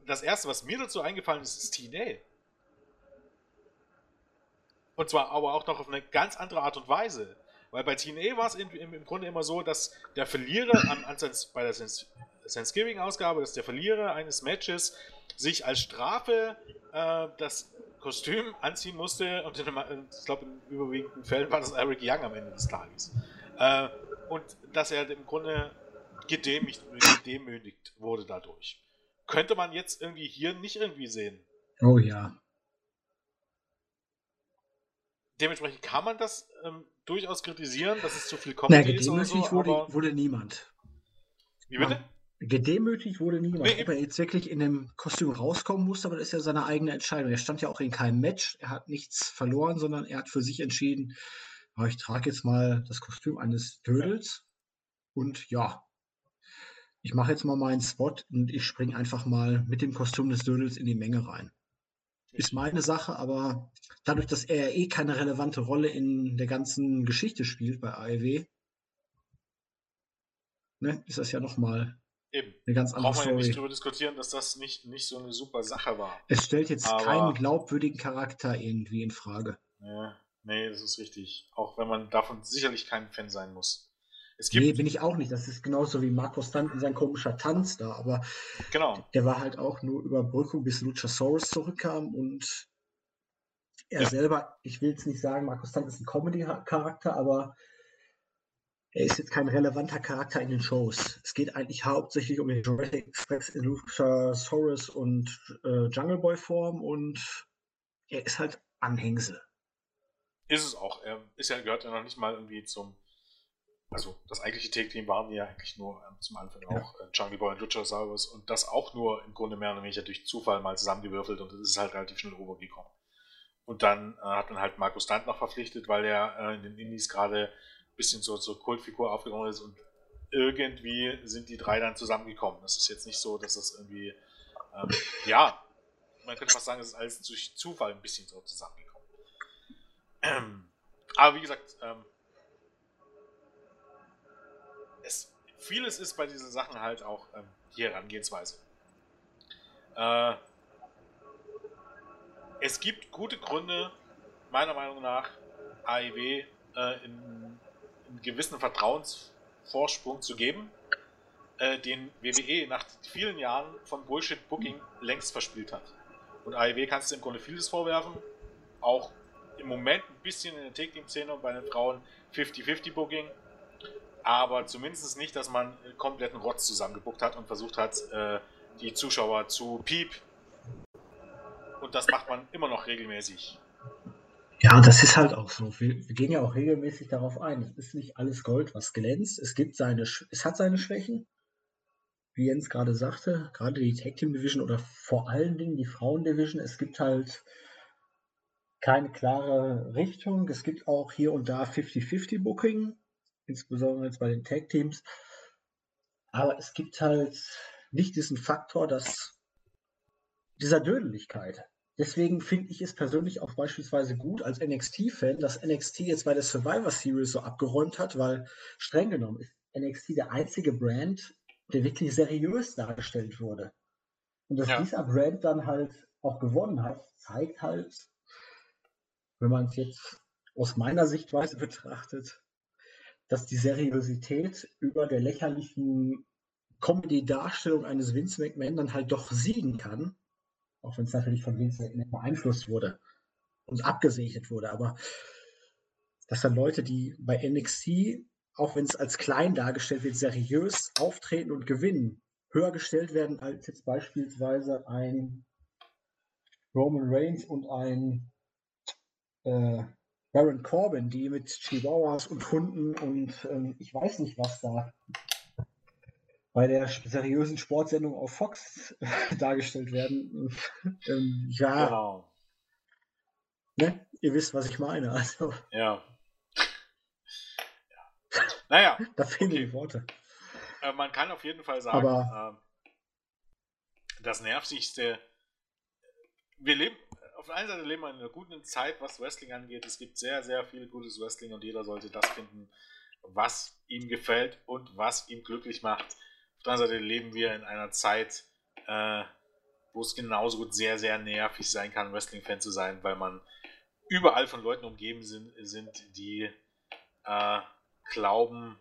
das erste, was mir dazu eingefallen ist, ist TNA. Und zwar aber auch noch auf eine ganz andere Art und Weise. Weil bei TNA war es im, Grunde immer so, dass der Verlierer an, bei der Thanksgiving-Ausgabe, dass der Verlierer eines Matches sich als Strafe äh, das Kostüm anziehen musste und in, ich glaube in überwiegenden Fällen war das Eric Young am Ende des Tages. Äh, und dass er im Grunde gedemütigt, gedemütigt wurde dadurch. Könnte man jetzt irgendwie hier nicht irgendwie sehen. Oh ja. dementsprechend kann man das ähm, durchaus kritisieren, dass es zu viel Comedy naja, ist oder so, wurde, wurde niemand. Wie bitte? Gedemütigt wurde niemand. Nee, Ob er jetzt wirklich in dem Kostüm rauskommen musste, aber das ist ja seine eigene Entscheidung. Er stand ja auch in keinem Match. Er hat nichts verloren, sondern er hat für sich entschieden, oh, ich trage jetzt mal das Kostüm eines Dödels. Und ja, ich mache jetzt mal meinen Spot und ich springe einfach mal mit dem Kostüm des Dödels in die Menge rein. Ist meine Sache, aber dadurch, dass er eh keine relevante Rolle in der ganzen Geschichte spielt bei AEW, ne, ist das ja nochmal Eben. Eine ganz andere Braucht man ja nicht darüber diskutieren, dass das nicht, nicht so eine super Sache war. Es stellt jetzt Aber, keinen glaubwürdigen Charakter irgendwie in Frage. Ja, nee, das ist richtig. Auch wenn man davon sicherlich kein Fan sein muss. Es gibt nee, bin ich auch nicht. Das ist genauso wie Markus Stanton sein komischer Tanz da. Aber genau. der war halt auch nur Überbrückung, bis Luchasaurus zurückkam und er ja. selber, ich will jetzt nicht sagen, Markus Stanton ist ein Comedy-Charakter, aber er ist jetzt kein relevanter Charakter in den Shows. Es geht eigentlich hauptsächlich um den Jurassic Express in Luchasaurus und äh, Jungle Boy Form und er ist halt Anhängsel. Ist es auch. Er ist ja, gehört ja noch nicht mal irgendwie zum. Also, das eigentliche Take-Team waren ja eigentlich nur ähm, zum Anfang ja. auch äh, Jungle Boy und Luchasaurus und das auch nur im Grunde mehr oder weniger durch Zufall mal zusammengewürfelt und es ist halt relativ schnell rübergekommen. Und dann äh, hat man halt Markus Stunt noch verpflichtet, weil er äh, in den Indies gerade bisschen so zur Kultfigur aufgegangen ist und irgendwie sind die drei dann zusammengekommen. Das ist jetzt nicht so, dass das irgendwie, ähm, ja, man könnte fast sagen, es ist alles durch Zufall ein bisschen so zusammengekommen. Aber wie gesagt, ähm, es, vieles ist bei diesen Sachen halt auch ähm, die Herangehensweise. Äh, es gibt gute Gründe, meiner Meinung nach, AEW äh, in einen gewissen Vertrauensvorsprung zu geben, äh, den WWE nach vielen Jahren von Bullshit-Booking längst verspielt hat. Und AEW kannst du im Grunde vieles vorwerfen, auch im Moment ein bisschen in der Take-Team-Szene und bei den Frauen 50-50-Booking, aber zumindest nicht, dass man kompletten Rotz zusammengebuckt hat und versucht hat, äh, die Zuschauer zu piep. Und das macht man immer noch regelmäßig. Ja, das ist halt auch so. Wir, wir gehen ja auch regelmäßig darauf ein. Es ist nicht alles Gold, was glänzt. Es gibt seine, es hat seine Schwächen. Wie Jens gerade sagte, gerade die Tag Team Division oder vor allen Dingen die Frauen Division. Es gibt halt keine klare Richtung. Es gibt auch hier und da 50-50 Booking, insbesondere jetzt bei den Tag Teams. Aber es gibt halt nicht diesen Faktor, dass dieser Dödeligkeit. Deswegen finde ich es persönlich auch beispielsweise gut als NXT-Fan, dass NXT jetzt bei der Survivor Series so abgeräumt hat, weil streng genommen ist NXT der einzige Brand, der wirklich seriös dargestellt wurde. Und dass ja. dieser Brand dann halt auch gewonnen hat, zeigt halt, wenn man es jetzt aus meiner Sichtweise betrachtet, dass die Seriosität über der lächerlichen Comedy-Darstellung eines Vince McMahon dann halt doch siegen kann auch wenn es natürlich von Vince beeinflusst wurde und abgesegnet wurde. Aber dass dann Leute, die bei NXT, auch wenn es als klein dargestellt wird, seriös auftreten und gewinnen, höher gestellt werden als jetzt beispielsweise ein Roman Reigns und ein äh, Baron Corbin, die mit Chihuahuas und Hunden und ähm, ich weiß nicht was da bei der seriösen Sportsendung auf Fox dargestellt werden. ähm, ja. Genau. Ne? Ihr wisst, was ich meine. Also. Ja. ja. Naja. da fehlen okay. die Worte. Äh, man kann auf jeden Fall sagen, Aber, äh, das Nervigste. Wir leben, auf der einen Seite leben wir in einer guten Zeit, was Wrestling angeht. Es gibt sehr, sehr viel gutes Wrestling und jeder sollte das finden, was ihm gefällt und was ihn glücklich macht. Auf der anderen Seite leben wir in einer Zeit, äh, wo es genauso gut sehr, sehr nervig sein kann, Wrestling-Fan zu sein, weil man überall von Leuten umgeben sind, sind die äh, glauben,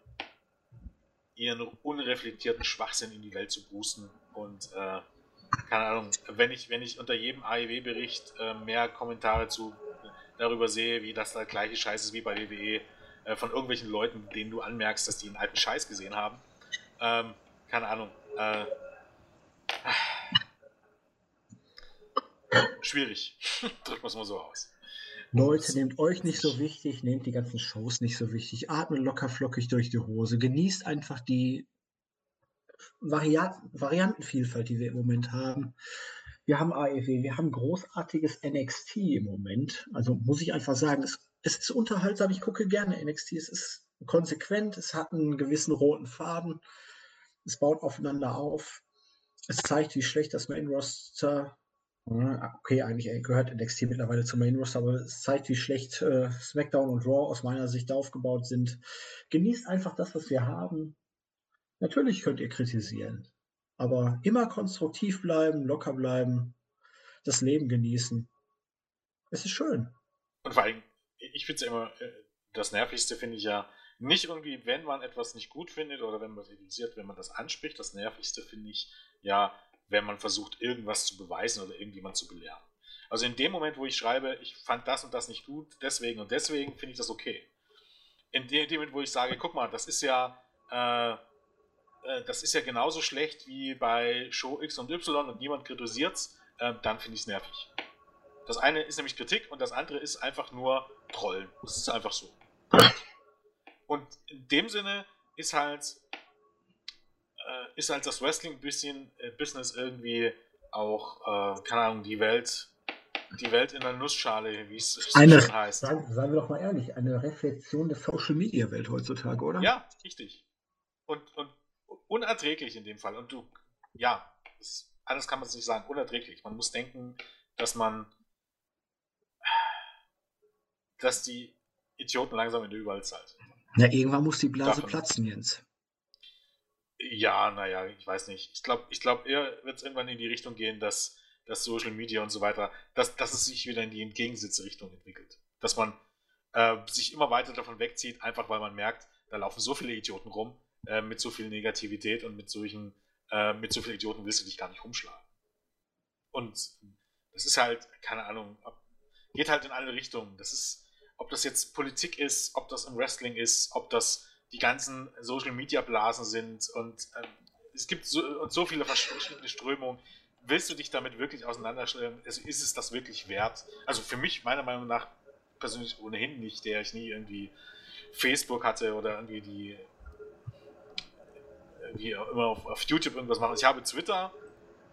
ihren unreflektierten Schwachsinn in die Welt zu boosten. Und äh, keine Ahnung, wenn ich, wenn ich unter jedem AEW-Bericht äh, mehr Kommentare zu darüber sehe, wie das da gleiche Scheiß ist wie bei WWE, äh, von irgendwelchen Leuten, denen du anmerkst, dass die einen alten Scheiß gesehen haben, ähm, keine Ahnung. Äh, schwierig. Drücken wir es mal so aus. Leute, nehmt euch nicht so wichtig, nehmt die ganzen Shows nicht so wichtig, atmet locker flockig durch die Hose, genießt einfach die Variat Variantenvielfalt, die wir im Moment haben. Wir haben AEW, wir haben großartiges NXT im Moment. Also muss ich einfach sagen, es, es ist unterhaltsam. Ich gucke gerne NXT. Es ist konsequent, es hat einen gewissen roten Faden, es baut aufeinander auf. Es zeigt, wie schlecht das Main Roster Okay, eigentlich gehört NXT mittlerweile zum Main Roster, aber es zeigt, wie schlecht äh, SmackDown und Raw aus meiner Sicht aufgebaut sind. Genießt einfach das, was wir haben. Natürlich könnt ihr kritisieren, aber immer konstruktiv bleiben, locker bleiben, das Leben genießen. Es ist schön. Und vor allem, ich finde es immer, äh, das Nervigste finde ich ja, nicht irgendwie, wenn man etwas nicht gut findet oder wenn man kritisiert, wenn man das anspricht, das Nervigste finde ich ja, wenn man versucht, irgendwas zu beweisen oder irgendjemand zu belehren. Also in dem Moment, wo ich schreibe, ich fand das und das nicht gut, deswegen und deswegen, finde ich das okay. In dem Moment, wo ich sage, guck mal, das ist ja, äh, äh, das ist ja genauso schlecht wie bei Show X und Y und niemand kritisiert es, äh, dann finde ich es nervig. Das eine ist nämlich Kritik und das andere ist einfach nur Trollen. Das ist einfach so. Und in dem Sinne ist halt äh, ist halt das Wrestling bisschen äh, Business irgendwie auch, äh, keine Ahnung, die Welt, die Welt in der Nussschale, wie es schon heißt. Sagen, sagen, wir doch mal ehrlich, eine Reflexion der Social Media Welt heutzutage, oder? Ja, richtig. Und, und unerträglich in dem Fall. Und du, ja, das, anders kann man es nicht sagen, unerträglich. Man muss denken, dass man, dass die Idioten langsam in der Überallzeit sind. Na, irgendwann muss die Blase Davon. platzen, Jens. Ja, naja, ich weiß nicht. Ich glaube, ich glaub, eher wird es irgendwann in die Richtung gehen, dass, dass Social Media und so weiter, dass, dass es sich wieder in die entgegengesetzte Richtung entwickelt. Dass man äh, sich immer weiter davon wegzieht, einfach weil man merkt, da laufen so viele Idioten rum, äh, mit so viel Negativität und mit solchen, äh, mit so vielen Idioten willst du dich gar nicht rumschlagen. Und das ist halt, keine Ahnung, geht halt in alle Richtungen. Das ist, ob das jetzt Politik ist, ob das im Wrestling ist, ob das die ganzen Social Media Blasen sind und ähm, es gibt so, so viele verschiedene Strömungen. Willst du dich damit wirklich auseinanderstellen? Also ist es das wirklich wert? Also für mich, meiner Meinung nach, persönlich ohnehin nicht, der ich nie irgendwie Facebook hatte oder irgendwie die irgendwie immer auf, auf YouTube irgendwas mache. Ich habe Twitter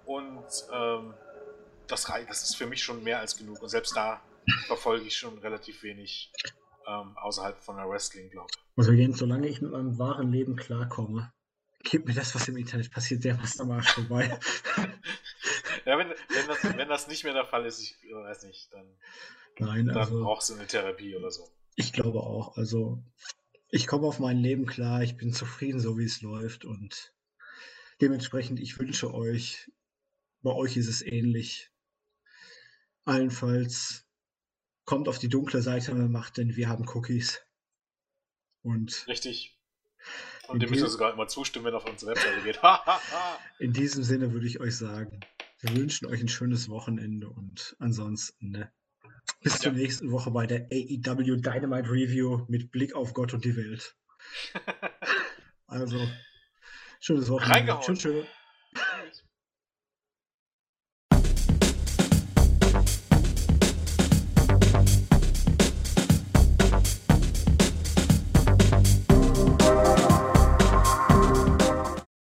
und ähm, das, das ist für mich schon mehr als genug. Und selbst da verfolge ich schon relativ wenig ähm, außerhalb von der Wrestling, glaube ich. Also Jens, solange ich mit meinem wahren Leben klarkomme, gibt mir das, was im Internet passiert, sehr fast am Arsch vorbei. ja, wenn, wenn, das, wenn das nicht mehr der Fall ist, ich weiß nicht, dann, Nein, dann also, brauchst du eine Therapie oder so. Ich glaube auch. Also ich komme auf mein Leben klar, ich bin zufrieden, so wie es läuft und dementsprechend, ich wünsche euch, bei euch ist es ähnlich. Allenfalls kommt auf die dunkle Seite der Macht, denn wir haben Cookies. Und Richtig. Und dem müssen wir sogar immer zustimmen, wenn er auf unsere Webseite geht. in diesem Sinne würde ich euch sagen, wir wünschen euch ein schönes Wochenende und ansonsten ne, bis ja. zur nächsten Woche bei der AEW Dynamite Review mit Blick auf Gott und die Welt. also, schönes Wochenende. Tschüss, tschüss.